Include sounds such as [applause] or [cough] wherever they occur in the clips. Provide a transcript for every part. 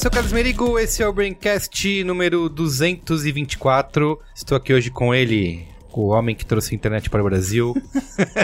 sou o Carlos Merigo, esse é o Braincast número 224. Estou aqui hoje com ele, o homem que trouxe a internet para o Brasil.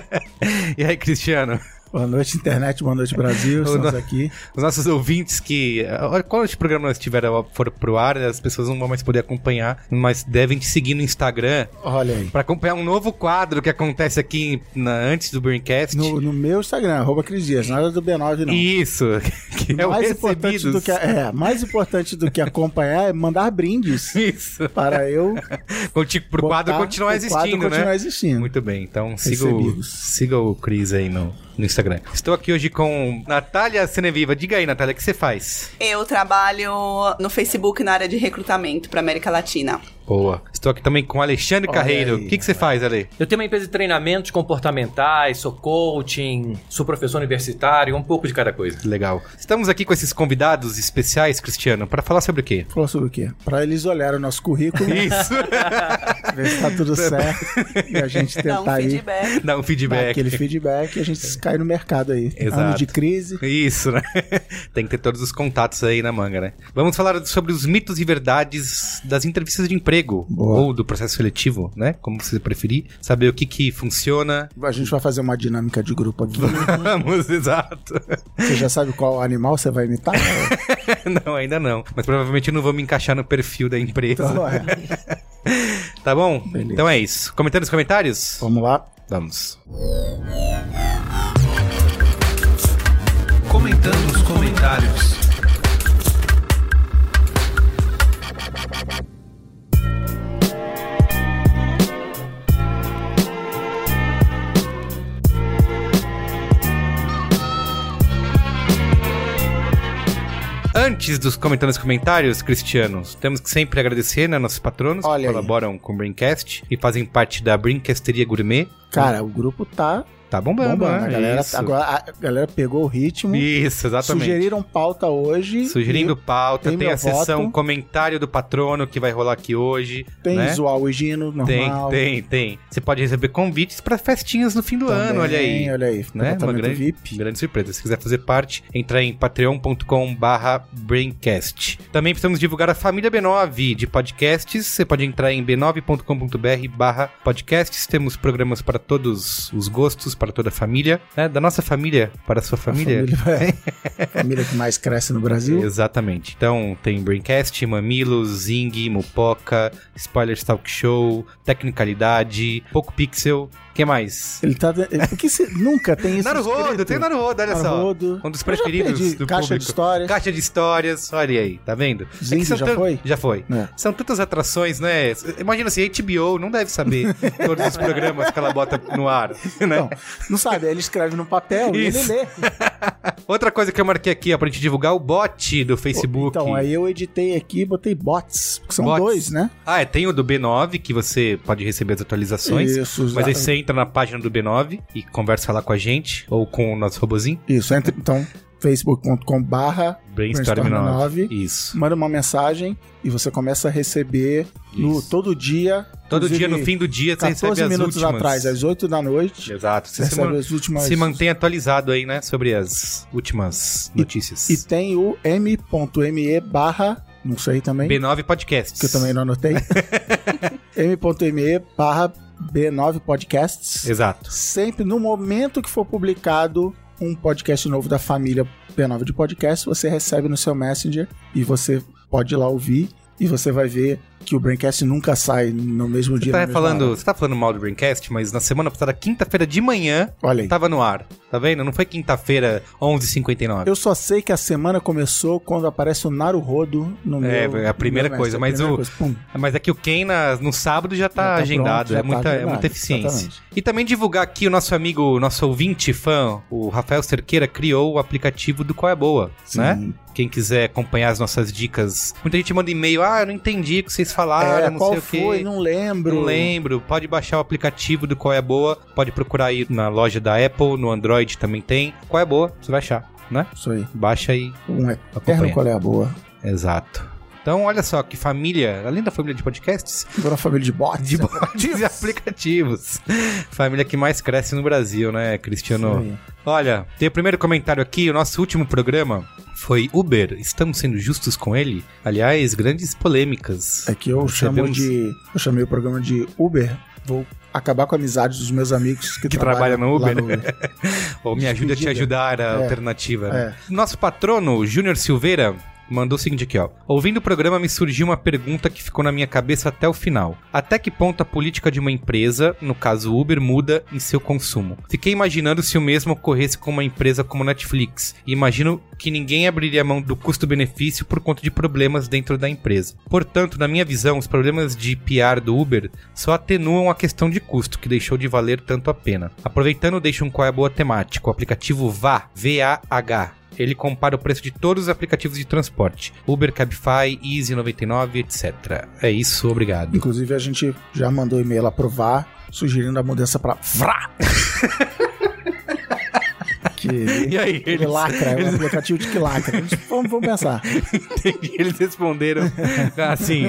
[laughs] e aí, Cristiano? Boa noite, internet, boa noite, Brasil. [laughs] Estamos no- aqui. Os nossos ouvintes que. olha, Quando este programa estiver for pro ar, as pessoas não vão mais poder acompanhar, mas devem te seguir no Instagram Olha aí. para acompanhar um novo quadro que acontece aqui na- antes do Braincast. No, no meu Instagram, arroba Cris Dias, nada do B9, não. Isso, [laughs] que é o mais importante do que é, mais importante do que acompanhar é mandar brindes [laughs] Isso. para eu Contigo pro quadro continuar o existindo, quadro né? continuar existindo. Muito bem, então siga o, siga o Cris aí no, no Instagram. Estou aqui hoje com Natália Seneviva. Diga aí, Natália, o que você faz? Eu trabalho no Facebook na área de recrutamento para América Latina. Boa. Estou aqui também com Alexandre Olha Carreiro. aí. O que, que você faz, Ale? Eu tenho uma empresa de treinamentos comportamentais, sou coaching, sou professor universitário, um pouco de cada coisa. Legal. Estamos aqui com esses convidados especiais, Cristiano, para falar sobre o quê? Falou sobre o quê? Para eles olharem o nosso currículo, Isso. [laughs] ver se tá tudo certo e a gente [laughs] Dá um tentar aí feedback. Dá um dar feedback. aquele feedback e a gente cai no mercado aí. Exato. Ano de crise. Isso, né? [laughs] Tem que ter todos os contatos aí na manga, né? Vamos falar sobre os mitos e verdades das entrevistas de emprego Boa. ou do processo seletivo, né? Como você preferir. Saber o que que funciona. A gente vai fazer uma dinâmica de grupo aqui. Vamos, [laughs] exato. Você já sabe qual animal você vai imitar? [laughs] não, ainda não. Mas provavelmente eu não vou me encaixar no perfil da empresa. Então, é. [laughs] Tá bom? Beleza. Então é isso. Comentando nos comentários? Vamos lá. Vamos. Comentando os comentários. Antes dos comentando nos comentários, Cristianos, temos que sempre agradecer, né, nossos patronos Olha que aí. colaboram com o Braincast e fazem parte da Brincasteria Gourmet. Cara, o grupo tá Tá bombando, bombando. né? A galera, Isso. agora a galera pegou o ritmo. Isso, exatamente. Sugeriram pauta hoje. Sugerindo e pauta, tem tem, a sessão voto. comentário do patrono que vai rolar aqui hoje. Tem né? zoar o Gino, Tem, normal. tem, tem. Você pode receber convites pra festinhas no fim do Também, ano, olha aí. Olha aí, Né? Uma grande, VIP. grande surpresa. Se quiser fazer parte, entra em patreon.com barra Braincast. Também precisamos divulgar a família B9 de podcasts. Você pode entrar em b9.com.br barra podcasts. Temos programas para todos os gostos, para toda a família. né? Da nossa família para a sua família. A família, [laughs] família que mais cresce no Brasil. Exatamente. Então tem Braincast, Mamilos, Zing, Mupoca, Spoilers Talk Show, Tecnicalidade, Poco Pixel. O que mais? Ele tá. ele- Por que você nunca tem isso? Naruhodo, tem o Naruhodo, olha só. Naruhodo. Um dos preferidos do Caixa público. de histórias. Caixa de histórias, olha aí, tá vendo? Zing que são já foi? Já foi. É. São tantas atrações, né? Imagina assim, HBO não deve saber [laughs] todos os programas que ela bota no ar, né? Não, não sabe, ele escreve no papel e ele Isso. lê. [laughs] Outra coisa que eu marquei aqui, ó, pra gente divulgar o bot do Facebook. Então, aí eu editei aqui e botei bots. que São Bots. dois, né? Ah, é, tem o do B9, que você pode receber as atualizações. Isso, Mas aí você entra na página do B9 e conversa lá com a gente, ou com o nosso robozinho. Isso, entra, então, facebook.com barra Brainstorm Brainstorm 9. 9. Isso. manda uma mensagem e você começa a receber no, todo dia. Todo dia, no fim do dia, você 14 recebe minutos últimas. atrás, às 8 da noite. Exato. Você se, recebe man- as últimas. se mantém atualizado aí, né? Sobre as últimas notícias. E tem o m.me barra. Não sei também. B9 Podcasts. que eu também não anotei. [laughs] m.me barra B9 Podcasts. Exato. Sempre no momento que for publicado um podcast novo da família B9 de podcast, você recebe no seu Messenger e você pode ir lá ouvir e você vai ver que o Braincast nunca sai no mesmo dia. Você na tá, falando, você tá falando mal do Braincast, mas na semana passada, quinta-feira de manhã, Olha aí. tava no ar. Tá vendo? Não foi quinta-feira, 11h59. Eu só sei que a semana começou quando aparece o Naruhodo no meu. É, é a primeira coisa, mas a o- primeira coisa. Mas é que o Ken na- no sábado já tá, Já tá agendado. pronto, já é, tá muita, é muita eficiência. exatamente. E também divulgar aqui o nosso amigo, nosso ouvinte fã, o Rafael Cerqueira, criou o aplicativo do Qual é Boa, Sim. né? Quem quiser acompanhar as nossas dicas. Muita gente manda e-mail, ah, eu não entendi o que vocês falaram, é, não qual sei o foi? quê. Não lembro. Não lembro. Pode baixar o aplicativo do Qual é Boa. Pode procurar aí na loja da Apple, no Android também tem. Qual é Boa, você vai achar, né? Isso aí. Baixa aí. Um eterno Acompanha. qual é a boa. Exato. Então, olha só que família, além da família de podcasts, Agora a família de bots. de bots e [laughs] aplicativos. Família que mais cresce no Brasil, né, Cristiano? Aí. Olha, tem o primeiro comentário aqui, o nosso último programa foi Uber. Estamos sendo justos com ele? Aliás, grandes polêmicas. É que eu chamo Recebemos- de. Eu chamei o programa de Uber. Vou acabar com a amizade dos meus amigos que, Que trabalham no lá Uber. [laughs] Ou me ajuda a te ajudar a É. alternativa. né? Nosso patrono, Júnior Silveira, mandou o seguinte aqui, ó. Ouvindo o programa, me surgiu uma pergunta que ficou na minha cabeça até o final. Até que ponto a política de uma empresa, no caso Uber, muda em seu consumo? Fiquei imaginando se o mesmo ocorresse com uma empresa como Netflix. E imagino que ninguém abriria mão do custo-benefício por conta de problemas dentro da empresa. Portanto, na minha visão, os problemas de PR do Uber só atenuam a questão de custo, que deixou de valer tanto a pena. Aproveitando, deixo um qual é a boa temática. O aplicativo VA, V-A-H. Ele compara o preço de todos os aplicativos de transporte. Uber, Cabify, Easy 99, etc. É isso, obrigado. Inclusive, a gente já mandou e-mail lá pro VAR, sugerindo a mudança pra VRA. [laughs] que E aí, ele eles, lacra, é um aplicativo de que lacra. Vamos, vamos pensar. entendi, eles responderam assim: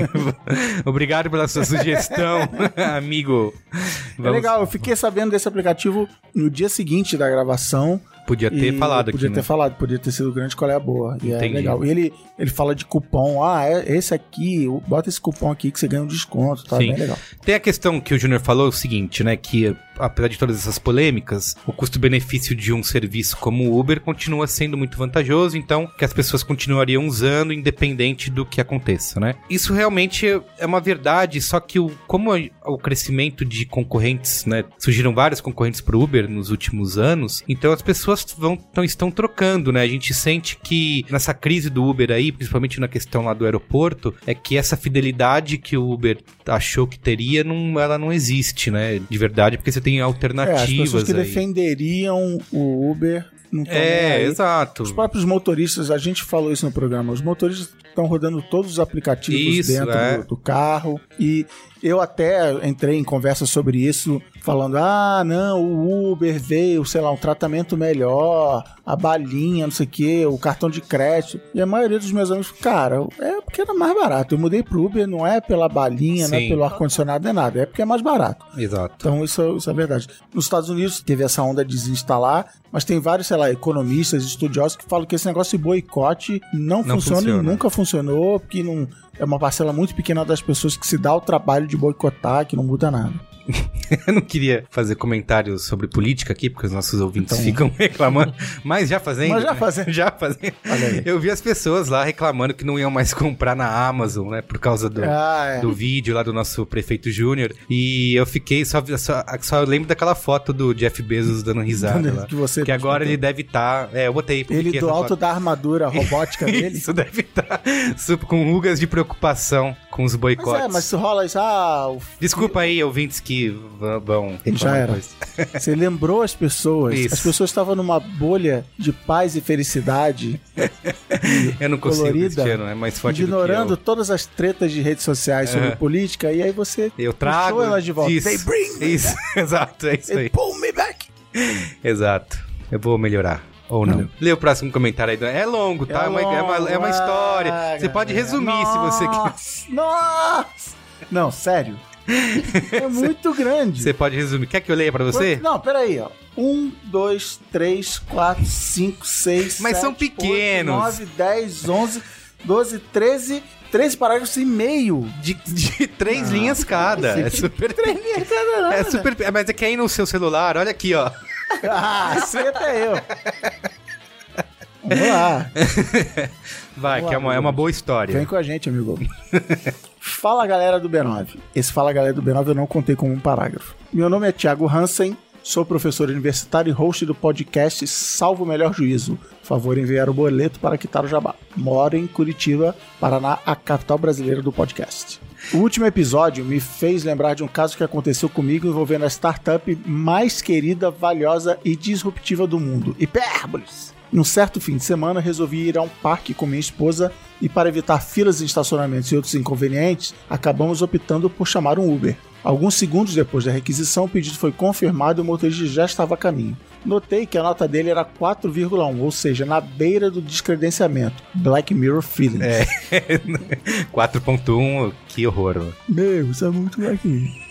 obrigado pela sua sugestão, [laughs] amigo. É Vamos- legal, eu fiquei sabendo desse aplicativo no dia seguinte da gravação. Podia ter e falado Podia aqui. ter né? falado, podia ter sido grande qual é a boa. E é Entendi. legal. E ele, ele fala de cupom. Ah, é esse aqui, bota esse cupom aqui que você ganha um desconto. Tá Sim. bem legal. Tem a questão que o Júnior falou, o seguinte, né? Que apesar de todas essas polêmicas, o custo-benefício de um serviço como o Uber continua sendo muito vantajoso, então que as pessoas continuariam usando independente do que aconteça, né? Isso realmente é uma verdade, só que o, como o crescimento de concorrentes, né? Surgiram vários concorrentes para o Uber nos últimos anos, então as pessoas vão, tão, estão trocando, né? A gente sente que nessa crise do Uber aí, principalmente na questão lá do aeroporto, é que essa fidelidade que o Uber achou que teria, não, ela não existe, né? De verdade, porque você tem É, as alternativas pessoas que aí. defenderiam o Uber não estão É, exato. Os próprios motoristas, a gente falou isso no programa, os motoristas estão rodando todos os aplicativos Isso, dentro é. do, do carro e eu até entrei em conversa sobre isso, falando: ah, não, o Uber veio, sei lá, um tratamento melhor, a balinha, não sei o que, o cartão de crédito. E a maioria dos meus amigos, cara, é porque era mais barato. Eu mudei pro Uber, não é pela balinha, não é Sim. pelo ar-condicionado, não é nada, é porque é mais barato. Exato. Então isso, isso é verdade. Nos Estados Unidos teve essa onda de desinstalar, mas tem vários, sei lá, economistas, estudiosos que falam que esse negócio de boicote não, Não funciona, funciona. e nunca funcionou, porque não é uma parcela muito pequena das pessoas que se dá o trabalho de boicotar, que não muda nada. [laughs] Eu não queria fazer comentários sobre política aqui, porque os nossos ouvintes Então- ficam [laughs] reclamando, mas já fazendo. Mas já né? fazendo. Já fazendo. Olha aí. Eu vi as pessoas lá reclamando que não iam mais comprar na Amazon, né? Por causa do, Ah, é. do vídeo lá do nosso prefeito Júnior. E eu fiquei, só, só, só lembro daquela foto do Jeff Bezos dando risada lá. que você Que agora ele deve estar. é, eu botei. ele do alto foto. da armadura [laughs] robótica dele. Isso deve estar com rugas de preocupação com os Mas boicotes. é, mas se rola isso, ah, o Desculpa aí, ouvintes que v- vão Já era. [laughs] Você lembrou as pessoas. Isso. As pessoas estavam numa bolha de paz e felicidade, [laughs] Eu não consigo, Colorida, Cristiano, é mais forte ignorando do que todas as tretas de redes sociais sobre É. política, e aí você eu. Trago. elas de volta. Isso, They bring me isso, [laughs] exato, é isso They aí. pull me back. Exato. Eu vou melhorar. Ou não. Valeu. Lê o próximo comentário aí. É longo, tá? É, uma, é uma- é uma história. Ah, Você pode resumir se você quiser. Nossa! Não, sério. É muito grande. Você pode resumir. Quer que eu leia pra você? Quanto- Não, peraí, ó. Um, dois, três, quatro, cinco, seis, Mas sete, são pequenos. oito, nove, dez, onze, doze, treze, treze parágrafos e meio. De, de três linhas cada. É super. Três linhas cada nada. É super. Mas é que aí no seu celular, olha aqui, ó. Ah, sei até eu. Vamos lá. [laughs] Vai, Vamos que é lá, uma, é uma boa Vem história. com a gente, amigo. [laughs] Fala galera do B9. Esse Fala galera do B9 eu não contei como um parágrafo. Meu nome é Thiago Hansen, sou professor universitário e host do podcast Salvo o Melhor Juízo. Favor enviar o boleto para quitar o jabá. Moro em Curitiba, Paraná, a capital brasileira do podcast. O último episódio me fez lembrar de um caso que aconteceu comigo envolvendo a startup mais querida, valiosa e disruptiva do mundo, Hipérboles. Num certo fim de semana, resolvi ir a um parque com minha esposa e, para evitar filas em estacionamentos e outros inconvenientes, acabamos optando por chamar um Uber. Alguns segundos depois da requisição, o pedido foi confirmado e o motorista já estava a caminho. Notei que a nota dele era 4,1, ou seja, na beira do descredenciamento. Black Mirror Feelings. É. [laughs] 4.1, que horror. Meu, isso é muito aqui.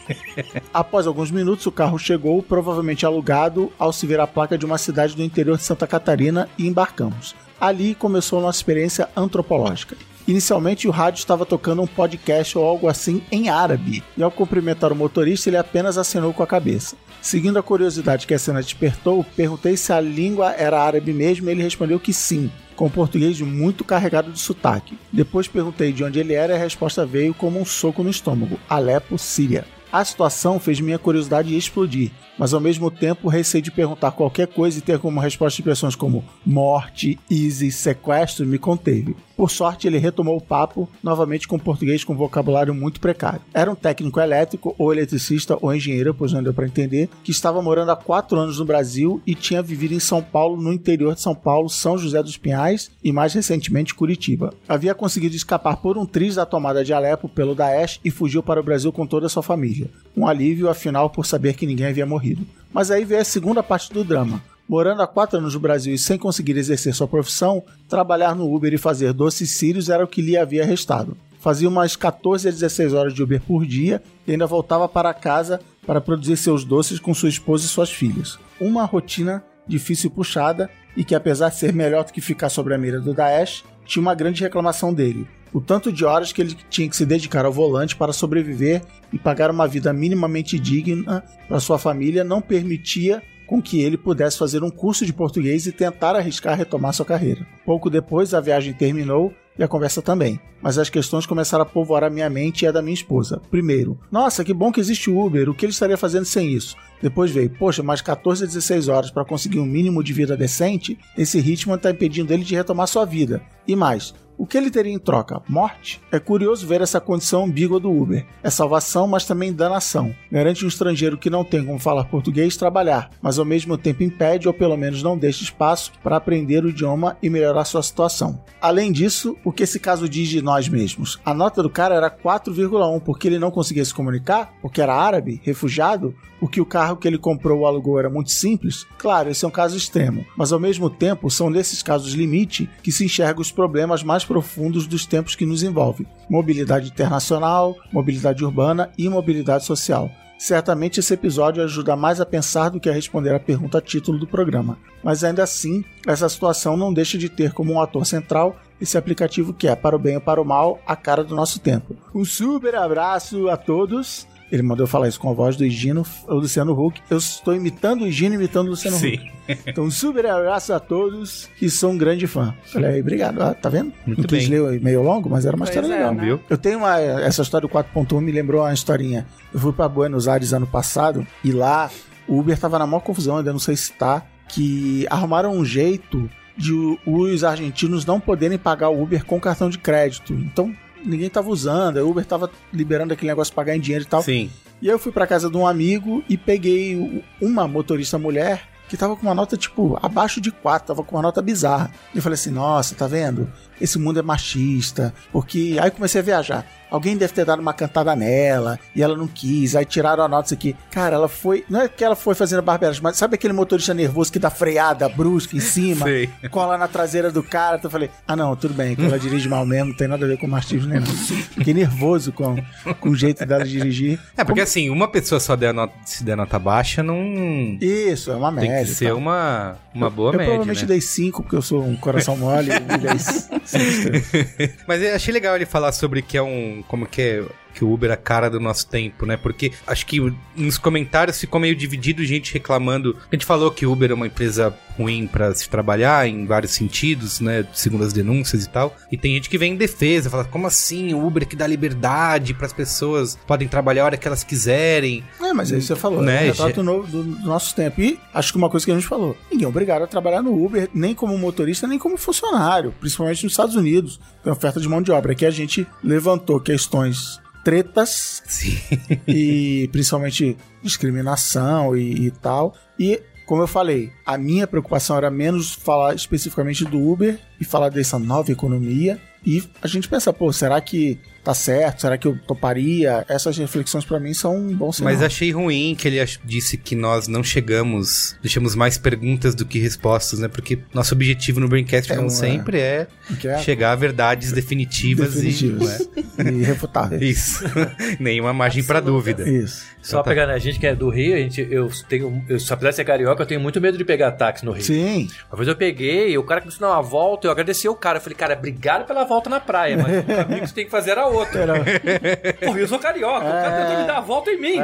Após alguns minutos, o carro chegou, provavelmente alugado, ao se ver a placa de uma cidade do interior de Santa Catarina e embarcamos. Ali começou nossa experiência antropológica. Inicialmente, o rádio estava tocando um podcast ou algo assim em árabe, e ao cumprimentar o motorista, ele apenas acenou com a cabeça. Seguindo a curiosidade que a cena despertou, perguntei se a língua era árabe mesmo e ele respondeu que sim, com português muito carregado de sotaque. Depois perguntei de onde ele era e a resposta veio como um soco no estômago: Alepo, Síria. A situação fez minha curiosidade explodir, mas ao mesmo tempo receio de perguntar qualquer coisa e ter como resposta expressões como morte, easy, sequestro me conteve. Por sorte, ele retomou o papo, novamente com português com vocabulário muito precário. Era um técnico elétrico, ou eletricista, ou engenheiro, pois não deu para entender, que estava morando há quatro anos no Brasil e tinha vivido em São Paulo, no interior de São Paulo, São José dos Pinhais e mais recentemente Curitiba. Havia conseguido escapar por um triz da tomada de Alepo pelo Daesh e fugiu para o Brasil com toda a sua família. Um alívio, afinal, por saber que ninguém havia morrido. Mas aí veio a segunda parte do drama. Morando há quatro anos no Brasil e sem conseguir exercer sua profissão, trabalhar no Uber e fazer doces sírios era o que lhe havia restado. Fazia umas 14 a 16 horas de Uber por dia e ainda voltava para casa para produzir seus doces com sua esposa e suas filhas. Uma rotina difícil e puxada e que, apesar de ser melhor do que ficar sobre a mira do Daesh, tinha uma grande reclamação dele. O tanto de horas que ele tinha que se dedicar ao volante para sobreviver e pagar uma vida minimamente digna para sua família não permitia com que ele pudesse fazer um curso de português e tentar arriscar retomar sua carreira. Pouco depois, a viagem terminou e a conversa também. Mas as questões começaram a povoar a minha mente e a da minha esposa. Primeiro, nossa, que bom que existe o Uber, o que ele estaria fazendo sem isso? Depois veio, poxa, mais 14 a 16 horas para conseguir um mínimo de vida decente, esse ritmo está impedindo ele de retomar sua vida. E mais, o que ele teria em troca? Morte? É curioso ver essa condição ambígua do Uber. É salvação, mas também danação. Garante um estrangeiro que não tem como falar português trabalhar, mas ao mesmo tempo impede ou pelo menos não deixa espaço para aprender o idioma e melhorar sua situação. Além disso, o que esse caso diz de nós mesmos? A nota do cara era 4,1 porque ele não conseguia se comunicar, porque era árabe, refugiado, porque o carro que ele comprou ou alugou era muito simples? Claro, esse é um caso extremo, mas ao mesmo tempo são nesses casos limite que se enxergam os problemas mais profundos dos tempos que nos envolvem: mobilidade internacional, mobilidade urbana e mobilidade social. Certamente esse episódio ajuda mais a pensar do que a responder a pergunta título do programa, mas ainda assim, essa situação não deixa de ter como um ator central esse aplicativo que é, para o bem ou para o mal, a cara do nosso tempo. Um super abraço a todos. Ele mandou falar isso com a voz do Higino, o Luciano Huck. Eu estou imitando o Higino, imitando o Luciano Sim. Huck. Então, um super abraço a todos e sou um grande fã. Falei, aí, obrigado. Ah, tá vendo? Muito Não quis bem. ler meio longo, mas era uma Pois história é, legal. né? Viu? Eu tenho uma. Essa história do 4.1 me lembrou uma historinha. Eu fui pra Buenos Aires ano passado e lá o Uber tava na maior confusão, ainda não sei se tá. Que arrumaram um jeito de o- os argentinos não poderem pagar o Uber com cartão de crédito. Então ninguém tava usando, a Uber tava liberando aquele negócio de pagar em dinheiro e tal. Sim. E aí eu fui pra casa de um amigo e peguei uma motorista mulher que tava com uma nota, tipo, abaixo de 4, tava com uma nota bizarra. E eu falei assim, nossa, tá vendo? Esse mundo é machista. Porque aí comecei a viajar. Alguém deve ter dado uma cantada nela e ela não quis. Aí tiraram a nota isso aqui. Cara, ela foi. Não é que ela foi fazendo barbeadas, mas sabe aquele motorista nervoso que dá freada brusca em cima? Sei. cola na traseira do cara. Então eu falei, ah não, tudo bem, que ela dirige mal mesmo, não tem nada a ver com machismo nem nada. Fiquei nervoso com, com o jeito dela dirigir. É, porque assim, uma pessoa só der nota, se der nota baixa, não. Isso, é uma Tem média. que e ser tal. uma, uma boa eu média. provavelmente né? dei 5, porque eu sou um coração mole e dei [laughs] 5 estrelas. Mas eu achei legal ele falar sobre que é um. Como que é. Que o Uber é a cara do nosso tempo, né? Porque acho que nos comentários ficou meio dividido gente reclamando. A gente falou que o Uber é uma empresa ruim pra se trabalhar em vários sentidos, né? Segundo as denúncias e tal. E tem gente que vem em defesa, fala: como assim? O Uber que dá liberdade pras pessoas podem trabalhar a hora que elas quiserem. É, mas aí você falou, Né, né? É um retrato novo do, do nosso tempo. E acho que uma coisa que a gente falou: ninguém é obrigado a trabalhar no Uber, nem como motorista, nem como funcionário, principalmente nos Estados Unidos. Tem oferta de mão de obra. Aqui a gente levantou questões tretas Sim. e principalmente discriminação e, e tal. E, como eu falei, a minha preocupação era menos falar especificamente do Uber e falar dessa nova economia. E a gente pensa, pô, será que tá certo? Será que eu toparia? Essas reflexões pra mim são um bom sinal. Mas achei ruim que ele disse que nós não chegamos, deixamos mais perguntas do que respostas, né? Porque nosso objetivo no Braincast, É, como é. sempre, é é chegar a verdades definitivas, definitivas e. né? e irrefutáveis. Isso. [laughs] Nenhuma margem pra dúvida. Isso. Só Então tá. pegando a gente que é do Rio, a gente, eu tenho. Eu, apesar de ser carioca, eu tenho muito medo de pegar táxi no Rio. Sim. Uma vez eu peguei, o cara começou a dar uma volta, eu agradeci o cara. Eu falei, cara, obrigado pela volta na praia, mas [laughs] o caminho que você tem que fazer era outro. Porra, eu sou carioca, o cara tentou me dar a volta em mim.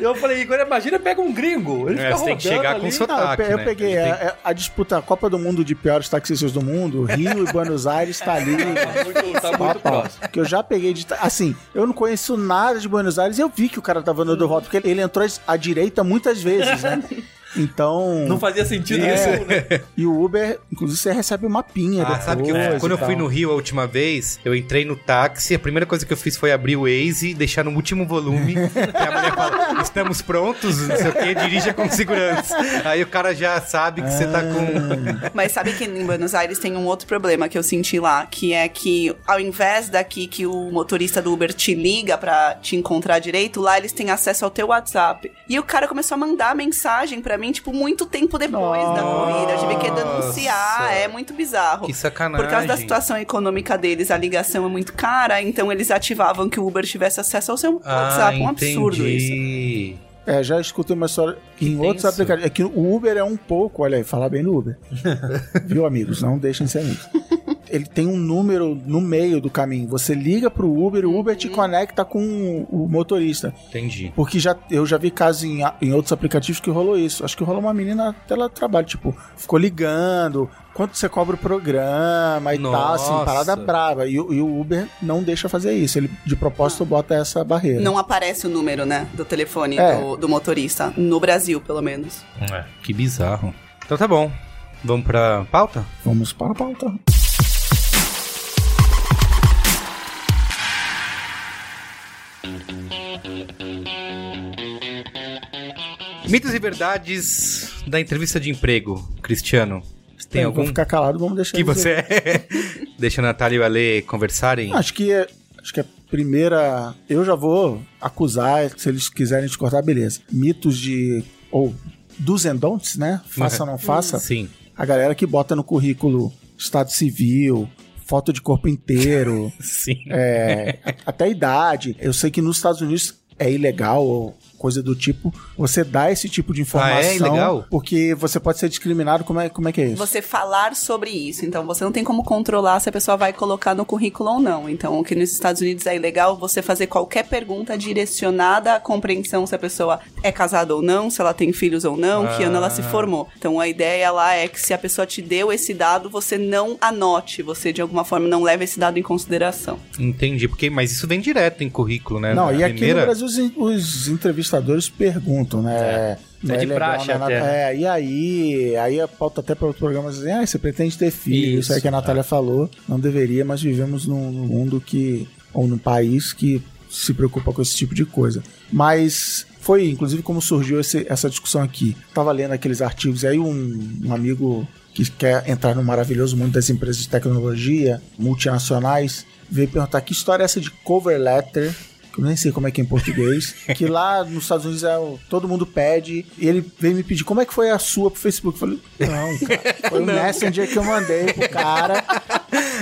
E eu falei, agora imagina, pega um gringo. Ele É, fica você tem que chegar ali. com so- Não, eu, Sotaque, né? peguei a, tem- a disputa a Copa do Mundo de piores taxistas do mundo, Rio e Buenos Aires tá ali. [laughs] Tá muito, tá muito próximo. Que eu já peguei de. Assim, eu não conheço nada de Buenos Aires e eu vi que o cara tava andando de volta, porque ele entrou à direita muitas vezes, né? [laughs] Então. Não fazia sentido É. isso, né? E o Uber, inclusive, você recebe uma pinha. Ah, sabe que eu- quando eu fui no Rio a última vez, eu entrei no táxi, a primeira coisa que eu fiz foi abrir o Waze e deixar no último volume. e a mulher fala, estamos prontos, não sei o que, dirija com segurança. Aí o cara já sabe que você tá com... Mas sabe que em Buenos Aires tem um outro problema que eu senti lá, que é que ao invés daqui que o motorista do Uber te liga pra te encontrar direito, lá eles têm acesso ao teu WhatsApp. E o cara começou a mandar mensagem pra mim, tipo, muito tempo depois da corrida. Eu tive que denunciar, é muito bizarro. Que sacanagem. Por causa da situação econômica deles, a ligação é muito cara, então eles ativavam que o Uber tivesse acesso ao seu Ah, WhatsApp. Um absurdo isso. entendi. É, já escutei uma história que em outros aplicativos. É que o Uber é um pouco, olha aí, falar bem do Uber. [laughs] Viu, amigos? Não deixem de ser amigos. Ele tem um número no meio do caminho. Você liga pro Uber, o Uber te conecta com o motorista. Entendi. Porque já, eu já vi casos em, em outros aplicativos que rolou isso. Acho que rolou uma menina até lá do trabalho, tipo, ficou ligando, quanto você cobra o programa e tal, assim, Nossa. parada brava. E, o- e o Uber não deixa fazer isso. Ele, de propósito, bota essa barreira. Não aparece o número, né, do telefone É. do, do motorista. No Brasil, pelo menos. Que bizarro. Então tá bom. Vamos pra pauta? Vamos para a pauta. Mitos e verdades da entrevista de emprego, Cristiano. Você tem Eu algum Vou ficar calado, vamos deixar que você [laughs] deixa a Natália e o Ale conversarem? Acho que é, acho que a primeira. Eu já vou acusar, se eles quiserem te cortar, beleza. Mitos de. Ou dos and don'ts, né? Faça ou não faça. [laughs] Sim. A galera que bota no currículo estado civil, foto de corpo inteiro, [laughs] Sim. é, até idade. Eu sei que nos Estados Unidos é ilegal ou coisa do tipo, você dá esse tipo de informação. Ah, é ilegal? Porque você pode ser discriminado. Como é, como é que é isso? Você falar sobre isso. Então, você não tem como controlar se a pessoa vai colocar no currículo ou não. Então, o que nos Estados Unidos é ilegal, você fazer qualquer pergunta direcionada à compreensão se a pessoa é casada ou não, se ela tem filhos ou não, que ano ela se formou. Então, a ideia lá é que se a pessoa te deu esse dado, você não anote, você de alguma forma não leva esse dado em consideração. Entendi. Porque, mas isso vem direto em currículo, né? Não, A e aqui primeira- no Brasil os, os entrevistadores perguntam, né? Não É de legal, praxe é nada- até, né? É, e aí, aí a pauta até para outro programa assim, ah, você pretende ter filho, isso, aí que a Natália falou, não deveria, mas vivemos num, num mundo que, ou num país que se preocupa com esse tipo de coisa. Mas foi, inclusive, como surgiu esse- essa discussão aqui. Tava lendo aqueles artigos, e aí um, um amigo que quer entrar no maravilhoso mundo das empresas de tecnologia, multinacionais, veio perguntar que história é essa de cover letter que eu nem sei como é que é em português, que lá nos Estados Unidos é o- todo mundo pede, e ele veio me pedir, como é que foi a sua pro Facebook? Eu falei, não, cara, foi o Messenger que eu mandei pro cara.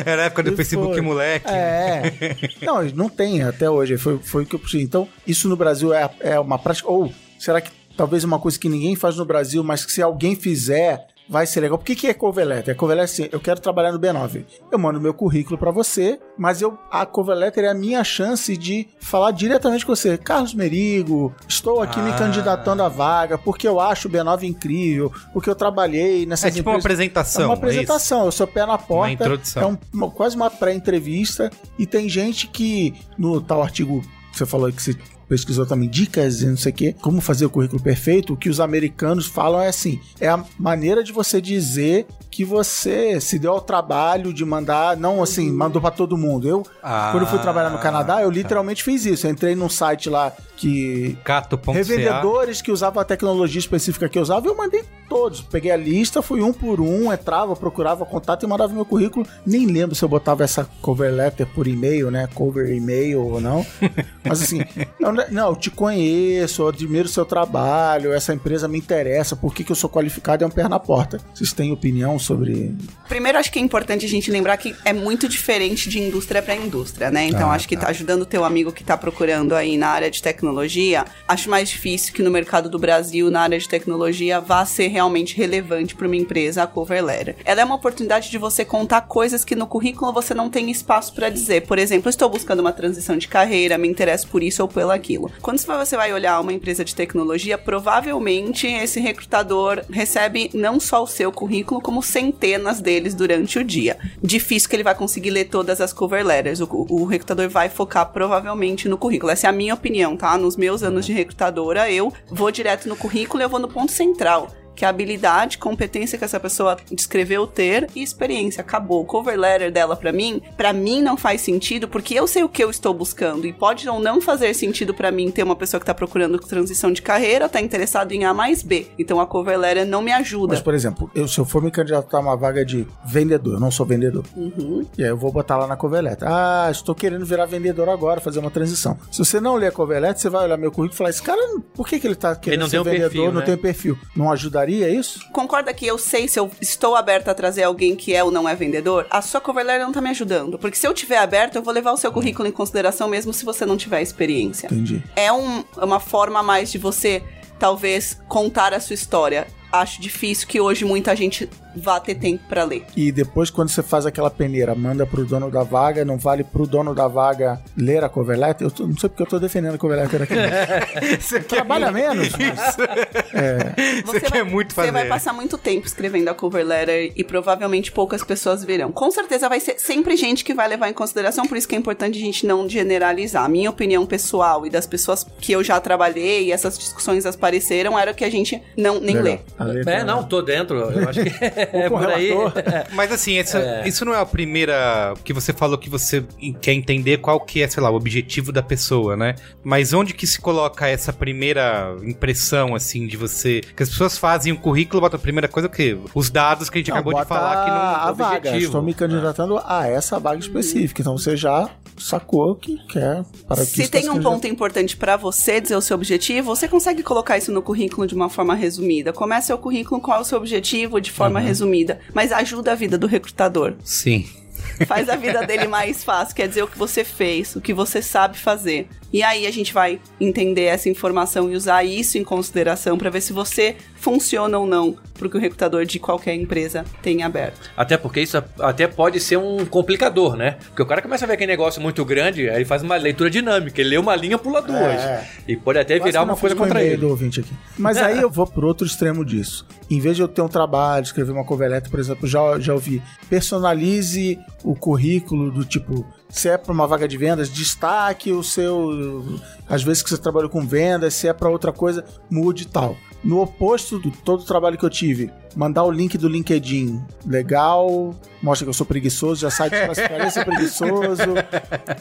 Era a época do E Facebook foi. moleque. É. Não, não tem até hoje, foi, foi o que eu puxei. Então, isso no Brasil é, é uma prática, ou será que talvez uma coisa que ninguém faz no Brasil, mas que se alguém fizer, vai ser legal. Por que, que é cover? É cover assim, eu quero trabalhar no B9. Eu mando meu currículo para você, mas eu, a cover letter é a minha chance de falar diretamente com você. Carlos Merigo, estou aqui me Ah. candidatando à vaga porque eu acho o B9 incrível, porque eu trabalhei nessa É tipo uma apresentação. é uma é apresentação, eu sou pé na porta. introdução. É um- uma- quase uma pré-entrevista. E tem gente que, no tal artigo que você falou que você pesquisou também, dicas e não sei o quê, como fazer o currículo perfeito, o que os americanos falam é assim: é a maneira de você dizer que você se deu ao trabalho de mandar, não assim, mandou pra todo mundo. Eu, Ah, quando eu fui trabalhar no Canadá, eu tá. literalmente fiz isso. Eu entrei num site lá que Cato.ca. Revendedores que usavam a tecnologia específica que eu usava, eu mandei todos. Peguei a lista, fui um por um, entrava, procurava contato e mandava meu currículo. Nem lembro se eu botava essa cover letter por e-mail, né? Cover e-mail ou não. [laughs] Mas assim, eu, não, eu te conheço, eu admiro o seu trabalho, essa empresa me interessa, por que, que eu sou qualificado é um pé na porta. Vocês têm opinião sobre. Primeiro, acho que é importante a gente lembrar que é muito diferente de indústria para indústria, né? Então, Ah, acho que tá. tá ajudando o teu amigo que tá procurando aí na área de tecnologia. Acho mais difícil que no mercado do Brasil, na área de tecnologia, vá ser realmente relevante para uma empresa a cover letter. Ela é uma oportunidade de você contar coisas que no currículo você não tem espaço para dizer. Por exemplo, estou buscando uma transição de carreira, me interesso por isso ou pelo aquilo. Quando você vai olhar uma empresa de tecnologia, provavelmente esse recrutador recebe não só o seu currículo, como centenas deles durante o dia. Difícil que ele vai conseguir ler todas as cover letters. O, o recrutador vai focar provavelmente no currículo. Essa é a minha opinião, tá? Nos meus anos de recrutadora, eu vou direto no currículo e eu vou no ponto central que é a habilidade, competência que essa pessoa descreveu ter e experiência. Acabou. O cover letter dela pra mim, pra mim não faz sentido porque eu sei o que eu estou buscando e pode ou não fazer sentido pra mim ter uma pessoa que tá procurando transição de carreira, tá interessado em A mais B. Então a cover letter não me ajuda. Mas, por exemplo, eu, se eu for me candidatar a uma vaga de vendedor, eu não sou vendedor. Uhum. E aí eu vou botar lá na cover letter. Ah, estou querendo virar vendedor agora, fazer uma transição. Se você não ler a cover letter, você vai olhar meu currículo e falar: esse cara, por que, que ele tá querendo não ser tem um vendedor, perfil, não né? tem perfil? Não ajudaria isso? Concorda que eu sei se eu estou aberta a trazer alguém que é ou não é vendedor? A sua cover letter não tá me ajudando. Porque se eu tiver aberto, eu vou levar o seu currículo em consideração mesmo se você não tiver experiência. Entendi. é um- uma forma mais de você, talvez, contar a sua história. Acho difícil que hoje muita gente vá ter tempo pra ler. E depois, quando você faz aquela peneira, manda pro dono da vaga, não vale pro dono da vaga ler a cover letter? Eu tô- não sei porque eu tô defendendo a cover letter aqui. [laughs] Você quer Trabalha menos, mas... Você quer muito Você vai fazer. passar muito tempo escrevendo a cover letter e provavelmente poucas pessoas verão. Com certeza vai ser sempre gente que vai levar em consideração, por isso que é importante a gente não generalizar. A minha opinião pessoal e das pessoas que eu já trabalhei e essas discussões apareceram era que a gente não nem lê. Legal. Letra- É, não, tô dentro. Eu acho que [laughs] é com por aí. relator. Mas assim, isso, isso não é a primeira que você falou que você quer entender qual que é, sei lá, o objetivo da pessoa, né? Mas onde que se coloca essa primeira impressão, assim, de você... Que as pessoas fazem o currículo, botam a primeira coisa, o quê? Os dados que a gente Não, acabou de bota falar que não... a vaga. objetivo. Estou me candidatando a essa vaga específica. Então você já sacou que quer para que Se tem um ponto importante pra você dizer o seu objetivo, você consegue colocar isso no currículo de uma forma resumida. Comece o currículo, qual é o seu objetivo de forma resumida, mas ajuda a vida do recrutador. Sim. Faz a vida [laughs] dele mais fácil, quer dizer o que você fez, o que você sabe fazer. E aí a gente vai entender essa informação e usar isso em consideração pra ver se você funciona ou não pro que o recrutador de qualquer empresa tem aberto. Até porque isso até pode ser um complicador, né? Porque o cara começa a ver aquele negócio muito grande, aí ele faz uma leitura dinâmica, ele lê uma linha, pula duas. É. E pode até Quase virar uma coisa contra ele. do ouvinte aqui. Mas aí eu vou pro outro extremo disso. Em vez de eu ter um trabalho, escrever uma cover letter, por exemplo, já, já ouvi, personalize o currículo do tipo, se é para uma vaga de vendas, destaque o seu. Às vezes que você trabalha com vendas, se é para outra coisa, mude e tal. No oposto do todo o trabalho que eu tive, mandar o link do LinkedIn, legal, mostra que eu sou preguiçoso, já sai de transparência preguiçoso.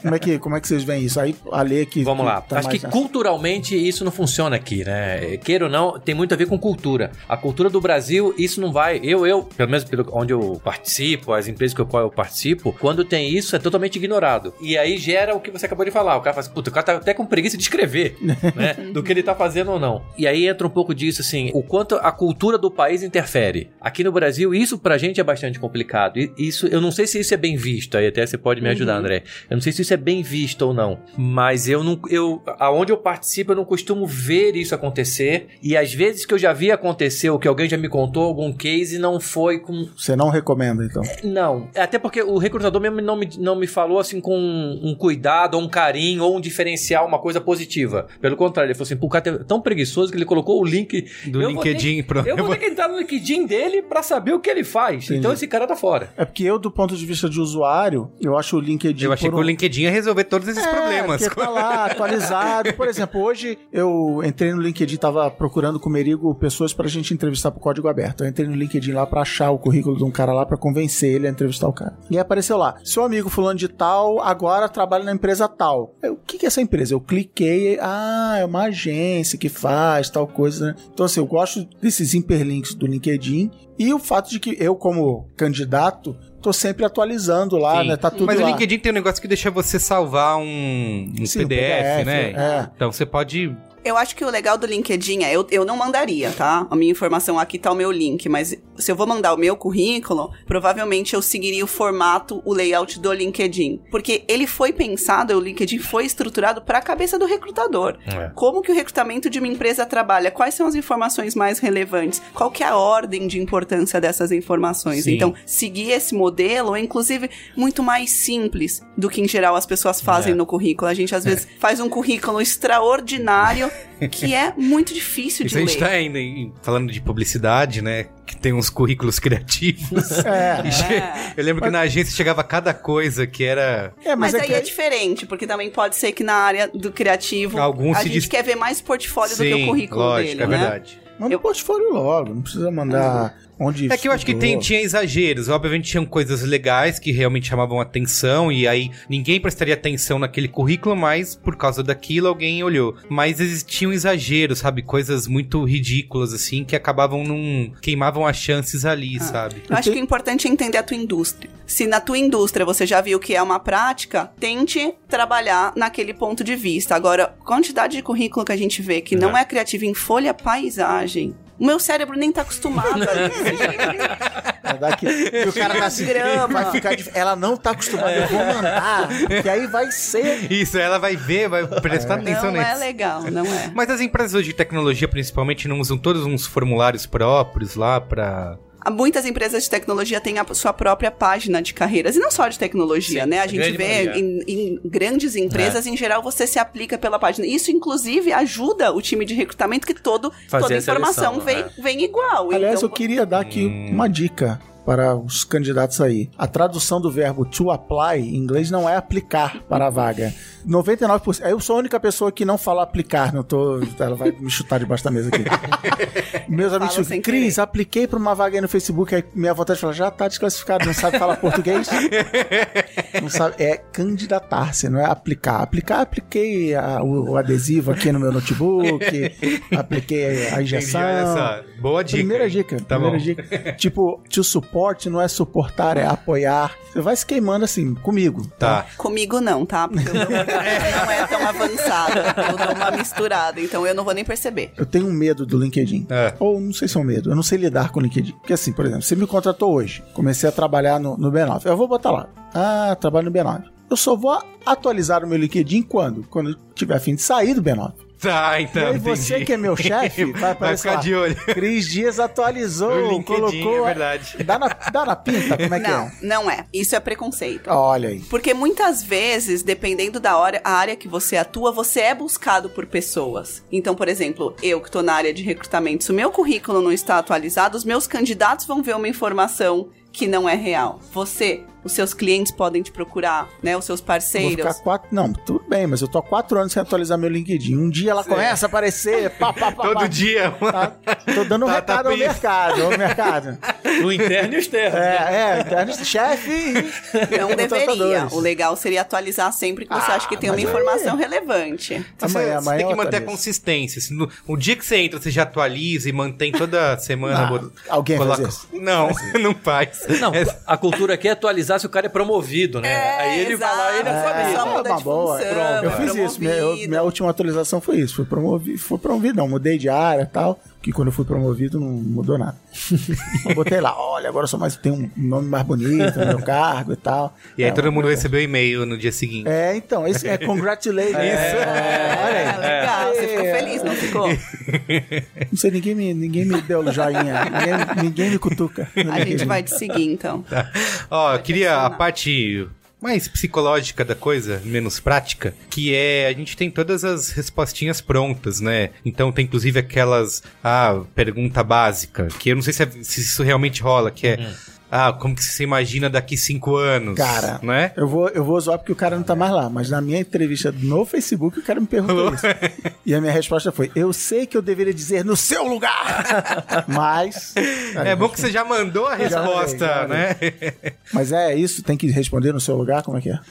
Como é, que, como é que vocês veem isso? Aí a lei que. Vamos lá. tá Acho que nessa- culturalmente isso não funciona aqui, né? Queira ou não, tem muito a ver com cultura. A cultura do Brasil, isso não vai. Eu, eu, pelo menos pelo, onde eu participo, as empresas que eu, qual eu participo, quando tem isso, é totalmente ignorado. E aí gera o que você acabou de falar. O cara fala assim, puta, o cara tá até com preguiça de escrever, [laughs] né? Do que ele tá fazendo ou não. E aí entra um pouco disso, assim, o quanto a cultura do país interfere. Confere. Aqui no Brasil, isso pra gente é bastante complicado. Isso, eu não sei se isso é bem visto, aí até você pode me ajudar, André. Eu não sei se isso é bem visto ou não, mas eu não, eu, aonde eu participo, eu não costumo ver isso acontecer. E às vezes que eu já vi acontecer, ou que alguém já me contou algum case, não foi com Você não recomenda, então? não, até porque o recrutador mesmo não me, não me falou assim com um cuidado, ou um carinho, ou um diferencial, uma coisa positiva. Pelo contrário, ele falou assim, o cara é tão preguiçoso que ele colocou o link Do Eu vou ter- LinkedIn pro- Eu vou ter que entrar no LinkedIn dele pra saber o que ele faz. Então esse cara tá fora. É porque eu, do ponto de vista de usuário, eu acho o LinkedIn. Eu achei por que o um- LinkedIn ia resolver todos esses É, problemas. Porque tá lá, [laughs] atualizado. Por exemplo, hoje eu entrei no LinkedIn, tava procurando com o Merigo pessoas pra gente entrevistar pro código aberto. Eu entrei no LinkedIn lá pra achar o currículo de um cara lá pra convencer ele a entrevistar o cara. E aí apareceu lá, seu amigo fulano de tal agora trabalha na empresa tal. Eu, o que que é essa empresa? Eu cliquei, ah, é uma agência que faz tal coisa, né? Então assim, eu gosto desses hiperlinks do LinkedIn e o fato de que eu como candidato tô sempre atualizando lá, Sim. né? Tá tudo Mas o lá. LinkedIn tem um negócio que deixa você salvar um, um Sim, PDF, um PDF, né? é. Então você pode. Eu acho que o legal do LinkedIn é, eu, eu não mandaria, tá? A minha informação aqui tá o meu link, mas se eu vou mandar o meu currículo, provavelmente eu seguiria o formato, o layout do LinkedIn. Porque ele foi pensado, o LinkedIn foi estruturado para a cabeça do recrutador. É. Como que o recrutamento de uma empresa trabalha? Quais são as informações mais relevantes? Qual que é a ordem de importância dessas informações? Sim. Então, seguir esse modelo é, inclusive, muito mais simples do que, em geral, as pessoas fazem É. no currículo. A gente, às vezes, faz um currículo extraordinário que é muito difícil de a gente ler. tá ainda em- falando de publicidade, né? Que tem uns currículos criativos. [laughs] É. Che- Eu lembro que na agência chegava cada coisa que era. É, Mas, mas, é aí que é diferente, porque também pode ser que na área do criativo Alguns a gente dis- quer ver mais portfólio do que o currículo lógico, dele, é né? verdade. Manda Eu- o portfólio logo, não precisa mandar onde É que eu acho que tem, tinha exageros. Obviamente tinham coisas legais que realmente chamavam atenção, e aí ninguém prestaria atenção naquele currículo, mas por causa daquilo alguém olhou. Mas existiam exageros, sabe? Coisas muito ridículas, assim, que acabavam num. queimavam as chances ali, sabe? Eu acho que o importante é entender a tua indústria. Se na tua indústria você já viu que é uma prática, tente trabalhar naquele ponto de vista. Agora, quantidade de currículo que a gente vê que não é criativo em folha paisagem. O meu cérebro nem tá acostumado a isso. [laughs] É daqui, que o cara tá assim, Grama. vai ficar dif- Ela não tá acostumada, eu vou mandar, que aí vai ser. Isso, ela vai ver, vai prestar atenção Não nisso. é legal, não é. Mas as empresas hoje de tecnologia, principalmente, não usam todos uns formulários próprios lá pra. Muitas empresas de tecnologia têm a sua própria página de carreiras, e não só de tecnologia, Sim, né? A a gente vê em, em grandes É. empresas, em geral, você se aplica pela página. Isso, inclusive, ajuda o time de recrutamento, que todo, Fazer toda a informação seleção, vem, é. vem igual. Aliás, então, eu queria dar aqui Hum. uma dica para os candidatos aí. A tradução do verbo to apply em inglês não é aplicar para a vaga. 99%. Eu sou a única pessoa que não fala aplicar, não tô. Ela vai me chutar debaixo da mesa aqui. [laughs] Meus Fala amigos, Cris, querer. apliquei para uma vaga aí no Facebook, aí minha vontade de falar, já tá desclassificado, não sabe falar português? [laughs] não sabe, é candidatar-se, não é aplicar. Aplicar, apliquei a- o, o adesivo aqui no meu notebook, apliquei a injeção. Entendi, olha só. Boa dica. Primeira dica. Tá primeira bom. dica. Tipo, to support não é suportar, é apoiar. Você vai se queimando assim, comigo. Tá. Comigo não, tá? Porque o meu orgânico não é tão avançado. Eu dou uma misturada, então eu não vou nem perceber. Eu tenho um medo do LinkedIn. É. Ou não sei se é um medo. Eu não sei lidar com o LinkedIn. Porque assim, por exemplo, você me contratou hoje. Comecei a trabalhar no, no B9. Eu vou botar lá. Ah, trabalho no B9. Eu só vou atualizar o meu LinkedIn quando? Quando eu tiver a fim de sair do B9. Tá, [laughs] então. e aí você entendi. que é meu chefe, [laughs] vai Vai ficar lá. de olho. Cris Dias atualizou, LinkedIn, colocou... é verdade. Dá na, dá na pinta? Como é que não, é? não é. Isso é preconceito. Olha aí. Porque muitas vezes, dependendo da hora, a área que você atua, você é buscado por pessoas. Então, por exemplo, eu que estou na área de recrutamento, se o meu currículo não está atualizado, os meus candidatos vão ver uma informação que não é real. Você, os seus clientes podem te procurar, né? Os seus Vou parceiros. ficar quatro. Não, tudo bem, mas eu tô há quatro anos sem atualizar meu LinkedIn. Um dia ela começa a aparecer. [laughs] Pá, pá, pá, Todo pá. dia. Tá, tô dando um Tá, tá recado ao pensando. mercado, ao mercado. [laughs] O interno e o externo. É, é, interno, chefe. Não deveria. O legal seria atualizar sempre que você Ah, acha que tem uma informação relevante. Você, Amanhã, você amanhã tem que manter a consistência. Se no- o dia que você entra, você já atualiza e mantém toda semana. Ah, bot- alguém faz coloca- isso? Não, [laughs] não faz. Não, É- a cultura aqui é atualizar se o cara é promovido, né? É, Aí ele vai lá e ele exato. É, É, muda uma de boa. função, Eu é fiz isso. Minha, eu- promovido. minha última atualização foi isso. Fui promovido, fui promovido, não, mudei de área e tal. Que quando eu fui promovido não mudou nada. eu botei lá, olha, agora sou mais, tenho um nome mais bonito no meu cargo e tal. E aí É, todo mundo recebeu e-mail no dia seguinte. É, então, esse é congratulations. Isso. É, olha aí. É, legal, você ficou É. feliz, não ficou? [laughs] Não sei, ninguém me, ninguém me deu joinha. Ninguém, ninguém me cutuca. A gente vai te seguir, então. Tá. Ó, eu queria a parte mais psicológica da coisa, menos prática, que é a gente tem todas as respostinhas prontas, né? Então tem inclusive aquelas ah, pergunta básica, que eu não sei se, é- se isso realmente rola, que é ah, como que você imagina daqui cinco anos, Cara, né? Eu vou, eu vou zoar porque o cara não tá mais lá, mas na minha entrevista no Facebook o cara me perguntou isso. [laughs] E a minha resposta foi: Eu sei que eu deveria dizer no seu lugar! [laughs] mas. É bom que você já mandou a Já mandei, resposta, já né? Mas é isso, tem que responder no seu lugar? Como é que é? [laughs]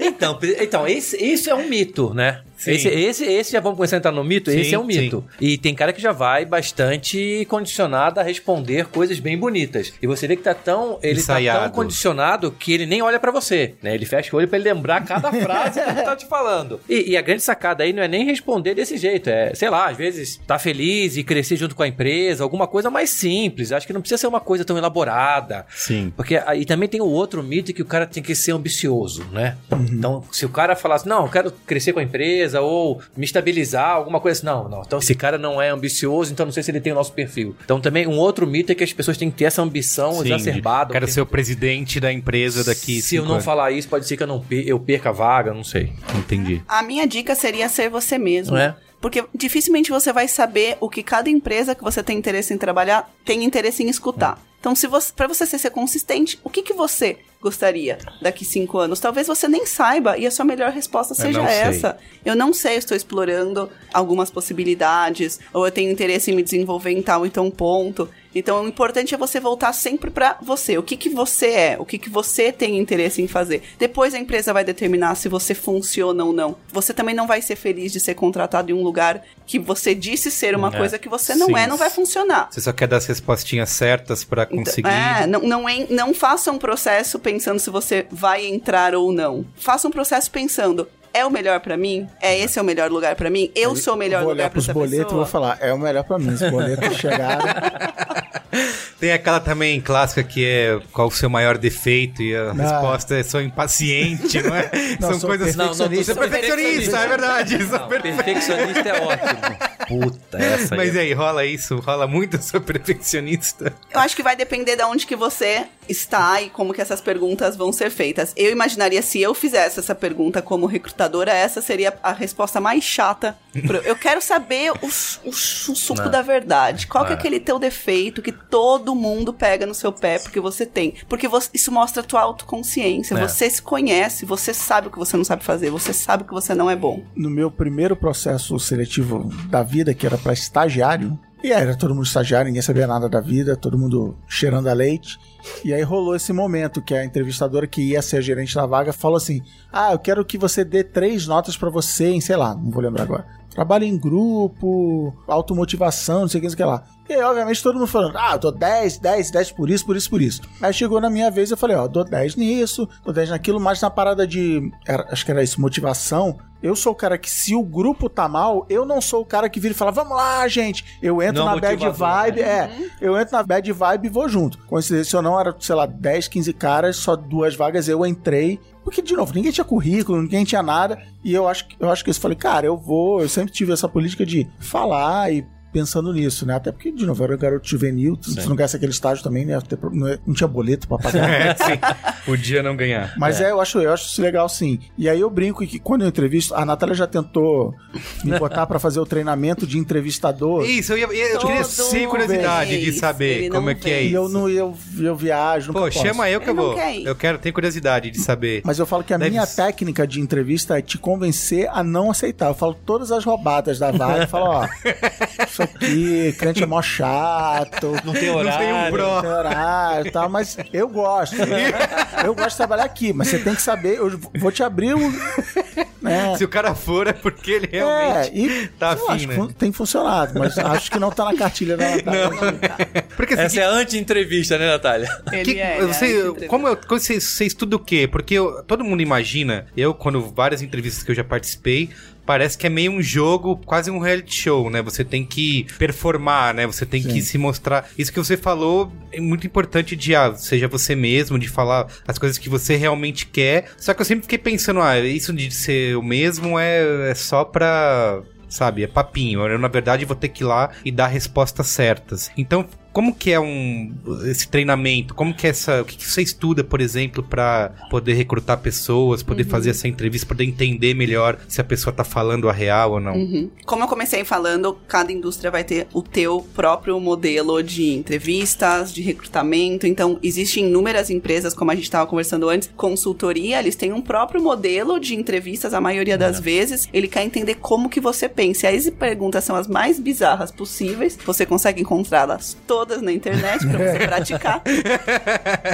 Então, então esse, esse é um mito, né? Sim. Esse, esse, esse já vamos começar a entrar no mito? Sim, esse é um mito. E tem cara que já vai bastante condicionado a responder coisas bem bonitas. E você vê que tá tão. Ele tá Ensaiado. tão condicionado que ele nem olha pra você, né? Ele fecha o olho pra ele lembrar cada [laughs] frase que ele tá te falando. E, e a grande sacada aí não é nem responder desse jeito. É, sei lá, às vezes tá feliz e crescer junto com a empresa, alguma coisa mais simples. Acho que não precisa ser uma coisa tão elaborada. Sim. Porque aí também tem o outro mito que o cara tem que ser ambicioso, né? Uhum. Então, se o cara falasse, não, eu quero crescer com a empresa ou me estabilizar, alguma coisa assim, não, não. Então, esse cara não é ambicioso, então não sei se ele tem o nosso perfil. Então, também um outro mito é que as pessoas têm que ter essa ambição Sim, exacerbada. Quero ser o presidente da empresa daqui Se eu não anos. falar isso, pode ser que eu não per- eu perca a vaga, não sei. Entendi. A minha dica seria ser você mesmo. Não é? Porque dificilmente você vai saber o que cada empresa que você tem interesse em trabalhar tem interesse em escutar. Então, se você, para você ser, consistente, o que, que você gostaria daqui cinco anos? Talvez você nem saiba e a sua melhor resposta seja sei. essa. Eu não sei, eu estou explorando algumas possibilidades, ou eu tenho interesse em me desenvolver em tal e tão ponto. Então, o importante é você voltar sempre pra você. O que que você é? O que que você tem interesse em fazer? Depois a empresa vai determinar se você funciona ou não. Você também não vai ser feliz de ser contratado em um lugar que você disse ser uma É. coisa que você não Sim. é, não vai funcionar. Você só quer dar as respostinhas certas pra Então, conseguir. É, não, não, en- não faça um processo pensando se você vai entrar ou não. Faça um processo pensando, é o melhor pra mim? É esse é o melhor lugar pra mim? Eu sou o melhor vou lugar olhar pra pros essa boletos e pessoa? vou falar: É o melhor pra mim. Os boletos [laughs] chegaram. [laughs] Tem aquela também clássica que é qual o seu maior defeito e a Não. resposta é sou impaciente, não é? [laughs] Não, São coisas. Não, não, Perfeccionista. Você é perfeccionista, é verdade. Não, perfe- perfeccionista é ótimo. Puta, essa Mas aí. e aí, rola isso? Rola muito [laughs] sou perfeccionista? Eu acho que vai depender de onde que você está e como que essas perguntas vão ser feitas. Eu imaginaria se eu fizesse essa pergunta como recrutadora, essa seria a resposta mais chata. Eu quero saber o, o o suco Não. da verdade. Qual que é É. aquele teu defeito que todo mundo pega no seu pé porque você tem? Porque você- isso mostra a tua autoconsciência. É. Você se conhece, você sabe o que você não sabe fazer, você sabe que você não é bom. no meu primeiro processo seletivo da vida, que era pra estagiário, e era todo mundo estagiário, ninguém sabia nada da vida, todo mundo cheirando a leite. E aí rolou esse momento que a entrevistadora que ia ser a gerente da vaga falou assim: "Ah, eu quero que você dê três notas pra você em, sei lá, não vou lembrar agora. Trabalho em grupo, automotivação, não sei o que, não sei o que lá. E aí, obviamente, todo mundo falando, ah, eu dou 10, 10, 10 por isso, por isso, por isso. Aí chegou na minha vez, eu falei, ó, dou 10 nisso, dou 10 naquilo, mas na parada de, era- acho que era isso, motivação, eu sou o cara que, se o grupo tá mal, eu não sou o cara que vira e fala, vamos lá, gente. Eu entro Não na bad vibe, né? é, eu entro na bad vibe e vou junto. Coincidência ou não, era, sei lá, 10, 15 caras, só duas vagas, eu entrei. Porque, de novo, ninguém tinha currículo, ninguém tinha nada. E eu acho, que- eu acho que eu falei, cara, eu vou. Eu sempre tive essa política de falar e pensando nisso, né? Até porque, de novo, eu era garoto juvenil, tu- se não ganhasse aquele estágio também, né? Até pro- Não, é- não tinha boleto pra pagar. [laughs] É, sim. Podia não ganhar. Mas é. eu, acho, eu acho isso legal sim. E aí eu brinco que quando eu entrevisto, a Natália já tentou me botar pra fazer o treinamento de entrevistador. Isso, eu, ia, eu queria Todo sem curiosidade de saber como é que é vem. E isso. eu, não, eu, eu viajo. Pô, posso. chama eu que eu vou. quer. Eu quero, tenho curiosidade de saber. Mas eu falo que a Deve minha ser. técnica de entrevista é te convencer a não aceitar. Eu falo todas as roubadas da vaga. Falo, ó, [laughs] isso aqui, crente é mó chato. [laughs] Não tem Não horário. tem um pro. Não tem horário e tal, mas eu gosto. Eu gosto de trabalhar aqui, mas você tem que saber, eu vou te abrir o. Né? Se o cara for, é porque ele É, realmente e tá afim, acho que né? tem funcionado, mas acho que não tá na cartilha da Natália. Porque assim, Essa é a anti-entrevista, né, Natália? Ele Que- é, é você, entrevista. como eu, como você, você estuda o quê? Porque eu- todo mundo imagina, eu, quando várias entrevistas que eu já participei, parece que é meio um jogo, quase um reality show, né? Você tem que performar, né? Você tem que se mostrar. Isso que você falou é muito importante de, ah, seja você mesmo, de falar as coisas que você realmente quer. Só que eu sempre fiquei pensando, ah, isso de ser o mesmo é, é só pra sabe? É papinho. Eu, na verdade, vou ter que ir lá e dar respostas certas. Então, como que é um esse treinamento? Como que é essa, o que, que você estuda, por exemplo, para poder recrutar pessoas, poder Uhum. fazer essa entrevista, poder entender melhor se a pessoa tá falando a real ou não? Uhum. Como eu comecei falando, cada indústria vai ter o teu próprio modelo de entrevistas, de recrutamento. Então, existem inúmeras empresas, como a gente estava conversando antes, consultoria, eles têm um próprio modelo de entrevistas, a maioria das vezes. Ele quer entender como que você pensa. E as perguntas são as mais bizarras possíveis. Você consegue encontrá-las todas na internet para você [laughs] praticar,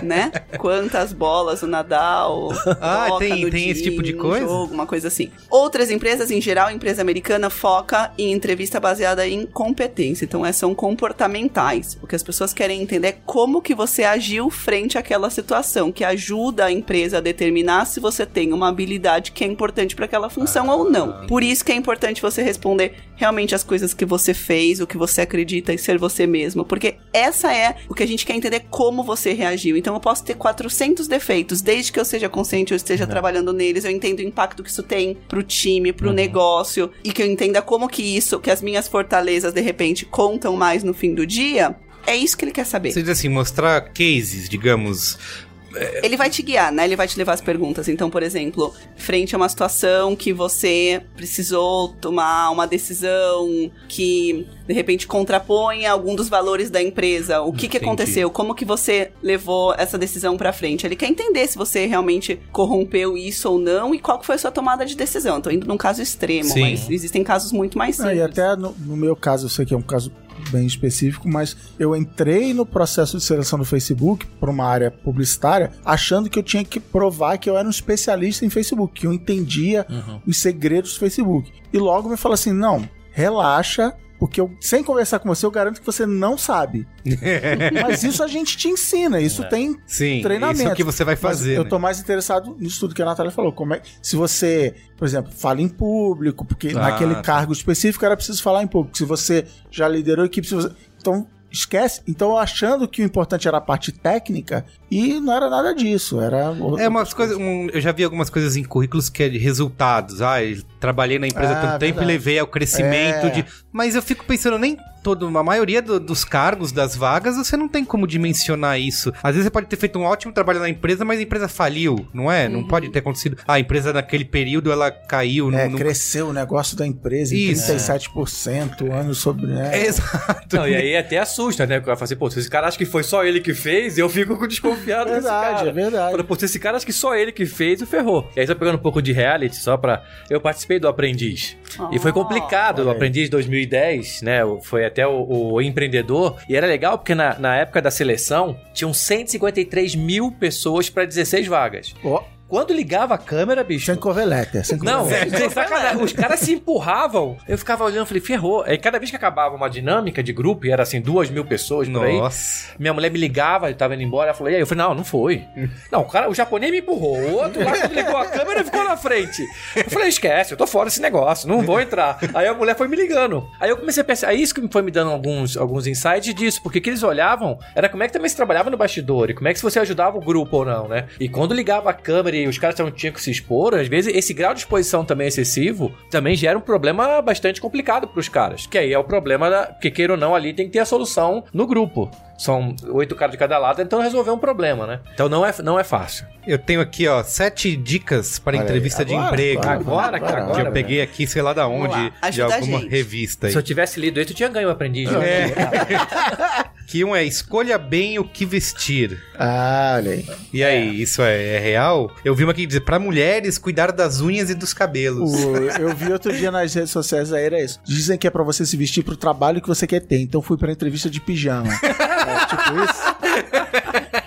né? Quantas bolas o Nadal Ah, tem- tem esse dia, tipo de coisa? jogo, uma coisa assim. Outras empresas, em geral, a empresa americana foca em entrevista baseada em competência. Então, essas são comportamentais. O que as pessoas querem entender é como que você agiu frente àquela situação, que ajuda a empresa a determinar se você tem uma habilidade que é importante para aquela função ou não. Por isso que é importante você responder realmente as coisas que você fez, o que você acredita e ser você mesmo, porque essa é o que a gente quer entender como você reagiu. Então eu posso ter 400 defeitos, desde que eu seja consciente, eu esteja trabalhando neles, eu entendo o impacto que isso tem pro time, pro negócio e que eu entenda como que isso, que as minhas fortalezas de repente contam mais no fim do dia. É isso que ele quer saber. Você diz assim, mostrar cases, digamos. Ele vai te guiar, né? Ele vai te levar as perguntas. Então, por exemplo, frente a uma situação que você precisou tomar uma decisão que de repente contrapõe algum dos valores da empresa. O que, que aconteceu? Como que você levou essa decisão pra frente? Ele quer entender se você realmente corrompeu isso ou não e qual que foi a sua tomada de decisão. Tô indo num caso extremo, Sim. mas existem casos muito mais Ah, simples. e até no, no meu caso, eu sei que é um caso bem específico, mas eu entrei no processo de seleção do Facebook para uma área publicitária, achando que eu tinha que provar que eu era um especialista em Facebook, que eu entendia os segredos do Facebook. E logo me falou assim: não, relaxa. Porque eu, sem conversar com você, eu garanto que você não sabe. [laughs] Mas isso a gente te ensina, isso tem Sim, treinamento. isso é o que você vai fazer. eu né? tô mais interessado nisso tudo que a Natália falou. Como é, se você, por exemplo, fala em público, porque Ah, naquele tá. cargo específico era preciso falar em público. Se você já liderou equipe, se você, então esquece. Então achando que o importante era a parte técnica e não era nada disso. Era É umas coisas. um- eu já vi algumas coisas em currículos que é de resultados. Ah, eu trabalhei na empresa Ah, tanto tempo e verdade. levei ao crescimento É. de. Mas eu fico pensando, nem todo. A maioria do- dos cargos, das vagas, você não tem como dimensionar isso. Às vezes você pode ter feito um ótimo trabalho na empresa, mas a empresa faliu, não é? Não pode ter acontecido. Ah, a empresa naquele período ela caiu. É, não, não... cresceu o negócio da empresa em Isso. 37%, anos sobre. né? É, [laughs] exato. Não, e aí até assusta, né? Porque vai fazer, pô, se esse cara acha que foi só ele que fez, eu fico [laughs] desconfiado desse Verdade, cara. é verdade. Fala, pô, se esse cara acha que só ele que fez, o ferrou. E aí, só pegando um pouco de reality, só pra. Eu participei do Aprendiz. E foi complicado. O olha aí. Aprendiz 2010, né? Foi até o, o empreendedor. E era legal porque na, na época da seleção, tinham 153 mil pessoas pra 16 vagas. Ó, Quando ligava a câmera, bicho. sem cover sem Não, sem sacanagem. Os caras se empurravam. Eu ficava olhando e falei, ferrou. Aí cada vez que acabava uma dinâmica de grupo, e era assim, duas mil pessoas por aí. Nossa. Minha mulher me ligava, eu tava indo embora, ela falou, e aí? Eu falei, não, não foi. [laughs] Não, o cara, o japonês me empurrou. O outro lá, quando ligou a câmera, ficou na frente. Eu falei, esquece, eu tô fora desse negócio, não vou entrar. Aí a mulher foi me ligando. Aí eu comecei a pensar, aí isso que foi me dando alguns, alguns insights disso, porque o que eles olhavam era como é que também se trabalhava no bastidor, e como é que se você ajudava o grupo ou não, né? E quando ligava a câmera os caras tinham que se expor, às vezes esse grau de exposição também excessivo também gera um problema bastante complicado pros caras. Que aí é o problema da. Que queira ou não, ali tem que ter a solução no grupo. São oito caras de cada lado, então resolver um problema, né? Então não é, não é fácil. Eu tenho aqui, ó, sete dicas para Olha aí, entrevista de agora, emprego. claro, Agora, cara, que agora. eu peguei aqui, sei lá da onde, lá, de alguma revista aí. Se eu tivesse lido isso, eu tinha ganho o aprendiz. né? [laughs] Que um é escolha bem o que vestir. Ah, olha aí. E aí, isso é, é real? Eu vi uma aqui dizer, pra mulheres cuidar das unhas e dos cabelos. O- eu vi outro dia nas redes sociais aí, era isso. Dizem que é pra você se vestir pro trabalho que você quer ter. Então fui pra entrevista de pijama. [laughs] é, tipo isso.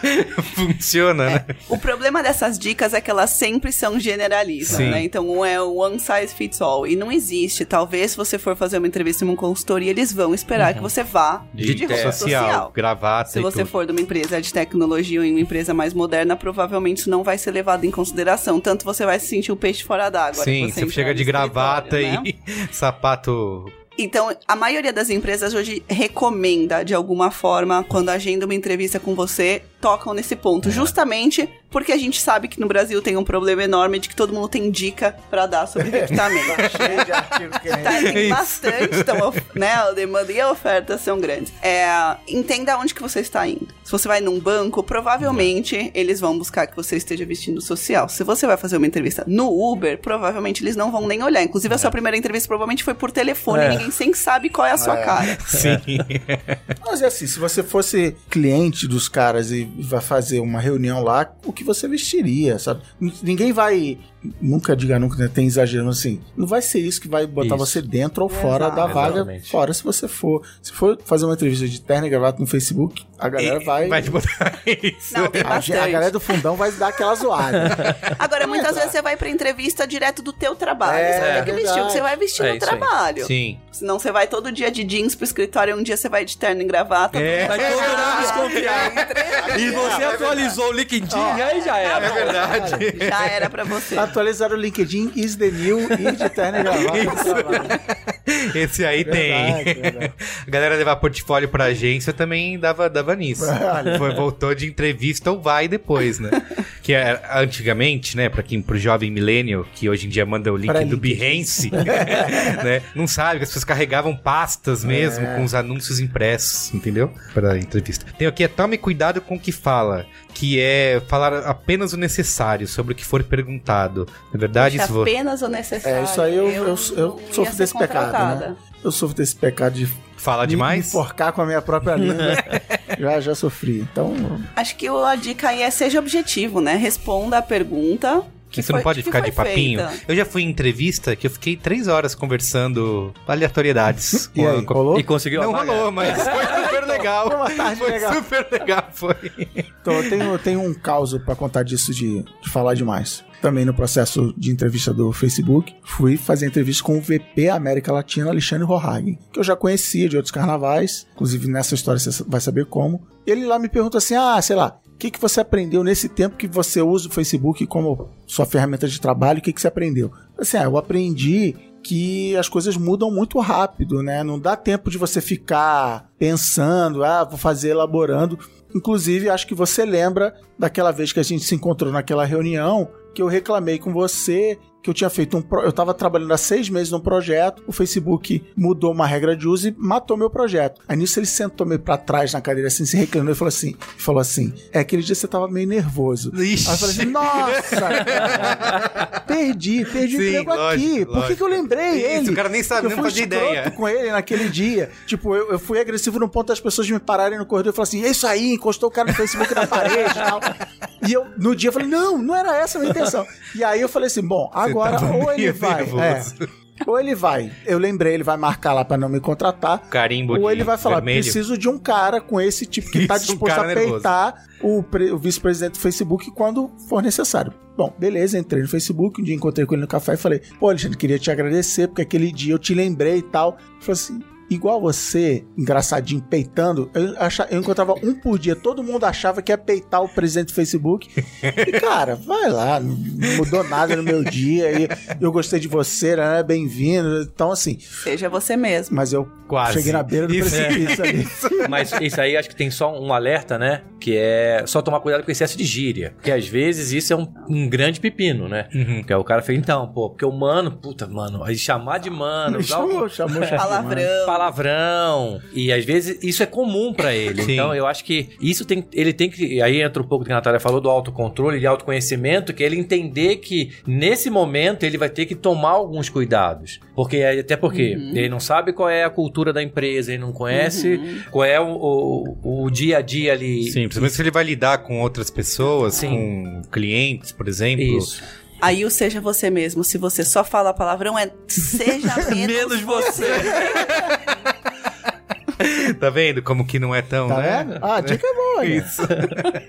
[laughs] Funciona, né? O problema dessas dicas é que elas sempre são generalistas, Sim. né? Então, um é o one size fits all. E não existe. Talvez se você for fazer uma entrevista em uma consultoria, eles vão esperar que você vá de, De roupa social, social. gravata Se e você tudo. for de uma empresa de tecnologia ou em uma empresa mais moderna, provavelmente isso não vai ser levado em consideração. Tanto você vai se sentir o peixe fora d'água. Sim, que você entrar chega de gravata né? e [laughs] sapato. Então, a maioria das empresas hoje recomenda, de alguma forma, quando agenda uma entrevista com você, tocam nesse ponto. Justamente porque a gente sabe que no Brasil tem um problema enorme de que todo mundo tem dica pra dar sobre [laughs] recrutamento. Cheio de artigo que nem- Tá, tem Isso. bastante, então, [laughs] né, a demanda e a oferta são grandes. É, entenda onde que você está indo. Se você vai num banco, provavelmente eles vão buscar que você esteja vestindo social. Se você vai fazer uma entrevista no Uber, provavelmente eles não vão nem olhar. Inclusive, a sua primeira entrevista provavelmente foi por telefone, É. e ninguém nem sabe qual é a sua cara. [laughs] Sim. Mas é assim, se você fosse cliente dos caras e vai fazer uma reunião lá, o que você vestiria, sabe? Ninguém vai. Nunca diga nunca, né? Tem exagero assim. Não vai ser isso que vai botar Isso. você dentro ou fora Exato. da vaga. Exatamente. Fora se você for. Se for fazer uma entrevista de terno e gravata no Facebook, a galera vai. Vai te botar [laughs] isso. Não, tem a, a galera do fundão vai dar aquela zoada. [laughs] Agora, muitas vezes você vai pra entrevista direto do teu trabalho. É, você vai ter que vestir o que você vai vestir É no isso aí. trabalho. Sim. Senão você vai todo dia de jeans pro escritório, um dia você vai de terno e gravata. É. Vai todo mundo desconfiar. [laughs] E você atualizou o LinkedIn, aí já era. É verdade. Já era pra você. Atualizar o LinkedIn, is the new, e de terno e gravata. [laughs] Esse aí Verdade, tem. verdade. [laughs] A galera levar portfólio pra agência também dava, dava nisso. [laughs] Foi, voltou de entrevista ou vai depois, né? Que é, antigamente, né, pra quem, pro jovem millennial, que hoje em dia manda o link Pra do LinkedIn. Behance, né? Não sabe que as pessoas carregavam pastas mesmo É. com os anúncios impressos, entendeu? Pra entrevista. Tem aqui é tome cuidado com o que fala, que é falar apenas o necessário sobre o que for perguntado. Na verdade, isso vou... apenas o necessário. É, isso aí eu, eu, eu sofro ser desse pecado, contratada. né? Eu sofro desse pecado de Fala me- me demais? enforcar com a minha própria [laughs] língua. já, já sofri. Então, Acho que o- a dica aí é seja objetivo, né? Responda a pergunta. Que você não foi- pode que ficar de papinho. feita. Eu já fui em entrevista que eu fiquei três horas conversando aleatoriedades. [laughs] e aí, Com- rolou? E conseguiu Não rolou, mas [laughs] foi super legal. Foi uma tarde Foi legal. super legal, foi. Então, eu tenho, eu tenho um caos pra contar disso de, de falar demais. Também no processo de entrevista do Facebook, fui fazer entrevista com o VP América Latina, Alexandre Rohagen, que eu já conhecia de outros carnavais, inclusive nessa história você vai saber como. Ele lá me pergunta assim: ah, sei lá, que, que você aprendeu nesse tempo que você usa o Facebook como sua ferramenta de trabalho? O que, que você aprendeu? Assim, ah, eu aprendi que as coisas mudam muito rápido, né? Não dá tempo de você ficar pensando, ah, vou fazer elaborando. Inclusive, acho que você lembra daquela vez que a gente se encontrou naquela reunião que eu reclamei com você que eu tinha feito um. pro- Eu estava trabalhando há seis meses num projeto, o Facebook mudou uma regra de uso e matou meu projeto. Aí nisso ele sentou meio pra trás na cadeira assim, se reclamando e falou assim: falou assim: É, aquele dia você tava meio nervoso. Ixi. Aí eu falei assim: Nossa! [laughs] perdi, perdi o Sim, emprego aqui. lógico, Por que, que eu lembrei Isso, ele? o cara nem sabe, eu nem fazia escroto ideia. com ele naquele dia. Tipo, eu, eu fui agressivo no ponto das pessoas me pararem no corredor e falar assim: é isso aí, encostou o cara no Facebook na parede e tal. E eu, no dia, eu falei: não, não era essa a minha intenção. E aí eu falei assim: bom, agora tava ou ele vai. é, ou ele vai. Eu lembrei, ele vai marcar lá pra não me contratar. Carimbo Ou ele vai falar, vermelho. preciso de um cara com esse tipo que tá Isso, um disposto cara a peitar o, o vice-presidente do Facebook quando for necessário. Bom, beleza, entrei no Facebook, um dia encontrei com ele no café e falei, pô, Alexandre, queria te agradecer, porque aquele dia eu te lembrei e tal. Ele falou assim, igual você, engraçadinho, peitando, eu, acha, eu encontrava um por dia, todo mundo achava que ia peitar o presidente do Facebook. E, cara, vai lá, não mudou nada no meu dia, e eu gostei de você, né, bem-vindo. Então, assim, Seja você mesmo. mas eu Quase. cheguei na beira do Isso. precipício [laughs] ali. Mas isso aí acho que tem só um alerta, né? Que é só tomar cuidado com o excesso de gíria. Porque às vezes isso é um, um grande pepino, né? Uhum. Que aí o cara fala, então, pô, porque o mano, puta, mano, aí chamar de mano, [laughs] um chamou, chamou, chamou. Palavrão. Palavrão. E às vezes isso é comum pra ele. Sim. Então eu acho que isso tem, ele tem que. Aí entra um pouco do que a Natália falou do autocontrole e autoconhecimento, que é ele entender que nesse momento ele vai ter que tomar alguns cuidados. Porque até porque Uhum. ele não sabe qual é a cultura da empresa, ele não conhece Uhum. qual é o, o, o dia a dia ali. Sim, principalmente se ele vai lidar com outras pessoas, Sim. com clientes, por exemplo. Isso. Aí o seja você mesmo. Se você só fala palavrão, é seja [laughs] menos, Menos você. Tá vendo como que não é tão, Tá né? vendo? Ah, a dica é boa. Isso.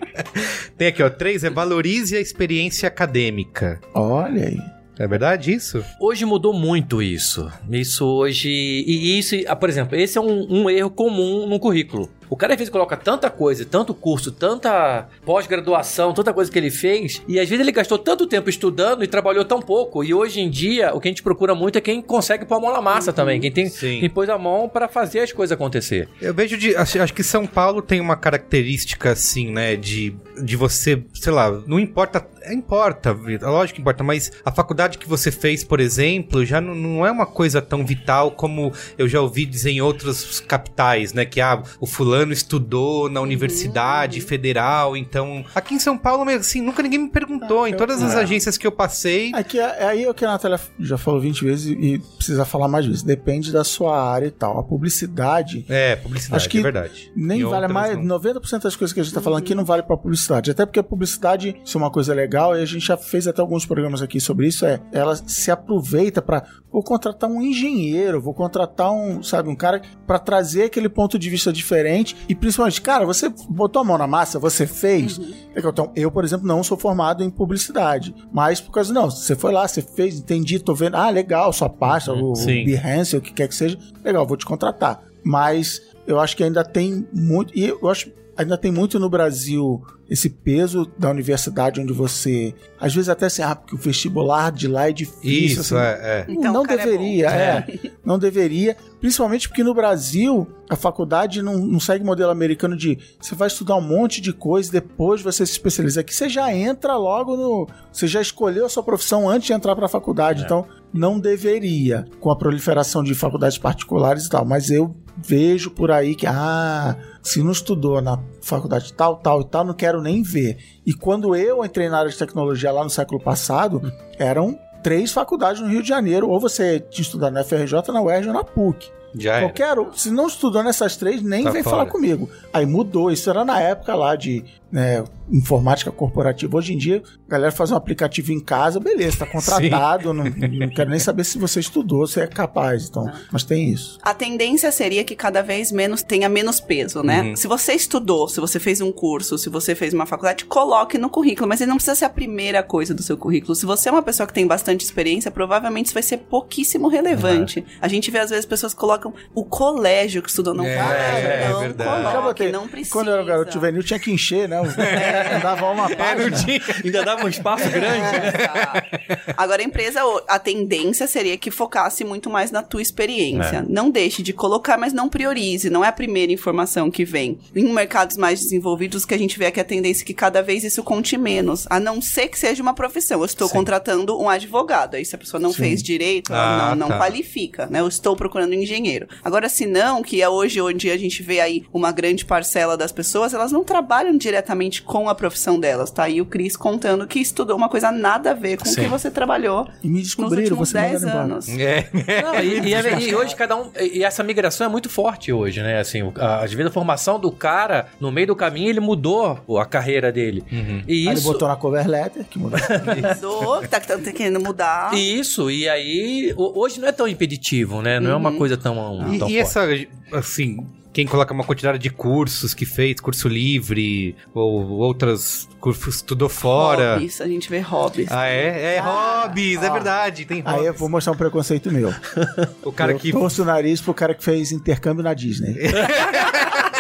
[laughs] Tem aqui, ó. Três é valorize a experiência acadêmica. Olha aí. É verdade isso? Hoje mudou muito isso. Isso hoje. E isso, ah, por exemplo, esse é um, um erro comum no currículo. O cara às vezes coloca tanta coisa, tanto curso, tanta pós-graduação, tanta coisa que ele fez, e às vezes ele gastou tanto tempo estudando e trabalhou tão pouco. E hoje em dia, o que a gente procura muito é quem consegue pôr a mão na massa também, quem tem Sim. quem pôs a mão para fazer as coisas acontecer. Eu vejo de. Acho, acho que São Paulo tem uma característica assim, né? De, de você, sei lá, não importa. é, Importa, lógico que importa, mas a faculdade que você fez, por exemplo, já não, não é uma coisa tão vital como eu já ouvi dizer em outras capitais, né? Que ah, o fulano estudou na universidade federal, então. Aqui em São Paulo, mas, assim, nunca ninguém me perguntou. em todas as agências que eu passei. Aqui é, é aí o que a Natália já falou 20 vezes e precisa falar mais vezes. Depende da sua área e tal. A publicidade É, publicidade, Acho que é verdade. nem Em vale mais. não. 90% das coisas que a gente tá falando aqui não vale pra publicidade. Até porque a publicidade, isso é uma coisa legal, e a gente já fez até alguns programas aqui sobre isso, é ela se aproveita pra vou contratar um engenheiro, vou contratar um, sabe, um cara pra trazer aquele ponto de vista diferente e principalmente, cara, você botou a mão na massa, você fez. Legal, Então, eu, por exemplo, não sou formado em publicidade, mas por causa não, você foi lá, você fez, entendi, tô vendo, ah, legal, sua pasta, o, o sim. Behance, o que quer que seja, legal, vou te contratar. Mas eu acho que ainda tem muito. E eu acho ainda tem muito no Brasil esse peso da universidade onde você. Às vezes até assim, ah, porque o vestibular de lá é difícil. Isso, assim, é, é. Então, não o cara é deveria, bom. é, [laughs] Não deveria. Principalmente porque no Brasil a faculdade não, não segue modelo americano de você vai estudar um monte de coisa e depois você se especializa. Aqui você já entra logo no. Você já escolheu a sua profissão antes de entrar para a faculdade. Então não deveria, com a proliferação de faculdades particulares e tal. Mas eu vejo por aí que, ah, se não estudou na faculdade tal, tal e tal, não quero nem ver. E quando eu entrei na área de tecnologia lá no século passado, eram três faculdades no Rio de Janeiro. Ou você tinha estudado na FRJ, na UERJ ou na PUC. Já. Qualquer, um, se não estudou nessas três, nem Tá vem fora. falar comigo. Aí mudou, isso era na época lá de né, informática corporativa. Hoje em dia, a galera faz um aplicativo em casa, beleza, tá [laughs] contratado, não, não quero nem saber se você estudou, se é capaz, então. Mas tem isso. A tendência seria que cada vez menos tenha menos peso, né? Uhum. Se você estudou, se você fez um curso, se você fez uma faculdade, coloque no currículo, mas ele não precisa ser a primeira coisa do seu currículo. Se você é uma pessoa que tem bastante experiência, provavelmente isso vai ser pouquíssimo relevante. A gente vê às vezes pessoas colocam o colégio que estudou, não É, coloque, é não verdade. Já coloque, não precisa. Quando eu era garoto juvenil, tinha que encher, né? [laughs] Dava uma página. Ainda dava um espaço grande, né? Exato. Agora, a empresa, a tendência seria que focasse muito mais na tua experiência. Não deixe de colocar, mas não priorize. Não é a primeira informação que vem. Em mercados mais desenvolvidos, que a gente vê é que a tendência é que cada vez isso conte menos. A não ser que seja uma profissão. Eu estou Sim. contratando um advogado. Aí, se a pessoa não Sim. fez direito, Ah, ela não, não tá. qualifica, né? Eu estou procurando um engenheiro. Agora, se não, que é hoje onde a gente vê aí uma grande parcela das pessoas, elas não trabalham diretamente com a profissão delas, tá? E o Cris contando que estudou uma coisa nada a ver com o que você trabalhou E me nos descobriram, últimos você mandou 10 embora. anos. É. Não, e, e é- e hoje cada um. E essa migração é muito forte hoje, né? Assim, a- às vezes a formação do cara, no meio do caminho, ele mudou a carreira dele. E Aí ele isso. botou na cover letter, que mudou. Mudou, tá, tá querendo mudar. Isso, e aí, ho- hoje não é tão impeditivo, né? Não é uma coisa tão, E, tão e forte. essa, assim, quem coloca uma quantidade de cursos que fez, curso livre, ou outras cursos estudou fora. Hobbies, a gente vê hobbies. Ah, é? É hobbies, é verdade, tem Aí eu hobbies. vou mostrar um preconceito meu. [laughs] O cara eu que torço o nariz pro cara que fez intercâmbio na Disney. [laughs]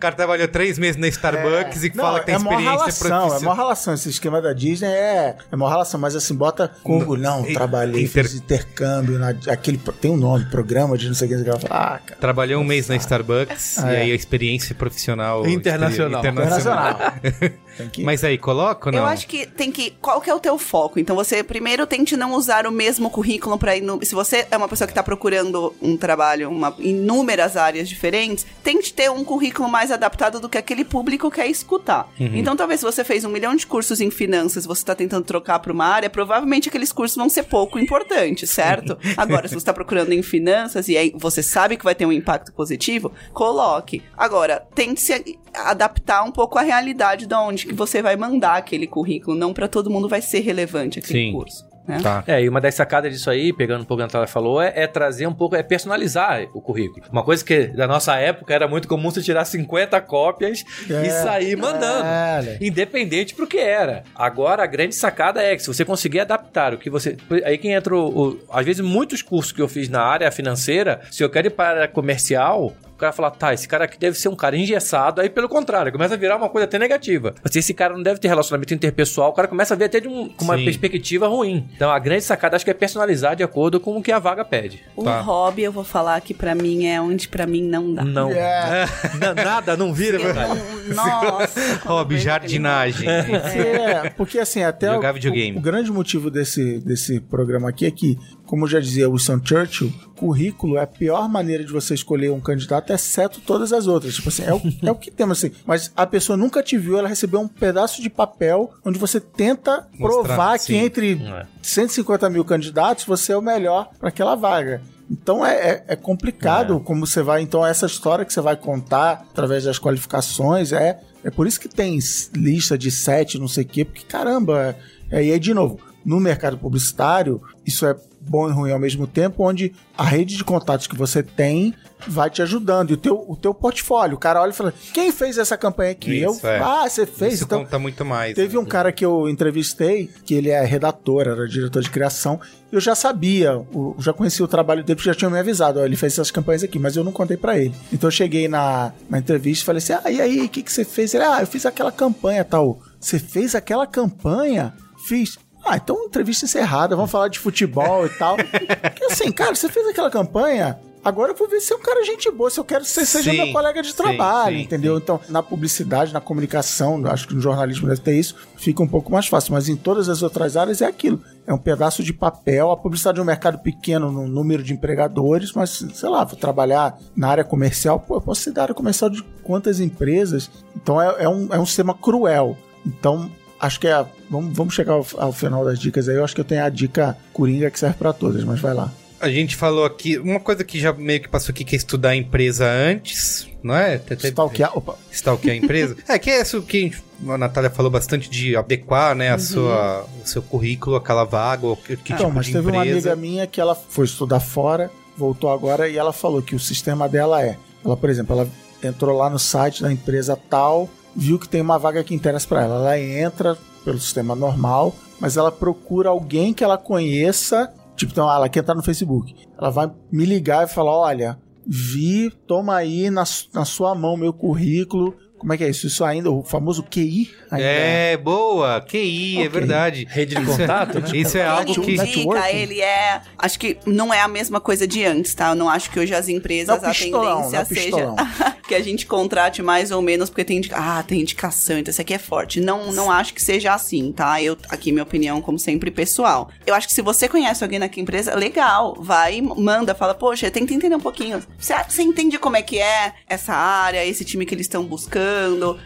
o cara trabalhou três meses na Starbucks e Não, fala que tem é experiência relação, é profissional. mó relação. Esse esquema da Disney é, é mó relação, mas assim, bota com orgulho. Não, In- trabalhei, inter- fiz intercâmbio, na, aquele, tem um nome, programa de não sei o que, não sei o que. Ah, cara. Trabalhou um mês na Starbucks Ah, e é. aí a experiência profissional Internacional. internacional. Internacional. [laughs] Que... Mas aí, coloca ou não? Eu acho que tem que. Qual que é o teu foco? Então você primeiro tente não usar o mesmo currículo para Se você é uma pessoa que está procurando um trabalho uma, em inúmeras áreas diferentes, tente ter um currículo mais adaptado do que aquele público quer escutar. Então, talvez se você fez um milhão de cursos em finanças, você está tentando trocar para uma área, provavelmente aqueles cursos vão ser pouco importantes, certo? [laughs] Agora, se você está procurando em finanças e aí você sabe que vai ter um impacto positivo, coloque. Agora, tente se adaptar um pouco à realidade de onde que você vai mandar aquele currículo. Não para todo mundo vai ser relevante aquele Sim. curso. né? Tá. É, e uma das sacadas disso aí, pegando um pouco o que a Natália falou, é, é trazer um pouco, é personalizar o currículo. Uma coisa que da nossa época era muito comum você tirar 50 cópias e É. sair mandando. É? Independente pro que era. Agora, a grande sacada é que se você conseguir adaptar o que você. Aí que entra o, o- Às vezes, muitos cursos que eu fiz na área financeira, se eu quero ir para a área comercial. O cara fala, tá, esse cara aqui deve ser um cara engessado. Aí, pelo contrário, começa a virar uma coisa até negativa. Mas esse cara não deve ter relacionamento interpessoal, o cara começa a ver até de um- com uma Sim. perspectiva ruim. Então, a grande sacada acho que é personalizar de acordo com o que a vaga pede. O Tá. hobby, eu vou falar que pra mim é onde pra mim não dá. Não. É. [laughs] Na- Nada, não vira, Eu verdade. não- Nossa. [laughs] Hobby, jardinagem. É, porque assim, até Jogar o, videogame. o, o grande motivo desse, desse programa aqui é que, como já dizia Winston Churchill, currículo é a pior maneira de você escolher um candidato, exceto todas as outras. Tipo assim, é o, [laughs] é o que temos assim. Mas a pessoa nunca te viu, ela recebeu um pedaço de papel onde você tenta Mostrar, provar que sim. entre É. 150 mil candidatos você é o melhor para aquela vaga. Então é, é- é complicado como você vai. Então, essa história que você vai contar através das qualificações é. É por isso que tem lista de sete, não sei o quê, porque caramba. É, e aí, de novo, no mercado publicitário, isso é bom e ruim ao mesmo tempo, onde a rede de contatos que você tem vai te ajudando. E o teu, o teu portfólio, o cara olha e fala: quem fez essa campanha aqui? Isso, eu. é. Ah, você fez. Isso então, conta muito mais. Teve um cara que eu entrevistei, que ele é redator, era diretor de criação. Eu já sabia, o- já conhecia o trabalho dele, porque já tinha me avisado. Ó, ele fez essas campanhas aqui, mas eu não contei pra ele. Então eu cheguei na, na entrevista e falei assim: Ah, e aí, o que, que você fez? Ele, ah, eu fiz aquela campanha tal. Você fez aquela campanha? Fiz. Ah, então entrevista encerrada, vamos falar de futebol e tal. Porque assim, cara, você fez aquela campanha. Agora eu vou ver se é um cara gente boa, se eu quero que você seja Sim, meu colega de sim, trabalho, sim, entendeu? Então, na publicidade, na comunicação, acho que no jornalismo deve ter isso, fica um pouco mais fácil. Mas em todas as outras áreas é aquilo. É um pedaço de papel. A publicidade é um mercado pequeno no número de empregadores, mas, sei lá, vou trabalhar na área comercial, pô, eu posso ser da área comercial de quantas empresas? Então é, é um, é um sistema cruel. Então, acho que é. Vamos, vamos chegar ao, ao final das dicas aí. Eu acho que eu tenho a dica coringa que serve pra todas, mas vai lá. A gente falou aqui, uma coisa que já meio que passou aqui, que é estudar a empresa antes, não é? Stalkear. Opa. Stalkear a empresa. [laughs] é, que é isso que a, a Natália falou bastante de adequar, né, a sua, o seu currículo, aquela vaga, ou que, que Então, tipo mas de teve uma empresa. amiga minha que ela foi estudar fora, voltou agora e ela falou que o sistema dela é. Ela, por exemplo, ela entrou lá no site da empresa tal, viu que tem uma vaga que interessa pra ela. Ela entra pelo sistema normal, mas ela procura alguém que ela conheça. Tipo, então, ela quer entrar no Facebook. Ela vai me ligar e falar: olha, vi, toma aí na, na sua mão meu currículo. Como é que é isso? Isso ainda, o famoso QI? Ainda É, boa, QI, é Ok. verdade. Rede de contato, né? Isso é algo que... Indica, networking. ele é. Acho que não é a mesma coisa de antes, tá? Eu não acho que hoje as empresas Não é a pistolão, tendência não é seja [laughs] que a gente contrate mais ou menos porque tem indica... ah, tem indicação, então esse aqui é forte. Não, não acho que seja assim, tá? Eu aqui minha opinião como sempre pessoal. Eu acho que se você conhece alguém naquela empresa, legal, vai, manda, fala, poxa, tenta entender um pouquinho. Você, você entende como é que é essa área, esse time que eles estão buscando?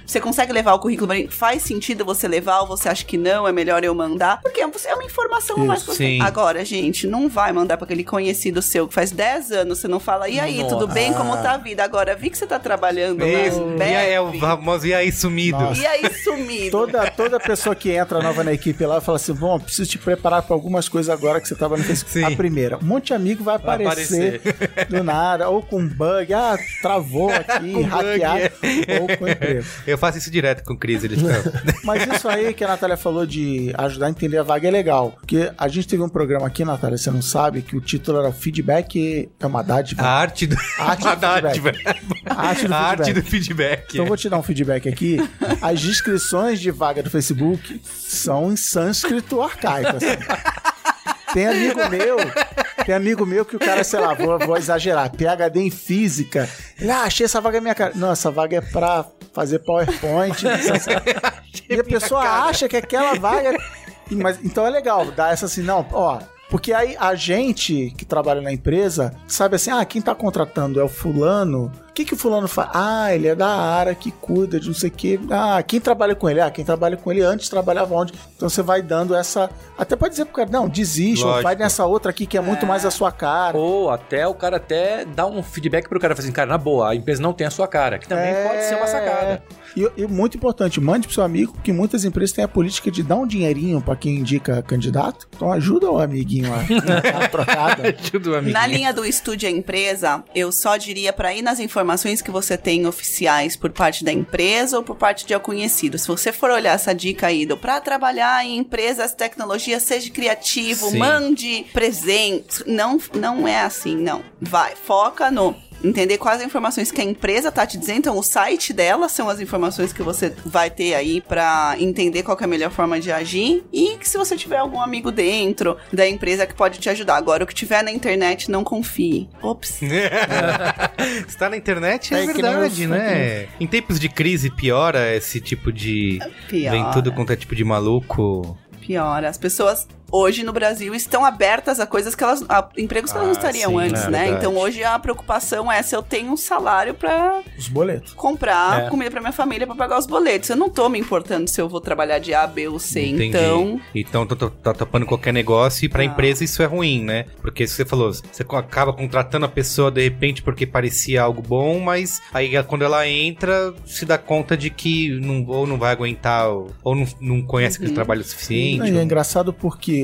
Você consegue levar o currículo pra mim? Faz sentido você levar ou você acha que não, é melhor eu mandar? Porque é é uma informação mais Isso, que você sim. Agora, gente, não vai mandar pra aquele conhecido seu que faz 10 anos, você não fala, e aí, tudo bem? Como tá a vida? Agora, vi que você tá trabalhando Isso, na e aí é o famoso e aí sumido. Nossa. E aí, sumido. Toda, toda pessoa que entra nova na equipe lá fala assim: bom, preciso te preparar para algumas coisas agora que você tava no Facebook. Sim. A primeira, um monte de amigo vai Vai aparecer, do nada, ou com bug, ah, travou [laughs] aqui, hackeado, bug, ou com. [laughs] Eu faço isso direto com Cris, eles ficam... [laughs] Mas isso aí que a Natália falou de ajudar a entender a vaga é legal. Porque a gente teve um programa aqui, Natália, você não sabe, que o título era Feedback é uma dádiva. A arte do... A arte [laughs] do dádiva. A arte do A arte feedback. do feedback. Então eu vou te dar um feedback aqui. As descrições de vaga do Facebook são em sânscrito arcaico. assim. Tem amigo meu, tem amigo meu que o cara, sei lá, vou, vou exagerar, PHD em física. Ele, ah, achei essa vaga minha cara. Não, essa vaga é pra fazer PowerPoint. [laughs] e a pessoa acha que aquela vaga. Mas, então é legal dar essa assim, não, ó. Porque aí a gente que trabalha na empresa sabe assim, ah, quem tá contratando é o fulano. O que, que o fulano faz? Ah, ele é da área que cuida de não sei o que. Ah, quem trabalha com ele? Ah, quem trabalha com ele antes trabalhava onde? Então você vai dando essa. Até pode dizer pro cara, não, desiste, ou vai nessa outra aqui que é muito mais a sua cara. Ou até o cara até dá um feedback pro cara, falar assim, cara, na boa, a empresa não tem a sua cara, que também É. pode ser uma sacada. E, e muito importante, mande pro seu amigo, que muitas empresas têm a política de dar um dinheirinho pra quem indica candidato. Então ajuda o amiguinho a, a trocada. Ajuda o amiguinho. Na linha do estude a empresa, eu só diria para ir nas informações que você tem oficiais por parte da empresa ou por parte de algum conhecido. Se você for olhar essa dica aí do para trabalhar em empresas tecnologia, seja criativo, Sim. mande presentes. Não, não é assim, não. Vai, foca no entender quais as informações que a empresa tá te dizendo. Então, o site dela são as informações que você vai ter aí pra entender qual que é a melhor forma de agir. E que se você tiver algum amigo dentro da empresa que pode te ajudar. Agora, o que tiver na internet, não confie. Ops. [laughs] Está na internet, é, É verdade, né? Em tempos de crise, piora esse tipo de. Piora. Vem tudo quanto é tipo de maluco. Pior. As pessoas hoje no Brasil estão abertas a coisas que elas. a empregos que elas não Ah, estariam sim, antes, é né? verdade. Então hoje a preocupação é se eu tenho um salário pra Os boletos. comprar É. comida pra minha família pra pagar os boletos. Eu não tô me importando se eu vou trabalhar de A, B ou C. Entendi. Então. Então tá, tapando qualquer negócio e pra Ah. empresa isso é ruim, né? Porque você falou, você acaba contratando a pessoa de repente porque parecia algo bom, mas aí quando ela entra, se dá conta de que não, ou não vai aguentar, ou, ou não, não conhece aquele trabalho suficiente. É ou- engraçado porque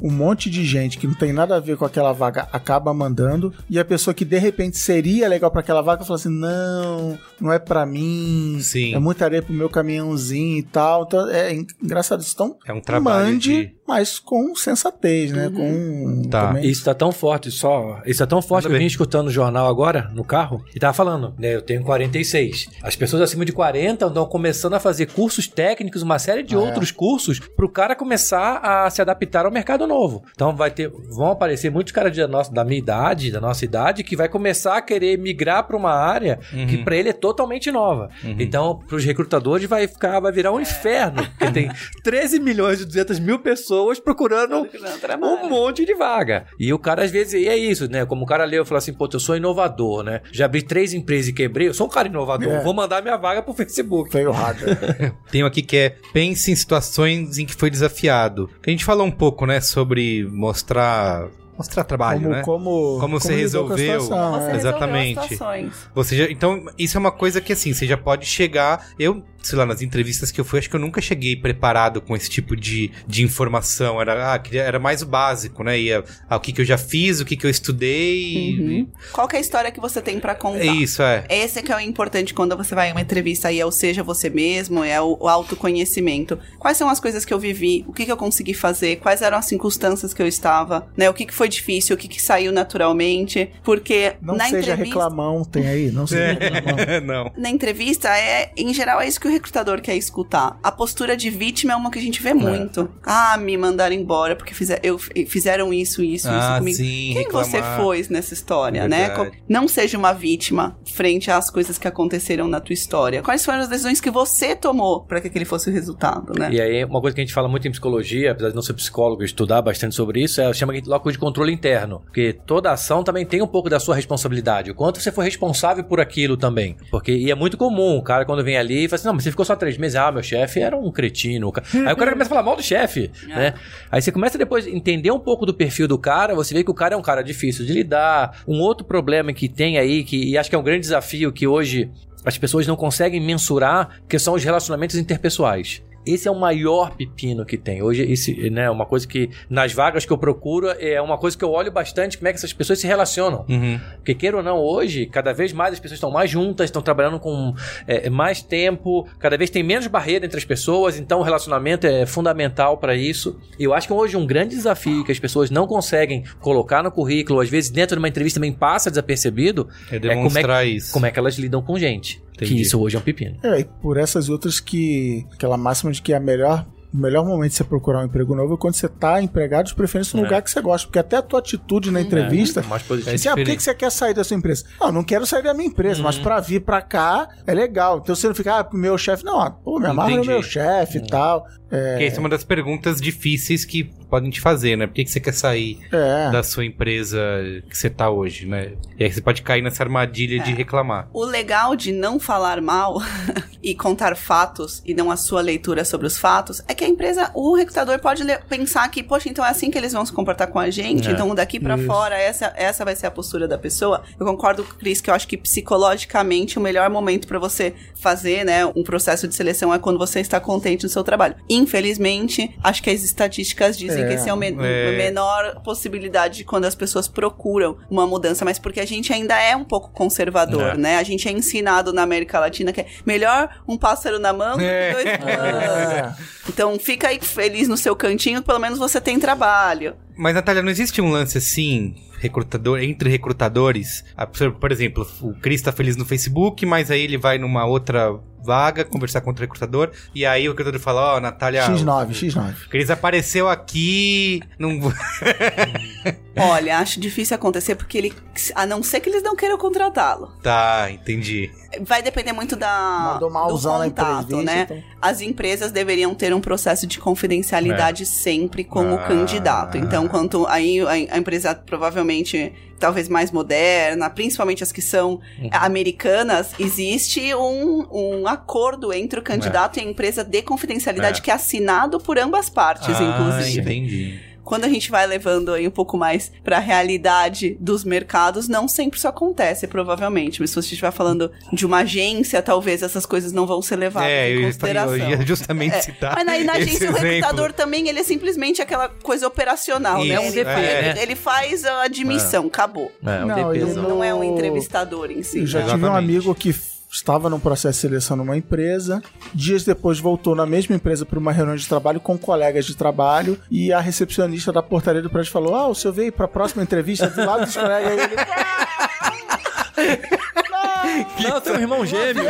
um monte de gente que não tem nada a ver com aquela vaga acaba mandando e a pessoa que de repente seria legal pra aquela vaga fala assim: não, não é pra mim, Sim. é muita areia pro meu caminhãozinho e tal. Então é en- engraçado isso. Então, É um trabalho mande, de- mas com sensatez, né? Com Tá. também- Isso tá tão forte, só. Isso tá tão forte que eu vim escutando o jornal agora, no carro, e tava falando, né? Eu tenho 46. As pessoas acima de 40 estão começando a fazer cursos técnicos, uma série de é. outros cursos, pro cara começar a se adaptar ao mercado novo. Então vai ter. Vão aparecer muitos caras da, nossa, da minha idade, da nossa idade, que vai começar a querer migrar pra uma área que pra ele é totalmente nova. Então, pros recrutadores vai ficar, vai virar um inferno. Porque tem 13 milhões e 200 mil pessoas procurando um monte de vaga. E o cara, às vezes, e é isso, né? Como o cara leu e falou assim, pô, eu sou inovador, né? Já abri três empresas e quebrei, eu sou um cara inovador, É. vou mandar minha vaga pro Facebook. Hardware. [laughs] Tem um aqui que é pense em situações em que foi desafiado. Que a gente falou um pouco, né, sobre mostrar mostrar trabalho, como, né? como, Como você lidou com a resolveu. situação, Você é. resolveu Exatamente. Você já, então, isso é uma coisa que assim, você já pode chegar. Eu, sei lá, nas entrevistas que eu fui, acho que eu nunca cheguei preparado com esse tipo de, de informação. Era, ah, queria- era mais o básico, né? Ia, ah, o que, que eu já fiz, o que, que eu estudei. Uhum. Qual que é a história que você tem pra contar? É isso, é. Esse que é o importante quando você vai em uma entrevista aí, é o seja você mesmo, é o, o autoconhecimento. Quais são as coisas que eu vivi? O que, que eu consegui fazer? Quais eram as circunstâncias que eu estava? Né? O que, que foi difícil? O que, que saiu naturalmente? Porque Não na seja entrevista... reclamão, tem aí? Não seja reclamão. [laughs] Não. Na entrevista, é, em geral, é isso que o recrutador quer escutar. A postura de vítima é uma que a gente vê muito. Ah, me mandaram embora porque fizer, eu, fizeram isso, isso, Ah, isso comigo. sim, Quem reclamar. você foi nessa história, né? Verdade. Não seja uma vítima frente às coisas que aconteceram na tua história. Quais foram as decisões que você tomou para que aquele fosse o resultado, né? E aí, uma coisa que a gente fala muito em psicologia, apesar de não ser psicólogo e estudar bastante sobre isso, é chama de loco de controle interno. Porque toda ação também tem um pouco da sua responsabilidade. O quanto você foi responsável por aquilo também. Porque e é muito comum, o cara quando vem ali e fala assim: não, mas você ficou só três meses, ah, meu chefe era um cretino. Aí o cara começa a falar mal do chefe, [laughs] né? Aí você começa depois a entender um pouco do perfil do cara, você vê que o cara é um cara difícil de lidar. Um outro problema que tem aí, que e acho que é um grande desafio que hoje as pessoas não conseguem mensurar, que são os relacionamentos interpessoais. Esse é o maior pepino que tem. Hoje, esse, né, uma coisa que nas vagas que eu procuro é uma coisa que eu olho bastante como é que essas pessoas se relacionam. Uhum. Porque queira ou não, hoje, cada vez mais as pessoas estão mais juntas, estão trabalhando com é, mais tempo, cada vez tem menos barreira entre as pessoas, então o relacionamento é fundamental para isso. E eu acho que hoje um grande desafio que as pessoas não conseguem colocar no currículo, às vezes dentro de uma entrevista também passa desapercebido, É como é, demonstrar isso. como é que elas lidam com gente. Entendi. Que isso hoje é um pepino. É, e por essas outras que. aquela máxima de que a melhor. O melhor momento de você procurar um emprego novo é quando você tá empregado, de preferência num É. lugar que você gosta. Porque até a tua atitude na entrevista. mais positivo. Assim, ah, por que, você quer sair da sua empresa? Não, não quero sair da minha empresa, mas pra vir pra cá é legal. Então você não fica, ah, meu chefe, não, ah, pô, me amarra no Entendi. meu chefe e tal. Que essa é uma das perguntas difíceis que podem te fazer, né? Por que, que você quer sair É. da sua empresa que você tá hoje, né? E aí você pode cair nessa armadilha de reclamar. O legal de não falar mal [laughs] e contar fatos e não a sua leitura sobre os fatos é que a empresa, o recrutador pode pensar que, poxa, então é assim que eles vão se comportar com a gente, É. então daqui pra fora essa, essa vai ser a postura da pessoa. Eu concordo com o Cris que eu acho que psicologicamente o melhor momento pra você fazer, né, um processo de seleção é quando você está contente no seu trabalho. Infelizmente, acho que as estatísticas dizem É. que esse é o me- É. a menor possibilidade de quando as pessoas procuram uma mudança, mas porque a gente ainda é um pouco conservador, É. né? A gente é ensinado na América Latina que é melhor um pássaro na mão do É. que dois voando. [laughs] É. Então fica aí feliz no seu cantinho, pelo menos você tem trabalho. Mas, Natália, não existe um lance assim, recrutador, entre recrutadores? Por exemplo, o Cris tá feliz no Facebook, mas aí ele vai numa outra vaga conversar com outro recrutador, e aí o recrutador fala, ó, Natália... X9, X9. O Cris apareceu aqui, não... [laughs] Olha, acho difícil acontecer porque ele, a não ser que eles não queiram contratá-lo. tá, entendi. Vai depender muito da Mandou do contato, né? então. As empresas deveriam ter um processo de confidencialidade sempre com o Ah. candidato. Então, quanto aí a, a empresa provavelmente talvez mais moderna, principalmente as que são americanas, existe um, um acordo entre o candidato e a empresa de confidencialidade É. que é assinado por ambas partes, ah, inclusive. entendi. Quando a gente vai levando aí um pouco mais pra realidade dos mercados, não sempre isso acontece, provavelmente. Mas se você estiver falando de uma agência, talvez essas coisas não vão ser levadas É, em consideração. eu ia [laughs] justamente É, citar Mas na esse agência o exemplo. recrutador também, ele é simplesmente aquela coisa operacional, né? Isso, Ele, é um DP, ele- né? ele faz a admissão, acabou. É, o Não, DPzão. ele Não é um entrevistador em si. Eu já tive um amigo que estava num processo de seleção numa empresa, dias depois voltou na mesma empresa para uma reunião de trabalho com colegas de trabalho e a recepcionista da portaria do prédio falou: Ah, o senhor veio para a próxima entrevista do lado dos colegas. [laughs] [laughs] [laughs] Não, tem um irmão gêmeo.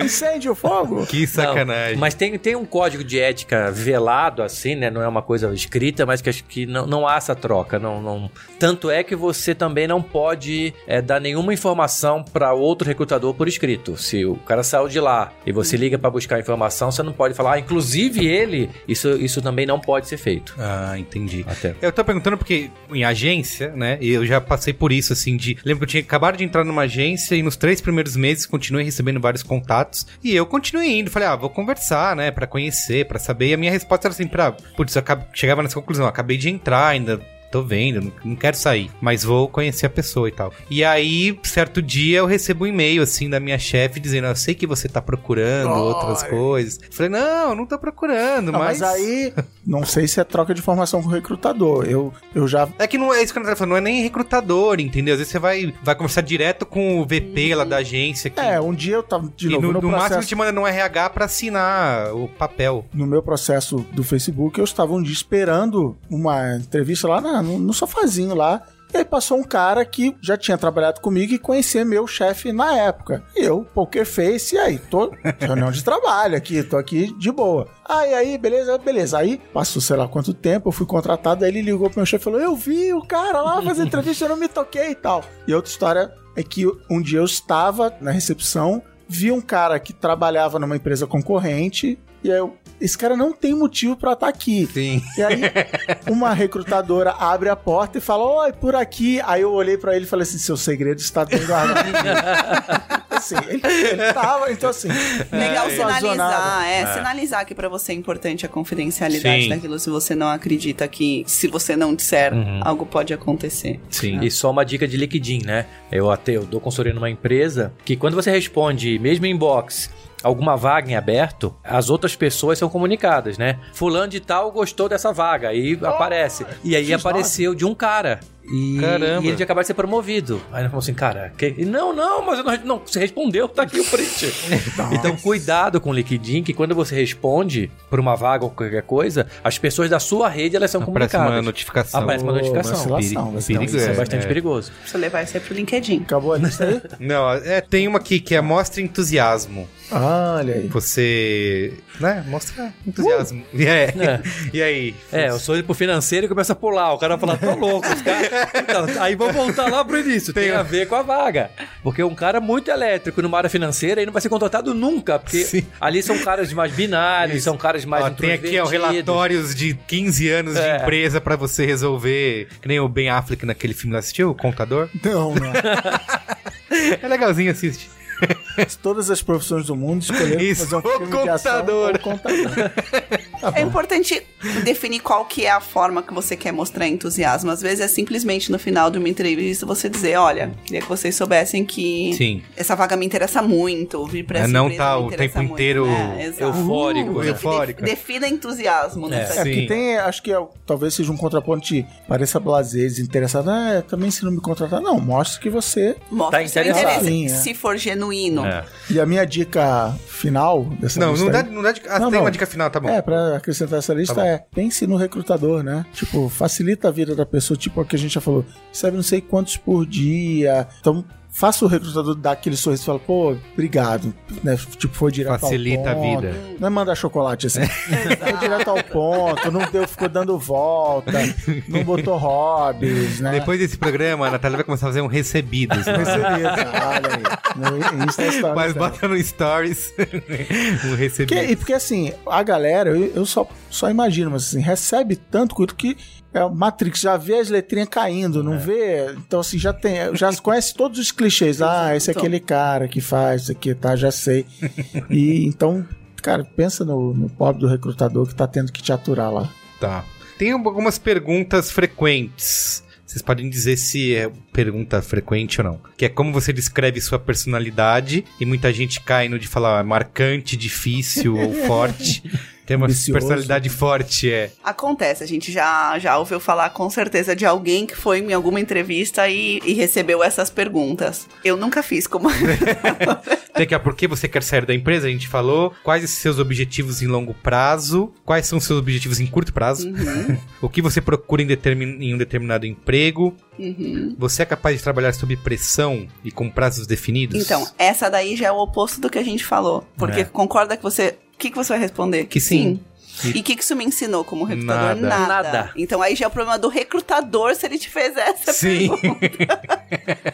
Incêndio, fogo. Que sacanagem. Não, mas tem, tem um código de ética velado, assim, né? Não é uma coisa escrita, mas que acho que não, não há essa troca. Não, não... Tanto é que você também não pode é, dar nenhuma informação para outro recrutador por escrito. Se o cara saiu de lá e você liga para buscar informação, você não pode falar, ah, inclusive ele, isso, isso também não pode ser feito. Ah, entendi. Até. Eu tô perguntando porque em agência, né? e Eu já passei por isso, assim, de. Lembro que eu tinha acabado de entrar numa agência e nos três primeiros meses continuei recebendo vários contatos. E eu continuei indo. Falei, ah, vou conversar, né? Pra conhecer, pra saber. E a minha resposta era assim, pra. Putz, eu acab- chegava nessa conclusão, acabei de entrar ainda. Tô vendo, não, não quero sair, mas vou conhecer a pessoa e tal. E aí, certo dia, eu recebo um e-mail, assim, da minha chefe dizendo: Eu sei que você tá procurando outras coisas. Falei: Não, não tô procurando, Não, mas. mas aí, não sei se é troca de informação com o recrutador. Eu, eu já É que não é isso que eu falando, não é nem recrutador, entendeu? Às vezes você vai, vai conversar direto com o VP lá da agência. Que, É, um dia eu tava de e novo no, no, no máximo processo, te manda no RH pra assinar o papel. no meu processo do Facebook, eu estava um dia esperando uma entrevista lá na- no, no sofazinho lá. E aí passou um cara que já tinha trabalhado comigo e conhecia meu chefe na época. E eu, poker face, e aí, tô reunião de trabalho aqui, tô aqui de boa. Aí, aí, beleza, beleza. Aí passou sei lá quanto tempo, eu fui contratado, aí ele ligou pro meu chefe e falou: Eu vi o cara lá fazer entrevista, eu não me toquei e tal. E outra história é que um dia eu estava na recepção, vi um cara que trabalhava numa empresa concorrente, e aí eu, esse cara não tem motivo pra estar aqui. Sim. E aí, uma recrutadora abre a porta e fala: Oi, por aqui. Aí eu olhei pra ele e falei assim: Seu segredo está bem guardado. [laughs] assim, ele, ele tava, então assim. Legal nada. sinalizar, é, sinalizar que pra você é importante a confidencialidade Sim. daquilo se você não acredita que se você não disser, algo pode acontecer. Sim. E só uma dica de LinkedIn, né? Eu até eu dou consultoria numa empresa que quando você responde, mesmo em inbox, alguma vaga em aberto, as outras pessoas são comunicadas, né? Fulano de tal gostou dessa vaga, aí aparece. E aí X9. apareceu de um cara. E, Caramba. e ele tinha acabado de ser promovido. Aí ele falou assim, cara, que- não, não, mas eu não, não, você respondeu, tá aqui o print. [laughs] então, cuidado com o LinkedIn, que quando você responde por uma vaga ou qualquer coisa, as pessoas da sua rede, elas são Aparece uma comunicadas. notificação. Aparece uma notificação. Perigo- vacilação. perigo Isso é, é, bastante é. perigoso. Você levar isso aí pro LinkedIn. Acabou a lista aí? [laughs] Não, é, tem uma aqui que é mostra entusiasmo. Olha aí. Você, né, mostra entusiasmo. [laughs] E, é, É. e aí? É, eu sou ele pro financeiro e começa a pular. O cara fala, tô louco. Os cara... Então, aí vamos voltar lá pro início. Tem a ver com a vaga. Porque um cara muito elétrico numa área financeira ele não vai ser contratado nunca. Porque Sim. ali são caras mais binários, são caras mais Ó, tem aqui ó, relatórios de 15 anos É. de empresa pra você resolver. Que nem o Ben Affleck naquele filme lá assistiu, o Contador. Não, não. [laughs] É legalzinho, assiste. [laughs] Todas as profissões do mundo escolheram Isso, fazer um o filme de ação computador. ou contador. Tá [laughs] É importante definir qual que é a forma que você quer mostrar entusiasmo. Às vezes é simplesmente no final de uma entrevista você dizer, olha, queria que vocês soubessem que Sim. essa vaga me interessa muito, vir pra É, essa não tá o tempo muito. inteiro É, eufórico, Uh, eufórico. Defi- Defina entusiasmo. né? É. É, porque tem, acho que é- talvez seja um contraponto de pareça blazer, desinteressado. Ah, também se não me contratar. Não, mostre que você. Mostra Tá interessado. Sim, é. se for genuíno. É. E a minha dica final dessa Não, lista não dá, aí- não dá dica. Ah, Não, tem não. uma dica final, tá bom. É, pra acrescentar essa lista Tá é pense no recrutador, né? Tipo, facilita a vida da pessoa, tipo o que a gente já falou. Recebe não sei quantos por dia. Então, faça o recrutador dar aquele sorriso e fala, pô, obrigado. Né? Tipo, foi direto Facilita a ao ponto. vida. Não é mandar chocolate assim. foi direto ao ponto, não deu, ficou dando volta, não botou hobbies, né? Depois desse programa, a Natália vai começar a fazer um recebidos. né? Recebido, olha aí. No Insta Stories Mas dela. bota no Stories [laughs] um recebido. Porque, e porque assim, a galera, eu, eu só, só imagino, mas assim, recebe tanto quanto que é o Matrix, já vê as letrinhas caindo, não vê? Então, assim, já tem, já conhece todos os clichês. Ah, esse é aquele cara que faz isso aqui, tá, já sei. E então, cara, pensa no, no pobre do recrutador que tá tendo que te aturar lá. Tá. Tem algumas perguntas frequentes. Vocês podem dizer se é pergunta frequente ou não. Que é como você descreve sua personalidade. E muita gente cai no de falar marcante, difícil ou forte. [laughs] Tem uma Ambicioso. personalidade forte, é. Acontece, a gente já, já ouviu falar com certeza de alguém que foi em alguma entrevista e, e recebeu essas perguntas. Eu nunca fiz como. Tem que, ah, por que você quer sair da empresa? A gente falou. Quais os seus objetivos em longo prazo? Quais são os seus objetivos em curto prazo? [laughs] o que você procura em, determin- em um determinado emprego? Uhum. Você é capaz de trabalhar sob pressão e com prazos definidos? Então, essa daí já é o oposto do que a gente falou. Porque É. concorda que você. O que, que você vai responder? Que sim. E o que, que isso me ensinou como recrutador? Nada. Nada. Então aí já é o problema do recrutador se ele te fez essa Sim.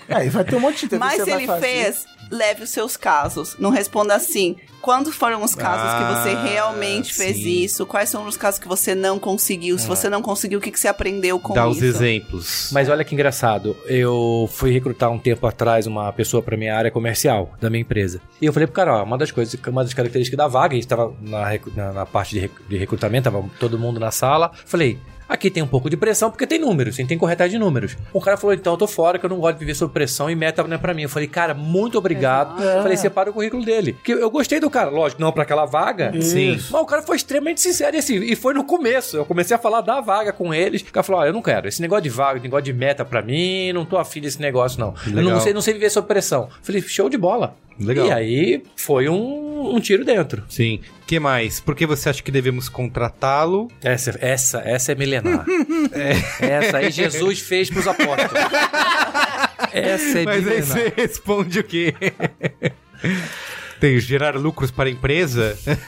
É, e [laughs] vai ter um monte de Mas que se ele fazer. fez, leve os seus casos. Não responda assim. Quando foram os casos que você Ah, realmente fez sim. isso? Quais são os casos que você não conseguiu? Se você não conseguiu, o que, que você aprendeu com Dá isso? os exemplos. Mas olha que engraçado, eu fui recrutar um tempo atrás uma pessoa para minha área comercial da minha empresa. E eu falei pro cara, ó, uma das coisas, uma das características da vaga, a gente tava na, na, na parte de recrutamento, tava todo mundo na sala. Falei, aqui tem um pouco de pressão porque tem números, a gente tem corretagem de números. O cara falou, então eu tô fora, que eu não gosto de viver sob pressão e meta não é pra mim. Eu falei, cara, muito obrigado. Exato. Falei, separa o currículo dele. Porque eu gostei do cara, lógico, não pra aquela vaga. Sim. Mas o cara foi extremamente sincero e assim, e foi no começo. Eu comecei a falar da vaga com eles. O cara falou: Ó, eu não quero. Esse negócio de vaga, negócio de meta pra mim, não tô afim desse negócio, não. Eu Legal. não sei, não sei viver sob pressão. Falei, show de bola. Legal. E aí foi um, um tiro dentro. Sim. que mais? Por que você acha que devemos contratá-lo? Essa, essa, essa é milenar. [laughs] Essa aí Jesus fez pros apóstolos. [laughs] Essa é Mas aí milenar. você responde o quê? [laughs] Tem gerar lucros para a empresa? [laughs]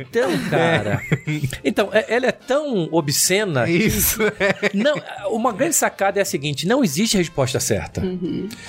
Então, cara. Então, é- ela é tão obscena que Isso. Não, uma grande sacada é a seguinte: não existe resposta certa.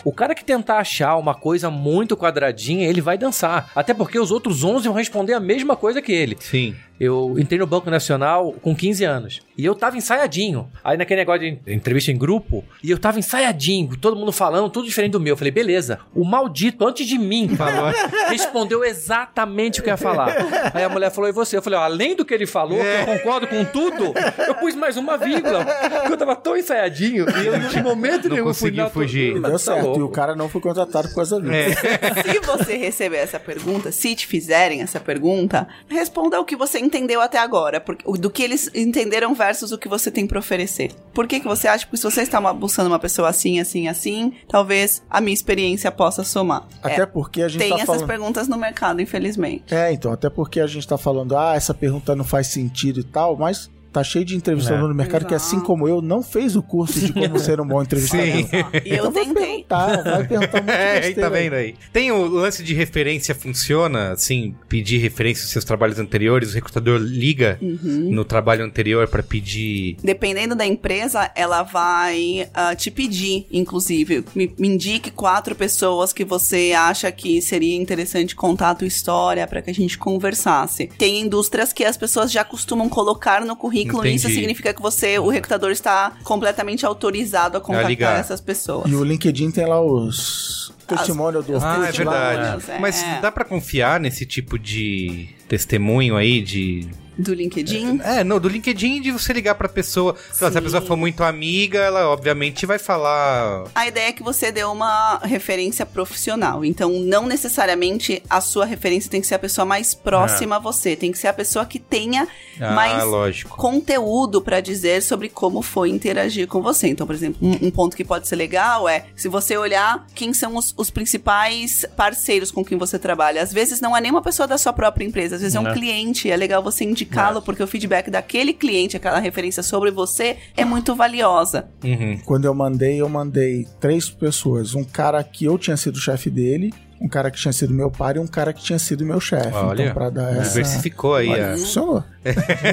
O cara que tentar achar uma coisa muito quadradinha, ele vai dançar. Até porque os outros 11 vão responder a mesma coisa que ele. Sim. Eu entrei no Banco Nacional com 15 anos. E eu tava ensaiadinho. Aí naquele negócio de entrevista em grupo, e eu tava ensaiadinho, todo mundo falando, tudo diferente do meu. Eu falei, beleza. O maldito, antes de mim, [laughs] Falou. respondeu exatamente o que eu ia falar. Aí a mulher falou, e você? Eu falei, ó, além do que ele falou, que eu concordo com tudo, eu pus mais uma vírgula. Porque eu tava tão ensaiadinho, e eu de momento Não nenhum fui conseguiu na- fugir. E deu Tá certo. louco. E o cara não foi contratado por causa disso. É. Se você receber essa pergunta, se te fizerem essa pergunta, responda o que você entendeu até agora, porque, do que eles entenderam versus o que você tem pra oferecer. Por que, que você acha que se você está uma- buscando uma pessoa assim, assim, assim, talvez a minha experiência possa somar? Até É, porque a gente tem tá essas falando... perguntas no mercado, infelizmente. É, então, até porque a gente tá falando, ah, essa pergunta não faz sentido e tal, mas tá cheio de entrevistador É. no mercado que, assim como eu, não fez o curso de como ser um bom entrevistador. Sim. E eu Então vai tentei. perguntar, vai perguntar muito [laughs] É, aí tá vendo aí. Tem o lance de referência funciona, assim, pedir referência dos seus trabalhos anteriores, o recrutador liga Uhum. no trabalho anterior pra pedir. Dependendo da empresa, ela vai ah, te pedir, inclusive, me, me indique quatro pessoas que você acha que seria interessante contar a tua história para que a gente conversasse. Tem indústrias que as pessoas já costumam colocar no currículo currículo, e isso Entendi. significa que você, o recrutador, está completamente autorizado a contactar ligar. essas pessoas. E o LinkedIn tem lá os testemunhos do Ah, é lá. verdade. é. Mas dá pra confiar nesse tipo de testemunho aí de Do LinkedIn. É, não, do LinkedIn de você ligar pra pessoa. Se a pessoa for muito amiga, ela obviamente vai falar. A ideia é que você dê uma referência profissional. Então, não necessariamente a sua referência tem que ser a pessoa mais próxima a você. Tem que ser a pessoa que tenha Ah, mais lógico. conteúdo pra dizer sobre como foi interagir com você. Então, por exemplo, um, um ponto que pode ser legal é se você olhar quem são os, os principais parceiros com quem você trabalha. Às vezes não é nem uma pessoa da sua própria empresa, às vezes é um Né. cliente. É legal você indicá-lo, porque o feedback daquele cliente, aquela referência sobre você, é muito valiosa. Uhum. Quando eu mandei, eu mandei três pessoas. Um cara que eu tinha sido chefe dele, um cara que tinha sido meu pai e um cara que tinha sido meu chefe. Olha, então, pra dar essa... diversificou aí. Olha, a- funcionou. [laughs]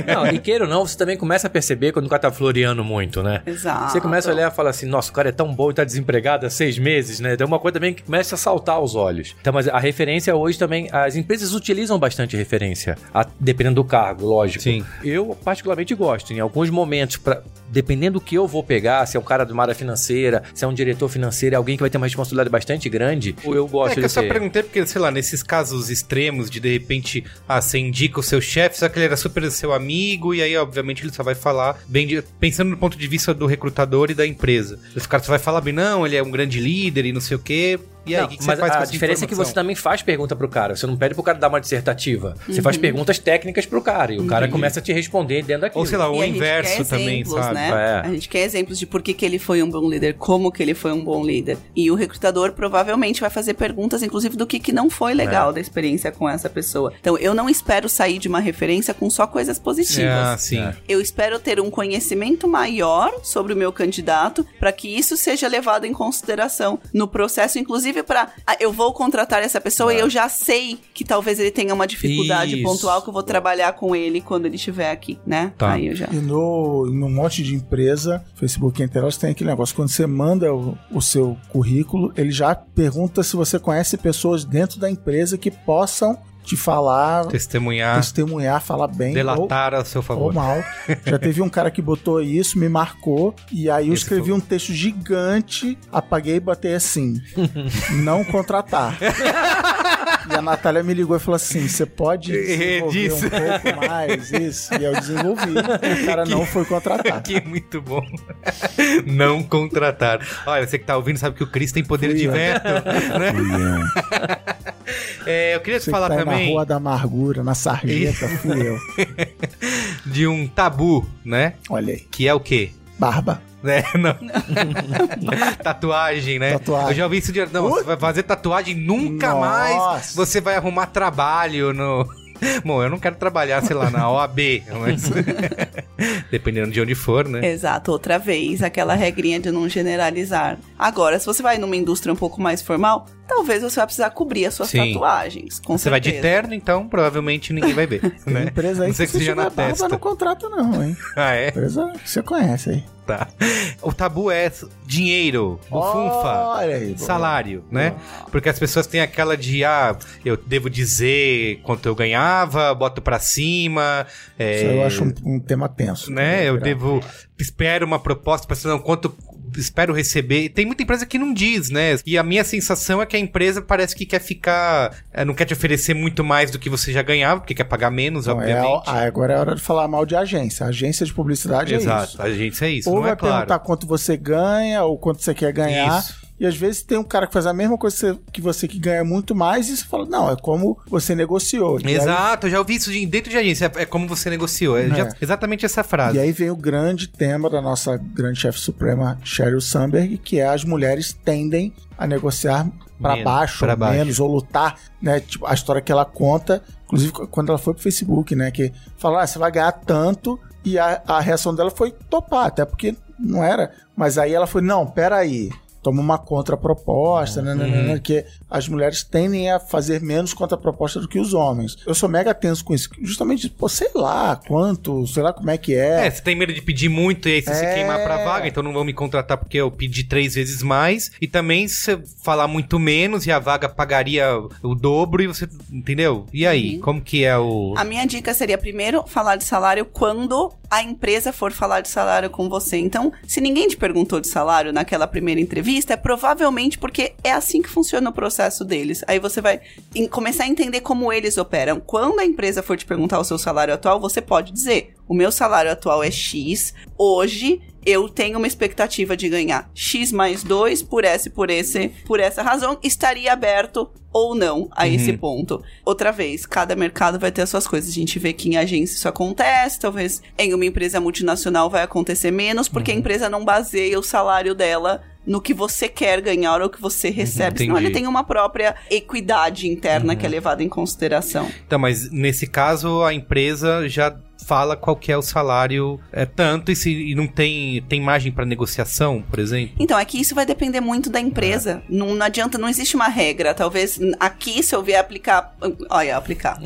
Não, e queira ou não, você também começa a perceber quando o cara tá floreando muito, né? Exato. Você começa a olhar e fala assim, nossa, o cara é tão bom e tá desempregado há seis meses, né? Tem uma coisa também que começa a saltar aos olhos. Então, mas a referência hoje também, as empresas utilizam bastante referência, a- dependendo do cargo, lógico. Sim. Eu particularmente gosto, em alguns momentos, pra, dependendo do que eu vou pegar, se é um cara de uma área financeira, se é um diretor financeiro, é alguém que vai ter uma responsabilidade bastante grande, eu gosto É só perguntei porque, sei lá, nesses casos extremos de de repente, ah, você indica o seu chefe, só que ele era super seu amigo, e aí, obviamente, ele só vai falar bem de- pensando no ponto de vista do recrutador e da empresa. Esse cara só vai falar bem, não, ele é um grande líder e não sei o quê. E aí, Não, que, que mas você faz com a essa diferença é que você também faz pergunta pro cara. Você não pede pro cara dar uma dissertativa. Você faz perguntas técnicas pro cara. E o cara começa a te responder dentro daquilo. Ou sei lá, E o a gente inverso quer também, exemplos, sabe? Né? É. A gente quer exemplos de por que, que ele foi um bom líder, como que ele foi um bom líder. E o recrutador provavelmente vai fazer perguntas, inclusive, do que, que não foi É. legal da experiência com essa pessoa. Então, eu não espero sair de uma referência com só coisas positivas. Ah, sim. É. Eu espero ter um conhecimento maior sobre o meu candidato para que isso seja levado em consideração no processo, inclusive para eu vou contratar essa pessoa e eu já sei que talvez ele tenha uma dificuldade Isso. pontual que eu vou trabalhar com ele quando ele estiver aqui, né? Tá. Aí eu já. E no, no monte de empresa, Facebook elas, tem aquele negócio. Quando você manda o, o seu currículo, ele já pergunta se você conhece pessoas dentro da empresa que possam te falar, Testemunhar, testemunhar, falar bem ou, delatar a seu ou favor. mal. Já teve um cara que botou isso, me marcou, e aí eu Esse escrevi foi- um texto gigante, apaguei e botei assim: não contratar. E a Natália me ligou e falou assim: você pode desenvolver um pouco mais isso? E eu desenvolvi. E o cara não foi contratado. Que muito bom. Não contratar. Olha, você que tá ouvindo sabe que o Cris tem poder Fui de eu. veto, né? É, eu queria te Você falar que tá aí na também Rua da Amargura, na Sarjeta, [laughs] fui eu. de um tabu, né? Olha aí. Que é o quê? Barba. [laughs] Não. [laughs] tatuagem, né? Tatuagem. Eu já ouvi isso de. Não, você vai fazer tatuagem nunca Nossa. mais. Você vai arrumar trabalho no. Bom, eu não quero trabalhar, sei lá, na OAB, mas. Dependendo de onde for, né? Exato, outra vez, aquela regrinha de não generalizar. Agora, se você vai numa indústria um pouco mais formal, talvez você vai precisar cobrir as suas Sim. tatuagens. Com Você vai de certeza. terno, então provavelmente ninguém vai ver. [laughs] Né? empresa aí Não sei que que seja na testa. não contrata não, hein? [laughs] Ah, é? Empresa que você conhece aí. Tá. O tabu é dinheiro, bufunfa. Aí. boa. Salário, né? Porque as pessoas têm aquela de, ah, eu devo dizer quanto eu ganhava, boto pra cima. é, Isso eu acho um, um tema tenso. né? Eu devo. Espero uma proposta pra não quanto espero receber. Tem muita empresa que não diz, né? E a minha sensação é que a empresa parece que quer ficar. eh, Não quer te oferecer muito mais do que você já ganhava, porque quer pagar menos, Então, é a- obviamente. ah, agora é hora de falar mal de agência. Agência de publicidade é Exato, isso. a gente é isso, Ou não vai é claro. perguntar quanto você ganha ou quanto você quer ganhar. Isso. E às vezes tem um cara que faz a mesma coisa que você- que ganha muito mais e você fala, não, é como você negociou. E aí- Exato, eu já ouvi isso de- dentro de agência. É, é como você negociou. É, É. já- exatamente essa frase. E aí vem o grande tema da nossa grande chefe suprema, Sheryl Sandberg, que é as mulheres tendem a negociar para baixo, pra baixo. menos, ou lutar, né? Tipo, a história que ela conta, inclusive quando ela foi pro Facebook, né? Que fala, ah, você vai ganhar tanto, e a, a reação dela foi topar, até porque não era. Mas aí ela foi, não, peraí. Toma uma contraproposta, né, né, né, Uhum. né, que as mulheres tendem a fazer menos contraproposta do que os homens. Eu sou mega tenso com isso. Justamente, pô, sei lá quanto, sei lá como é que É, você tem medo de pedir muito e aí você se É. queimar pra vaga, então não vão me contratar porque eu pedi três vezes mais. E também se você falar muito menos e a vaga pagaria o dobro e você. Entendeu? E aí? Uhum. Como que é o. A minha dica seria primeiro falar de salário quando a empresa for falar de salário com você. Então, se ninguém te perguntou de salário naquela primeira entrevista, é provavelmente porque é assim que funciona o processo deles. Aí você vai começar a entender como eles operam. Quando a empresa for te perguntar o seu salário atual, você pode dizer: o meu salário atual é X. Hoje eu tenho uma expectativa de ganhar X mais 2 por essa por esse, por essa razão, estaria aberto ou não a esse ponto. Outra vez, cada mercado vai ter as suas coisas. A gente vê que em agência isso acontece, talvez em uma empresa multinacional vai acontecer menos, porque a empresa não baseia o salário dela no que você quer ganhar ou que você recebe. Senão entendi. ele tem uma própria equidade interna que é levada em consideração. Então, mas nesse caso a empresa já fala qual que é o salário é tanto e se e não tem tem margem para negociação, por exemplo. Então, aqui isso vai depender muito da empresa. Não, não adianta, não existe uma regra. Talvez aqui, se eu vier aplicar. Olha, aplicar.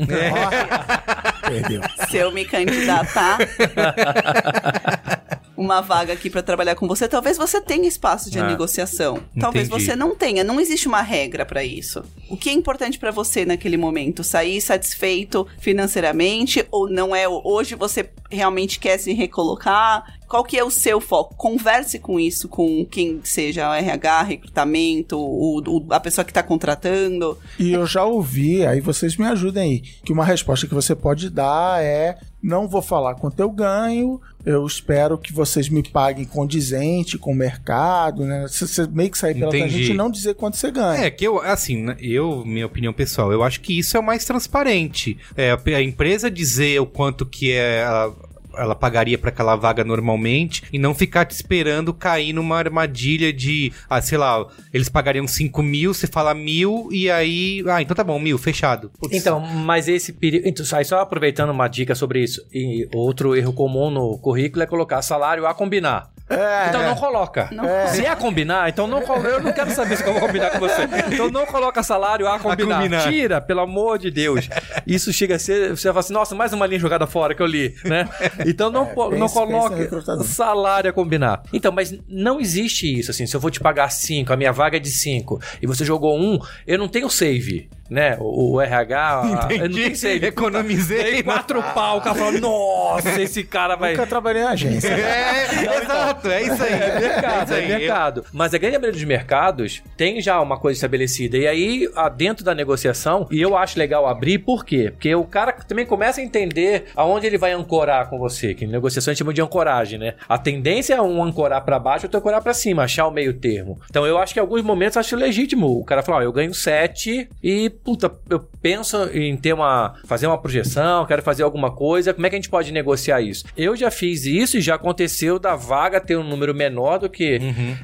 Perdeu. se eu me candidatar [laughs] uma vaga aqui pra trabalhar com você, talvez você tenha espaço de Ah, negociação. Talvez entendi. você não tenha. Não existe uma regra pra isso. O que é importante pra você naquele momento? Sair satisfeito financeiramente ou não é? Hoje você realmente quer se recolocar? Qual que é o seu foco? Converse com isso com quem seja o RH, recrutamento, o, o- a pessoa que tá contratando. E eu já ouvi, aí vocês me ajudem aí, que uma resposta que você pode dar é: não vou falar quanto eu ganho, eu espero que vocês me paguem condizente com o mercado, né? Você, você meio que sair pela Entendi. tangente e não dizer quanto você ganha. É, que eu, assim, né, eu, minha opinião pessoal, eu acho que isso é o mais transparente. É, a, a empresa dizer o quanto que é a- ela pagaria pra aquela vaga normalmente e não ficar te esperando cair numa armadilha de, ah, sei lá, eles pagariam 5 mil, você fala mil e aí, ah, então tá bom, mil, fechado. Putz, Então, mas esse perigo. Então, aí só aproveitando uma dica sobre isso. E outro erro comum no currículo é colocar salário a combinar. É, Então não coloca. Se é a combinar, então não colo- Eu não quero saber se eu vou combinar com você. Então não coloca salário a combinar. combinar. Tira, pelo amor de Deus. Isso chega a ser. Você fala assim, nossa, mais uma linha jogada fora que eu li, né? Então não, po- pensa- não coloque salário a combinar. Então, mas não existe isso, assim. Se eu vou te pagar 5, a minha vaga é de 5, e você jogou um, eu não tenho save. Né? O, o RH, eu não tenho save. economizei. Dei quatro pau, o cara falou, nossa, esse cara vai. Nunca trabalhei em agência. É, exato, é isso aí. É mercado, isso é aí. mercado. Mas a grande maioria dos mercados tem já uma coisa estabelecida. E aí, ah, dentro da negociação, e eu acho legal abrir, por quê? Porque o cara também começa a entender aonde ele vai ancorar com você, que em negociação a gente chama de ancoragem, né? A tendência é um ancorar pra baixo, outro ancorar pra cima, achar o meio termo. Então eu acho que em alguns momentos eu acho legítimo. O cara fala, ó, eu ganho 7 e, puta, eu penso em ter uma. fazer uma projeção, quero fazer alguma coisa. Como é que a gente pode negociar isso? Eu já fiz isso e já aconteceu da vaga ter um número menor do que,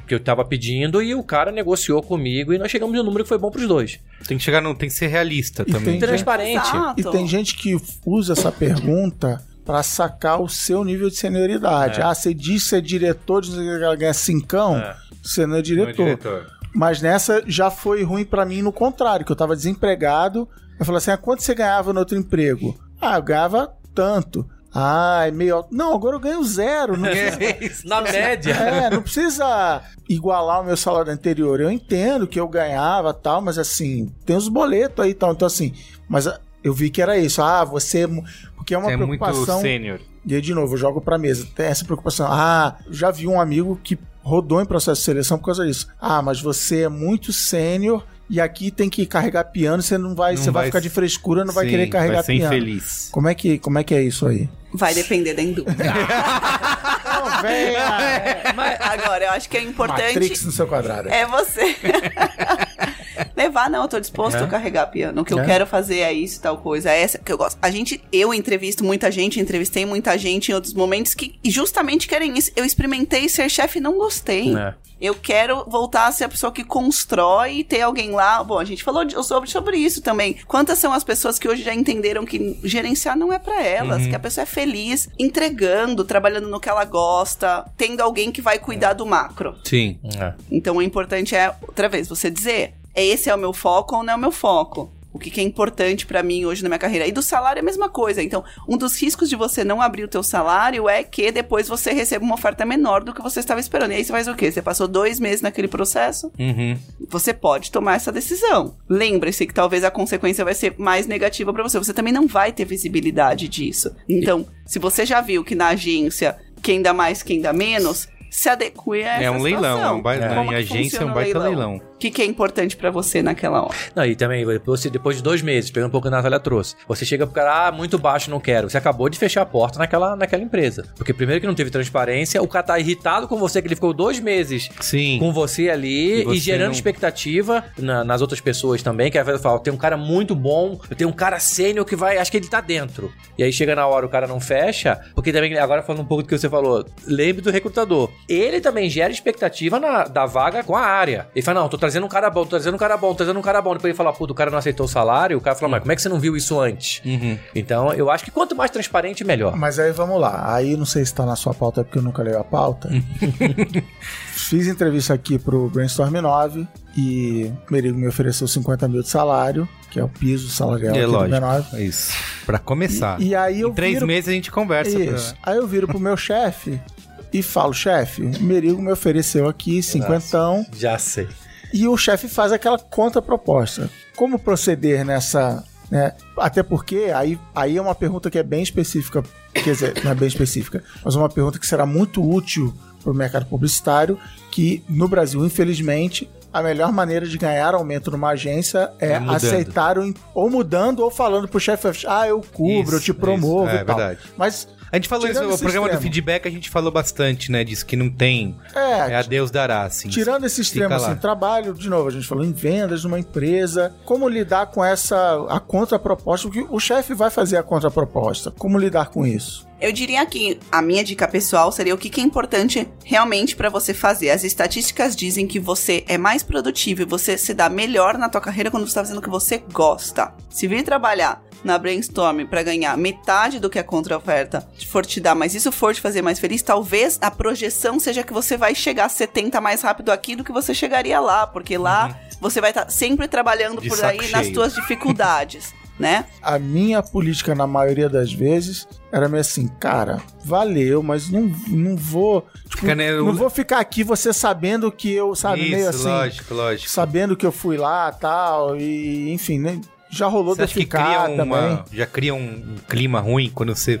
que eu tava pedindo e o cara negociou comigo e nós chegamos um número que foi bom pros dois. Tem que chegar, no, tem que ser realista E também. tem- Transparente. Exato. E tem gente que usa essa pergunta pra sacar o seu nível de senioridade. Ah, você diz que você é diretor, ganha cincão, É. você não é diretor. Mas nessa já foi ruim pra mim no contrário, que eu tava desempregado. Eu falei assim: ah, quanto você ganhava no outro emprego? Ah, eu ganhava tanto. Ah, é meio alto. Não, agora eu ganho zero. Não [laughs] precisa, Na média. [laughs] é, não precisa igualar o meu salário anterior. Eu entendo que eu ganhava tal, mas assim, tem os boletos aí e tal. Então, assim, mas ah, eu vi que era isso. Ah, você. é Porque é uma Você é muito preocupação. sênior. E aí, de novo, eu jogo pra mesa. Tem essa preocupação. Ah, já vi um amigo que rodou em processo de seleção por causa disso. Ah, mas você é muito sênior e aqui tem que carregar piano, você não vai, Não você vai, vai- ficar de frescura, não vai Sim, querer carregar vai ser piano. infeliz. Como é que, como é que é isso aí? Vai depender da indústria. [laughs] Não, venha! Agora, eu acho que é importante. Matrix no seu quadrado. É você. [laughs] Levar, não, eu tô disposto a carregar piano. O que eu É. quero fazer é isso, tal coisa. É essa que eu gosto. A gente, eu entrevisto muita gente, entrevistei muita gente em outros momentos que justamente querem isso. Eu experimentei ser chefe e não gostei. É. Eu quero voltar a ser a pessoa que constrói e ter alguém lá. Bom, a gente falou de- sobre, sobre isso também. Quantas são as pessoas que hoje já entenderam que gerenciar não é pra elas, que a pessoa é feliz entregando, trabalhando no que ela gosta, tendo alguém que vai cuidar do macro. Sim. É. Então o importante é, outra vez, você dizer, esse é o meu foco ou não é o meu foco. O que, que é importante pra mim hoje na minha carreira. E do salário é a mesma coisa. Então, um dos riscos de você não abrir o teu salário é que depois você receba uma oferta menor do que você estava esperando. E aí você faz o quê? Você passou dois meses naquele processo? Uhum. Você pode tomar essa decisão. Lembre-se que talvez a consequência vai ser mais negativa pra você. Você também não vai ter visibilidade disso. Então, se você já viu que na agência quem dá mais, quem dá menos, se adeque a essa É um leilão, situação. é um baita, Como em agência é um baita leilão. O que, que é importante pra você naquela hora? Não, e também, depois, depois de dois meses, pegando um pouco que a Natália trouxe, você chega pro cara, ah, muito baixo, não quero. Você acabou de fechar a porta naquela, naquela empresa. Porque primeiro que não teve transparência, o cara tá irritado com você, que ele ficou dois meses Sim. com você ali E você e gerando não- expectativa na- nas outras pessoas também, que às vezes fala, tem um cara muito bom, eu tenho um cara sênior que vai, acho que ele tá dentro. E aí chega na hora, o cara não fecha, porque também, agora falando um pouco do que você falou, lembre do recrutador. Ele também gera expectativa na- da vaga com a área. Ele fala, não, tô trazendo um cara bom, tô trazendo um cara bom, tô trazendo um cara bom. Depois ele fala, puta, o cara não aceitou o salário, o cara fala, mas como é que você não viu isso antes? Uhum. Então, eu acho que quanto mais transparente, melhor. Mas aí vamos lá. Aí não sei se tá na sua pauta porque eu nunca leio a pauta. [laughs] Fiz entrevista aqui pro Brainstorm 9 e o Merigo me ofereceu 50 mil de salário, que é o piso salarial É aqui do lógico. B9. É isso. Pra começar. E, e aí eu em três viro... meses a gente conversa. Isso. Pra... Aí eu viro pro meu [laughs] chefe e falo, chefe, o Merigo me ofereceu aqui cinquentão Já sei. E o chefe faz aquela contraproposta. Como proceder nessa. Né? Até porque aí, aí é uma pergunta que é bem específica, quer dizer, não é bem específica, mas é uma pergunta que será muito útil para o mercado publicitário, que no Brasil, infelizmente, a melhor maneira de ganhar aumento numa agência é, É aceitar o, ou mudando ou falando pro chefe, ah, eu cubro, eu Isso, te promovo isso, é e tal. verdade. Mas A gente falou isso, esse programa do extremo. feedback a gente falou bastante, né? Disso que não tem. é, É a Deus dará, assim. Tirando esse extremo, assim, trabalho, de novo, a gente falou em vendas numa empresa, como lidar com essa, a contraproposta, porque o chefe vai fazer a contraproposta, como lidar com isso? Eu diria que a minha dica pessoal seria o que que é importante realmente pra você fazer. As estatísticas dizem que você é mais produtivo e você se dá melhor na tua carreira quando você está fazendo o que você gosta. Se vir trabalhar na brainstorm pra ganhar metade do que a contra-oferta for te dar, mas isso for te fazer mais feliz, talvez a projeção seja que você vai chegar a 70 mais rápido aqui do que você chegaria lá, porque lá você vai estar sempre trabalhando Uhum. De por aí nas cheio. tuas dificuldades, [laughs] né? A minha política, na maioria das vezes, era meio assim, cara, valeu, mas não, não vou. Tipo, Fica, não vou ficar aqui você sabendo que eu, sabe, Isso, meio assim. lógico, lógico. Sabendo que eu fui lá tal, e enfim, né? Já rolou Você de acha que ficar cria também. já cria um, clima ruim quando você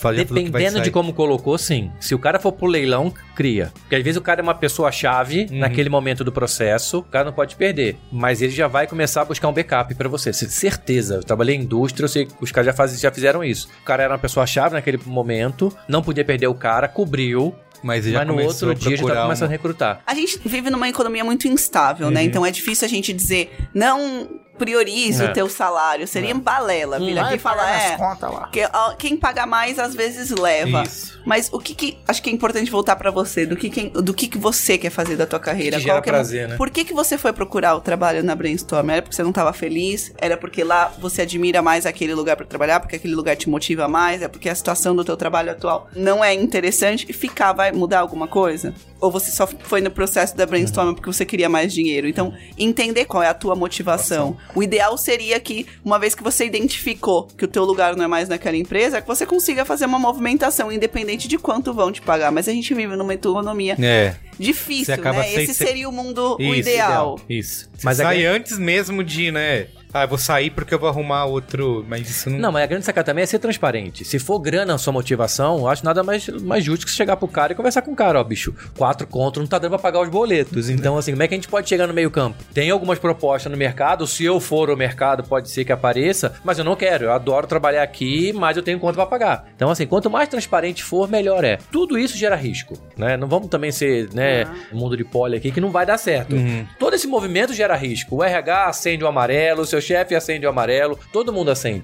vai Dependendo de como colocou, sim. Se o cara for pro leilão, cria. Porque às vezes o cara é uma pessoa-chave Uhum. naquele momento do processo, o cara não pode perder. Mas ele já vai começar a buscar um backup pra você. Certeza. Eu trabalhei em indústria, eu sei que os caras já, faz, já fizeram isso. O cara era uma pessoa-chave naquele momento, não podia perder o cara, cobriu, Mas, já mas no outro a dia já tá começando a uma- recrutar. A gente vive numa economia muito instável, né? Então é difícil a gente dizer, não priorize É. o teu salário. Seria balela aqui Vai e falar, pagar nas é. que, ó, quem paga mais às vezes leva. Isso. Mas o que, que acho que é importante voltar pra você, do que, que- do que, que você quer fazer da tua carreira? Que gera que é- prazer, né? Por que, que você foi procurar o trabalho na Brainstorm? Era porque você não estava feliz? Era porque lá você admira mais aquele lugar pra trabalhar? Porque aquele lugar te motiva mais? É porque a situação do teu trabalho atual não é interessante? E ficar vai mudar alguma coisa? Ou você só foi no processo da Brainstorm porque você queria mais dinheiro? Então, entender qual é a tua motivação. O ideal seria que, uma vez que você identificou que o teu lugar não é mais naquela empresa, que você consiga fazer uma movimentação, independente de quanto vão te pagar. Mas a gente vive numa economia É. difícil, né? sem Esse ser- seria o mundo o Isso, ideal. Isso. Mas sai grande- antes mesmo de, né? Ah, eu vou sair porque eu vou arrumar outro. Mas isso não. Não, mas a grande sacada também é ser transparente. Se for grana a sua motivação, eu acho nada mais, mais justo que você chegar pro cara e conversar com o cara, ó, bicho, quatro conto não tá dando pra pagar os boletos. Então, assim, como é que a gente pode chegar no meio campo? Tem algumas propostas no mercado, se eu for o mercado, pode ser que apareça, mas eu não quero, eu adoro trabalhar aqui, mas eu tenho conta pra pagar. Então, assim, quanto mais transparente for, melhor é. Tudo isso gera risco, né? Não vamos também ser, né, mundo de pole aqui, que não vai dar certo. Todo esse movimento gera risco. O RH acende o amarelo, o seu chefe acende o amarelo, todo mundo acende.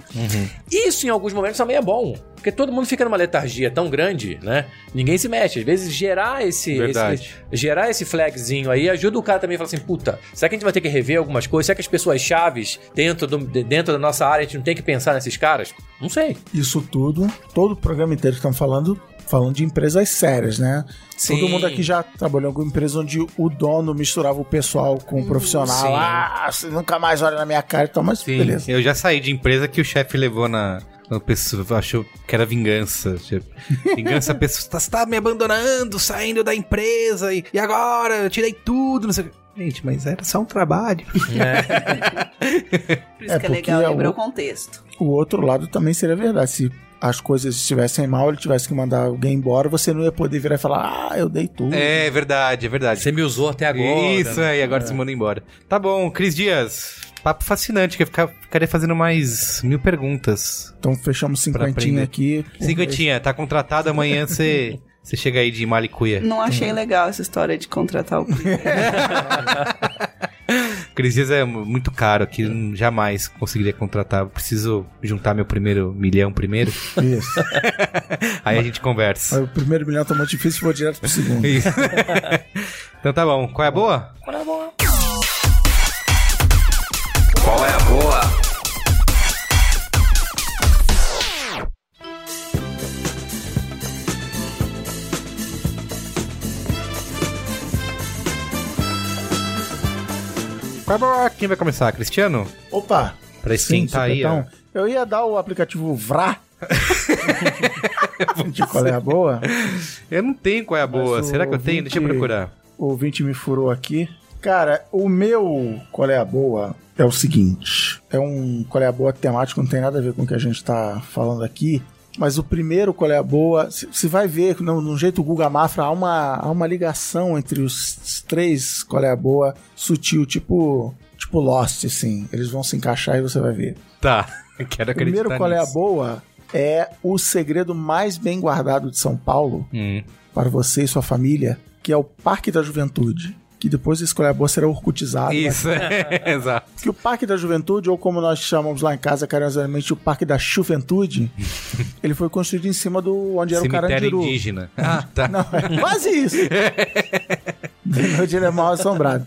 Isso em alguns momentos também é bom. Porque todo mundo fica numa letargia tão grande, né? Ninguém se mexe. Às vezes gerar esse, esse- gerar esse flagzinho aí ajuda o cara também a falar assim, puta, será que a gente vai ter que rever algumas coisas? Será que as pessoas chaves dentro, do, de- dentro da nossa área a gente não tem que pensar nesses caras? Não sei. Isso tudo, todo o programa inteiro que estamos falando, falando de empresas sérias, né? Sim. Todo mundo aqui já trabalhou em alguma empresa onde o dono misturava o pessoal com o profissional. sim. Ah, você nunca mais olha na minha cara, então, mas Sim, beleza. eu já saí de empresa que o chefe levou na. A pessoa achou que era vingança. Tipo, vingança, a pessoa tá, você tá me abandonando, saindo da empresa, e, e agora eu tirei tudo, não sei o que. Gente, mas era só um trabalho. Por isso É, que é porque legal é lembrar o- o contexto. O outro lado também seria verdade. Se as coisas estivessem mal, ele tivesse que mandar alguém embora, você não ia poder virar e falar, ah, eu dei tudo. É verdade, é verdade. Você me usou até agora. Isso aí, agora você manda embora. Tá bom, Cris Dias. Papo fascinante, que eu ficar- ficaria fazendo mais mil perguntas. Então fechamos cinquentinha aqui. Cinquentinha, tá contratado, amanhã você, você chega aí de Malicuia. Não achei legal essa história de contratar o Cris [laughs] Dias é mu- muito caro aqui, jamais conseguiria contratar. Eu preciso juntar meu primeiro milhão primeiro, Isso. [laughs] aí a gente conversa. Aí o primeiro milhão tá muito difícil, vou direto pro segundo. [laughs] Isso. então tá bom, qual é a boa? Qual é a boa? Qual é a Quem vai começar? Cristiano? Opa! Pra esquentar aí, então, Eu ia dar o aplicativo VRA. [laughs] de qual é a boa? Eu não tenho qual é a boa. Mas Será que eu tenho? Deixa eu procurar. O ouvinte me furou aqui. Cara, o meu qual é a boa é o seguinte: é um qual é a boa temático, não tem nada a ver com o que a gente tá falando aqui. Mas o primeiro qual é a boa, você vai ver no, no jeito Guga Mafra há uma, há uma ligação entre os três qual é a boa sutil, tipo tipo Lost, assim. Eles vão se encaixar e você vai ver. Tá, [laughs] eu quero O acreditar primeiro qual é a nisso. boa é o segredo mais bem guardado de São Paulo Hum. para você e sua família, que é o Parque da Juventude. Que depois desse Escolha Boa será orcutizado. né? Isso, [laughs] exato. Que o Parque da Juventude, ou como nós chamamos lá em casa carinhosamente, o Parque da Juventude, [laughs] ele foi construído em cima do onde era o Cemitério Carandiru. indígena. Ah, tá. Não, é quase isso. [laughs] De noite ele é mal assombrado.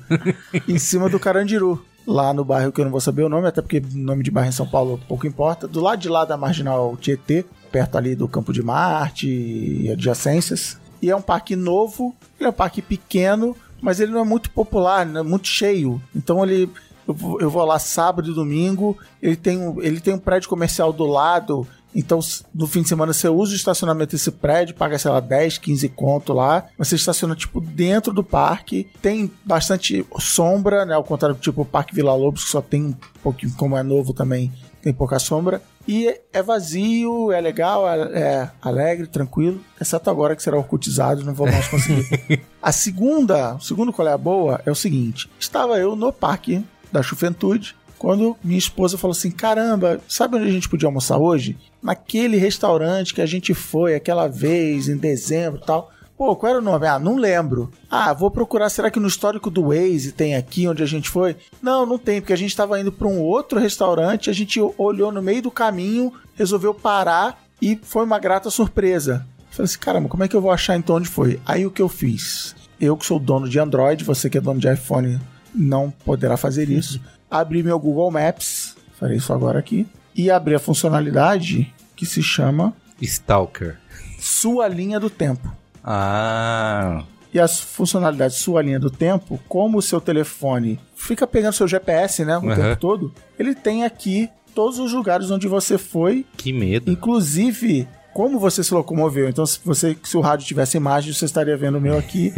em cima do Carandiru. Lá no bairro que eu não vou saber o nome, até porque nome de bairro em São Paulo pouco importa. Do lado de lá da Marginal Tietê, perto ali do Campo de Marte e adjacências. E é um parque novo, ele é um parque pequeno, mas ele não é muito popular, não é muito cheio. Então ele. Eu vou, lá sábado e domingo, ele tem, um, ele tem um prédio comercial do lado, então, no fim de semana, você usa o estacionamento desse prédio, paga, sei lá, 10, 15 conto lá. Você estaciona, tipo, dentro do parque. Tem bastante sombra, né? Ao contrário do tipo o Parque Vila Lobos, que só tem um pouquinho, como é novo também, tem pouca sombra. E é vazio, é legal, é, é alegre, tranquilo. Exceto agora que será orcutizado, não vou mais conseguir. [laughs] a segunda, o segundo qual é a boa, é o seguinte. Estava eu no parque da Juventude, quando minha esposa falou assim: caramba, sabe onde a gente podia almoçar hoje? Naquele restaurante que a gente foi aquela vez em dezembro e tal. Pô, qual era o nome? Ah, não lembro. Ah, vou procurar. Será que no histórico do Waze tem aqui onde a gente foi? Não, não tem, porque a gente estava indo para um outro restaurante. A gente olhou no meio do caminho, resolveu parar e foi uma grata surpresa. Falei assim, caramba, como é que eu vou achar então onde foi? Aí o que eu fiz? Eu que sou dono de Android, você que é dono de iPhone não poderá fazer isso. Abri meu Google Maps, farei isso agora aqui, e abri a funcionalidade que se chama Stalker. Sua Linha do Tempo. Ah. E as funcionalidades Sua Linha do Tempo, como o seu telefone fica pegando seu GPS, né, o Uhum. tempo todo, ele tem aqui todos os lugares onde você foi Que medo. Inclusive, como você se locomoveu. Então, se, você, se o rádio tivesse imagem, você estaria vendo o meu aqui.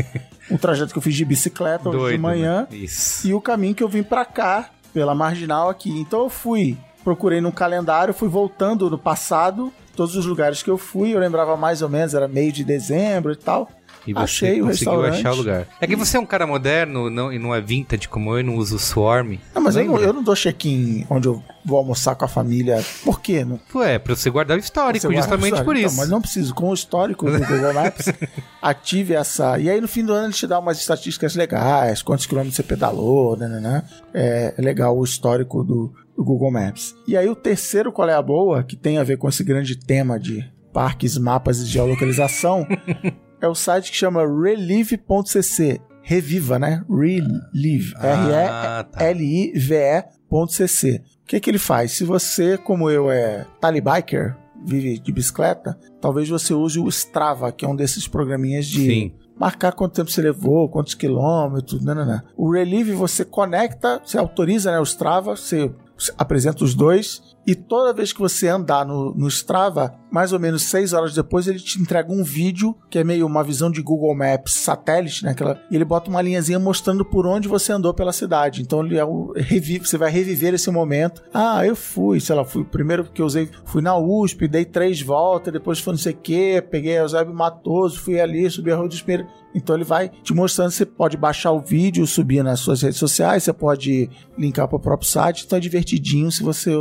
o [laughs] trajeto que eu fiz de bicicleta hoje Doido. de manhã. né? Isso. E o caminho que eu vim pra cá, pela marginal aqui. Então, eu fui, procurei no calendário, fui voltando no passado. Todos os lugares que eu fui, eu lembrava mais ou menos, era meio de dezembro e tal. E você Achei o conseguiu achar o lugar. É que você é um cara moderno não, e não é vintage como eu e não usa o Swarm. Não, mas eu não, eu não dou check-in onde eu vou almoçar com a família. Por quê? Não, Ué, pra você guardar o histórico, guarda justamente o histórico. por Então, isso. mas não preciso. Com o histórico do [laughs] Google Maps, ative essa. E aí no fim do ano ele te dá umas estatísticas legais, quantos quilômetros você pedalou, né, né, né. É, é legal o histórico do, do Google Maps. E aí o terceiro qual é a boa, que tem a ver com esse grande tema de parques, mapas e geolocalização, [laughs] é o site que chama relive.cc. Reviva, né? Relive. Ah, tá. R-E-L-I-V-E.cc. O que, que ele faz? Se você, como eu, é talibiker, vive de bicicleta, talvez você use o Strava, que é um desses programinhas de Sim. marcar quanto tempo você levou, quantos quilômetros, nananã. O Relive você conecta, você autoriza né, o Strava, você apresenta os dois e toda vez que você andar no, no Strava, mais ou menos seis horas depois, ele te entrega um vídeo que é meio uma visão de Google Maps satélite, né? Aquela, ele bota uma linhazinha mostrando por onde você andou pela cidade. Então ele é o revive, você vai reviver esse momento. Ah, eu fui, sei lá, fui primeiro que eu usei, fui na USP, dei três voltas, depois fui não sei o quê, peguei a Eusébio Matoso, fui ali, subi a Rua dos Pinheiros. Então ele vai te mostrando, você pode baixar o vídeo, subir nas suas redes sociais, você pode linkar para o próprio site, então é divertidinho se você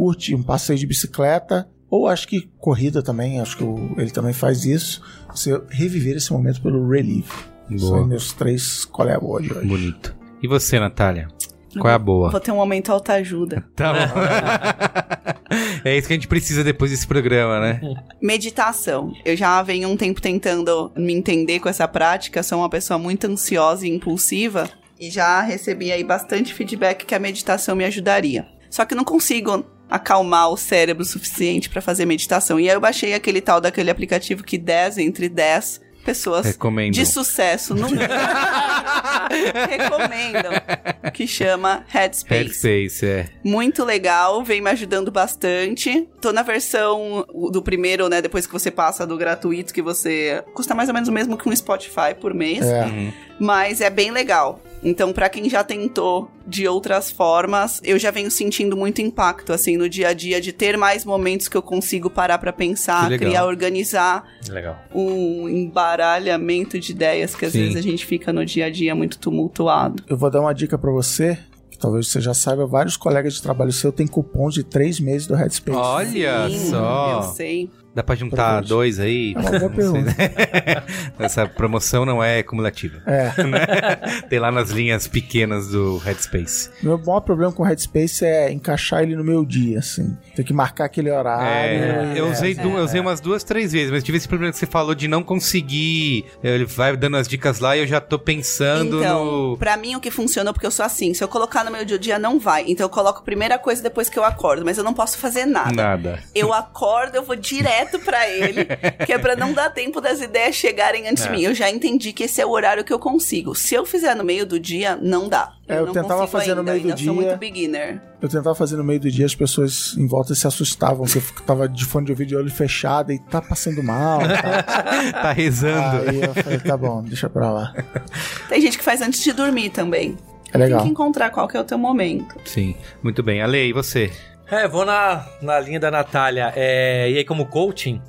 curte um passeio de bicicleta, ou acho que corrida também, acho que ele também faz isso, você reviver esse momento pelo Relive. Boa. São meus três qual é a boa de hoje. Bonito. E você, Natália? Qual é a boa? Vou ter um momento autoajuda. [laughs] Tá bom. [laughs] é isso que a gente precisa depois desse programa, né? Meditação. Eu já venho um tempo tentando me entender com essa prática, sou uma pessoa muito ansiosa e impulsiva e já recebi aí bastante feedback que a meditação me ajudaria. Só que não consigo acalmar o cérebro o suficiente para fazer meditação. E aí eu baixei aquele tal daquele aplicativo que 10 entre 10 pessoas Recomendo. de sucesso no mundo [laughs] recomendam, que chama Headspace. Headspace, é. Muito legal, vem me ajudando bastante. Tô na versão do primeiro, né? Depois que você passa do gratuito, que você. Custa mais ou menos o mesmo que um Spotify por mês. É. Mas é bem legal. Então, pra quem já tentou de outras formas, eu já venho sentindo muito impacto, assim, no dia a dia, de ter mais momentos que eu consigo parar pra Que pensar, criar, organizar Legal. um embaralhamento de ideias que às Sim. vezes a gente fica no dia a dia muito tumultuado. Eu vou dar uma dica pra você, que talvez você já saiba, vários colegas de trabalho seu têm cupons de três meses do Headspace. Olha Sim, só. Eu sei. Dá pra juntar dois aí? É uma boa [laughs] Não sei. pergunta. [laughs] Essa promoção não é cumulativa. É. né? [laughs] Tem lá nas linhas pequenas do Headspace. Meu maior problema com o Headspace é encaixar ele no meu dia, assim. Tem que marcar aquele horário. É, e- eu usei, du- eu usei umas duas, três vezes, mas tive esse problema que você falou de não conseguir. Ele vai dando as dicas lá e eu já tô pensando Então, no. pra mim o que funcionou, porque eu sou assim, se eu colocar no meu dia a dia, não vai. Então eu coloco a primeira coisa depois que eu acordo, mas eu não posso fazer nada. Nada. Eu acordo, eu vou direto pra ele, que é pra não dar tempo das ideias chegarem antes de mim. Eu já entendi que esse é o horário que eu consigo. Se eu fizer no meio do dia, não dá. É, eu não tentava fazer no ainda, meio do ainda sou dia. muito beginner. Eu tentava fazer no meio do dia, as pessoas em volta se assustavam, que eu tava de fone de ouvido de olho fechado e tá passando mal. Tá? [laughs] Tá rezando. Aí eu falei, tá bom, deixa pra lá. Tem gente que faz antes de dormir também. É legal. Tem que encontrar qual que é o teu momento. Sim, muito bem. Ale, e você? É, vou na, na linha da Natália. É, e aí, como coaching,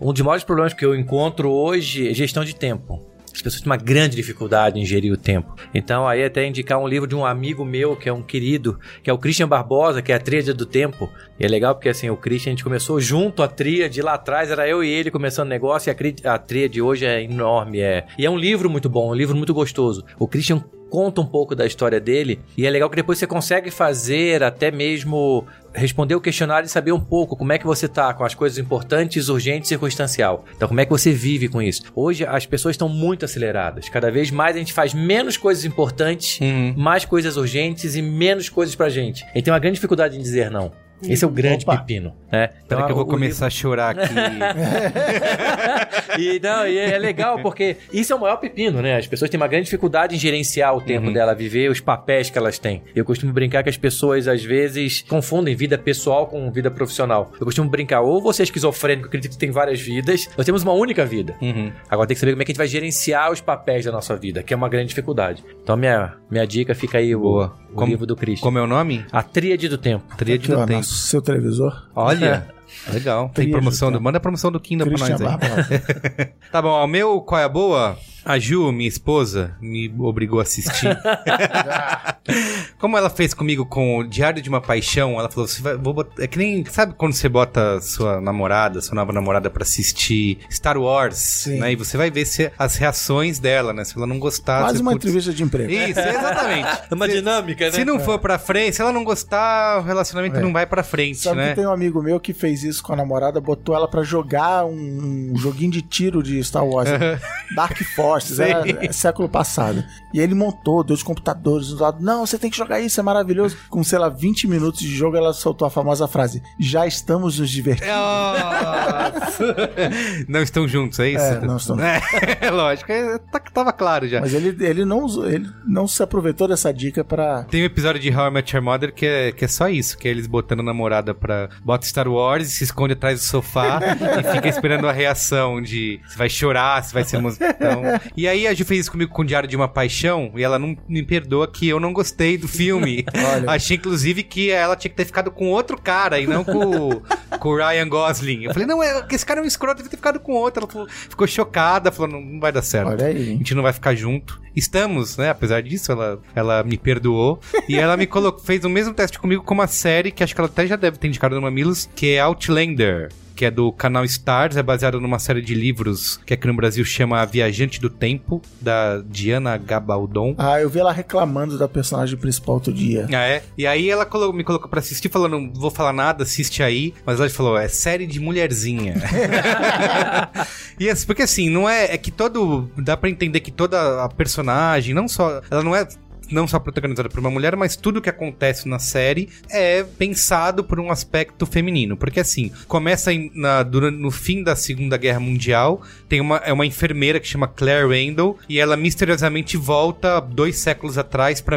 um dos maiores problemas que eu encontro hoje é gestão de tempo. As pessoas têm uma grande dificuldade em gerir o tempo. Então, aí até indicar um livro de um amigo meu, que é um querido, que é o Christian Barbosa, que é a Tríade do Tempo. E é legal porque, assim, o Christian, a gente começou junto a tríade, lá atrás era eu e ele começando o negócio, e a tríade hoje é enorme. É. E é um livro muito bom, um livro muito gostoso. O Christian conta um pouco da história dele, e é legal que depois você consegue fazer até mesmo responder o questionário e saber um pouco como é que você tá com as coisas importantes, urgentes e circunstancial. Então, como é que você vive com isso? Hoje as pessoas estão muito aceleradas. Cada vez mais a gente faz menos coisas importantes, Uhum. mais coisas urgentes e menos coisas pra gente. A gente tem uma grande dificuldade em dizer não. Esse é o grande Opa. pepino, né? Espera que eu vou o começar a chorar aqui. [laughs] e, não, e é legal porque isso é o maior pepino, né? As pessoas têm uma grande dificuldade em gerenciar o tempo dela, viver os papéis que elas têm. Eu costumo brincar que as pessoas, às vezes, confundem vida pessoal com vida profissional. Eu costumo brincar, ou você é esquizofrênico, acredita que tem várias vidas, nós temos uma única vida. Uhum. Agora tem que saber como é que a gente vai gerenciar os papéis da nossa vida, que é uma grande dificuldade. Então, minha, minha dica fica aí, o, Boa. o Como- livro do Christian. Como é o nome? A Tríade do Tempo. Tríade do Tempo. Seu televisor. Olha, [laughs] legal. Tem promoção do. Tempo. Manda a promoção do Kindle pra Christian nós aí. [laughs] Tá bom, o meu qual é a boa? A Ju, minha esposa, me obrigou a assistir. [laughs] Como ela fez comigo com o Diário de uma Paixão, ela falou: você vai, vou botar- é que nem. Sabe quando você bota sua namorada, sua nova namorada pra assistir Star Wars, Sim. né? E você vai ver se as reações dela, né? Se ela não gostar. Quase você, uma putz, entrevista de emprego. Isso, exatamente. [laughs] É uma Se- dinâmica, né? Se não for pra frente, se ela não gostar, o relacionamento É. não vai pra frente, Sabe né? que tem um amigo meu que fez isso com a namorada, botou ela pra jogar um, um joguinho de tiro de Star Wars. [laughs] Dark Force. Sei. era século passado. E ele montou, deu os computadores do lado. Não, você tem que jogar isso, é maravilhoso. Com, sei lá, 20 minutos de jogo, ela soltou a famosa frase: Já estamos nos divertindo. Nossa. [laughs] não estão juntos, é isso? É, não estão É, [laughs] lógico, é, tá- tava claro já. Mas ele, ele, não usou, ele não se aproveitou dessa dica pra. Tem um episódio de How I Met Your Mother que é, que é só isso, que é eles botando a namorada pra... Bota Star Wars e se esconde atrás do sofá [laughs] e fica esperando a reação de se vai chorar, se vai ser música. E aí a Ju fez isso comigo com o Diário de uma Paixão e ela não me perdoa que eu não gostei do filme. [laughs] Achei, inclusive, que ela tinha que ter ficado com outro cara e não com, o- [laughs] com o Ryan Gosling. Eu falei, não, é, esse cara é um escroto, deve ter ficado com outro. Ela falou- ficou chocada, falou, não, não vai dar certo. Olha aí, A gente não vai ficar junto. Estamos, né? Apesar disso, ela, ela me perdoou. e ela me colocou, fez o mesmo teste comigo com uma série que acho que ela até já deve ter indicado no Mamilos, que é Outlander. Que é do canal Stars, é baseado numa série de livros que aqui no Brasil chama A Viajante do Tempo, da Diana Gabaldon. Ah, eu vi ela reclamando da personagem principal outro dia. Ah, é? E aí ela colo- me colocou pra assistir, falando, não vou falar nada, assiste aí. Mas ela falou, é série de mulherzinha. [laughs] e assim, porque assim, não é. É que todo. Dá pra entender que toda a personagem, não só. Ela não é. Não só protagonizada por uma mulher, mas tudo que acontece na série é pensado por um aspecto feminino. Porque assim, começa em- na, durante, no fim da Segunda Guerra Mundial, tem uma, é uma enfermeira que chama Claire Randall, e ela misteriosamente volta dois séculos atrás para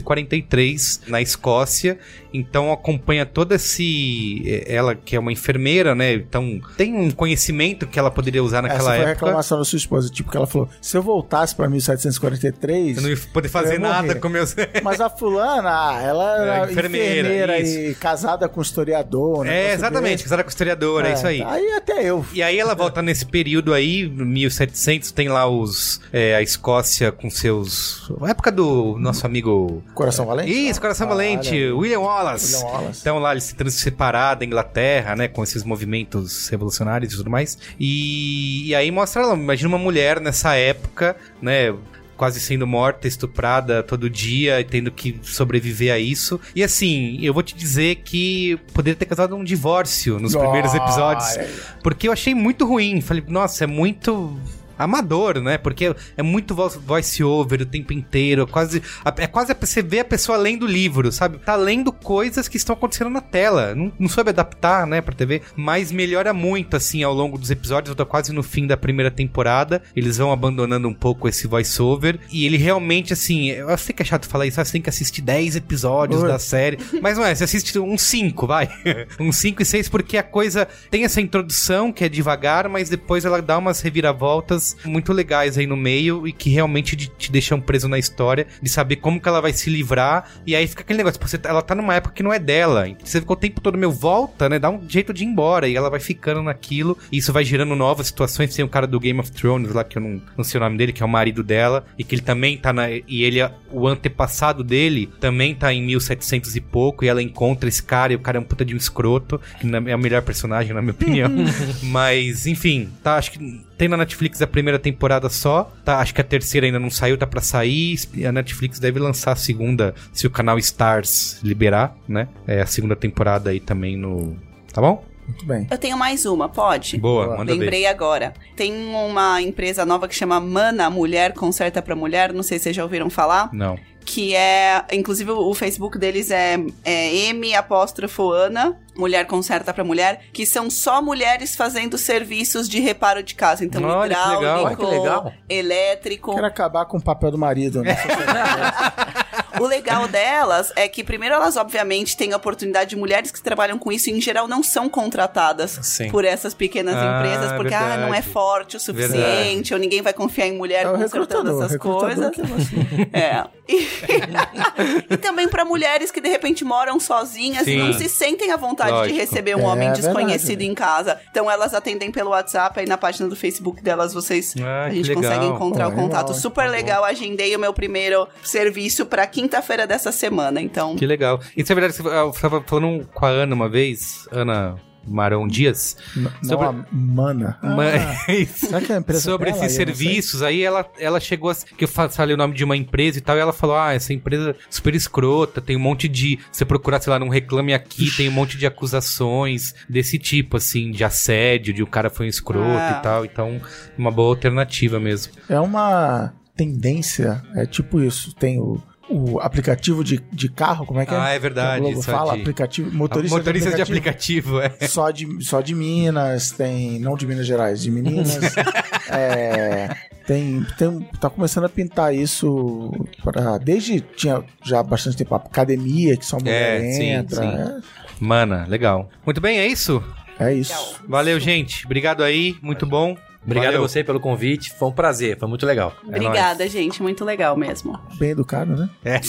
1743, na Escócia. Então acompanha todo esse. eh, Ela que é uma enfermeira, né? Então tem um conhecimento que ela poderia usar Essa naquela foi a época. reclamação da sua esposa. Tipo, que ela falou: se eu voltasse pra 1743. Eu não ia poder fazer Morrer. nada com meus. [laughs] Mas a fulana, ah, ela era É, enfermeira, enfermeira, e casada com historiador. um é, exatamente, casada com historiadora, é isso aí. Aí até eu. E aí ela volta nesse período aí, 1700, tem lá os é, a Escócia com seus a época do nosso amigo Coração Valente? Isso, Coração Ah, Valente, olha. William Wallace. William Wallace. Então lá eles se tendo se separado da Inglaterra, né, com esses movimentos revolucionários e tudo mais. E, e aí mostra ela, imagina uma mulher nessa época, né, quase sendo morta, estuprada todo dia e tendo que sobreviver a isso. E assim, eu vou te dizer que poderia ter causado um divórcio nos primeiros Olha episódios. Porque eu achei muito ruim. Falei, nossa, é muito amador, né? Porque é muito vo- voice over o tempo inteiro, é quase é quase você vê a pessoa lendo o livro, sabe? Tá lendo coisas que estão acontecendo na tela. Não, não soube adaptar, né, pra TV, mas melhora muito assim ao longo dos episódios. Eu tô quase no fim da primeira temporada. Eles vão abandonando um pouco esse voice over e ele realmente assim, eu sei que é chato falar isso, você tem que assistir 10 episódios Oi. da série, [laughs] mas não é, você assiste uns 5, vai. [laughs] uns 5 e 6 porque a coisa tem essa introdução que é devagar, mas depois ela dá umas reviravoltas muito legais aí no meio e que realmente te deixam preso na história, de saber como que ela vai se livrar. E aí fica aquele negócio, pô, você tá- ela tá numa época que não é dela. Você ficou o tempo todo meu volta, né? Dá um jeito de ir embora. E ela vai ficando naquilo. E isso vai gerando novas situações. Tem o cara do Game of Thrones lá, que eu não, não sei o nome dele, que é o marido dela. E que ele também tá na. E ele, o antepassado dele, também tá em 1700 e pouco. E ela encontra esse cara. E o cara é um puta de um escroto. Que não é o melhor personagem, na minha opinião. [laughs] Mas, enfim, tá. Acho que tem na Netflix a primeira temporada só. Tá, acho que a terceira ainda não saiu, tá pra sair. E a Netflix deve lançar a segunda, se o canal Stars liberar, né? É a segunda temporada aí também no. Tá bom? Muito bem. Eu tenho mais uma, pode? Boa, Boa. manda ver. Lembrei agora. Tem uma empresa nova que chama Mana Mulher Conserta pra Mulher, não sei se vocês já ouviram falar. Não. Que é, inclusive o Facebook deles é, é M apóstrofo Ana, Mulher Conserta pra Mulher, que são só mulheres fazendo serviços de reparo de casa. Então, Olha, que legal. hidráulico, Olha que legal. elétrico. Quero acabar com o papel do marido, né? [laughs] O legal delas é que, primeiro, elas obviamente têm a oportunidade de mulheres que trabalham com isso e, em geral, não são contratadas Sim. por essas pequenas Ah, empresas, porque ah, não é verdade. forte o suficiente, ou ninguém vai confiar em mulher É consertando recrutador. essas coisas. você- [laughs] É. E, [laughs] e também pra mulheres que de repente moram sozinhas Sim. e não se sentem à vontade Lógico. de receber um É homem verdade, desconhecido né? em casa. Então elas atendem pelo WhatsApp, aí na página do Facebook delas vocês Ah, a gente consegue encontrar Pô, o contato. legal, Super legal, agendei o meu primeiro serviço pra quinta-feira dessa semana. Então, Que legal. Isso é verdade, você- eu tava falando com a Ana uma vez, Ana Marão Dias. N- Sobre- Não, a Mana. Ah, Ma- [laughs] Isso. será que é a empresa sobre dela? esses Eu serviços, aí ela, ela chegou a. Que eu fa- falei o nome de uma empresa e tal, e ela falou: Ah, essa empresa é super escrota, tem um monte de. Se você procurar, sei lá, num reclame aqui, tem um monte de acusações desse tipo, assim, de assédio, de o cara foi um escroto Ah. e tal. Então, uma boa alternativa mesmo. É uma tendência, é tipo isso. Tem o, o aplicativo de, de carro, como é que é? Ah, é verdade, Que fala, de- aplicativo, motorista Motoristas de aplicativo. aplicativo, é. Só de, só de Minas, tem. Não de Minas Gerais, de meninas. [laughs] é, tem, tem. Tá começando a pintar isso pra, desde. Tinha já há bastante tempo a academia, que só mulher É, sim, entra. sim. Mana, legal. Muito bem, é isso? É, é isso. Valeu, gente. Obrigado aí, muito bom. Obrigado Valeu. a você pelo convite. Foi um prazer, foi muito legal. Obrigada, gente. Muito legal mesmo. Bem educado, né? É.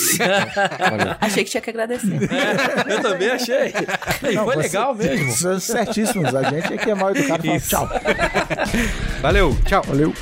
[laughs] Achei que tinha que agradecer. Eu também achei. Não, foi você- legal mesmo. São certíssimos. A gente é que é mal educado. Fala, tchau. Valeu, tchau. Valeu.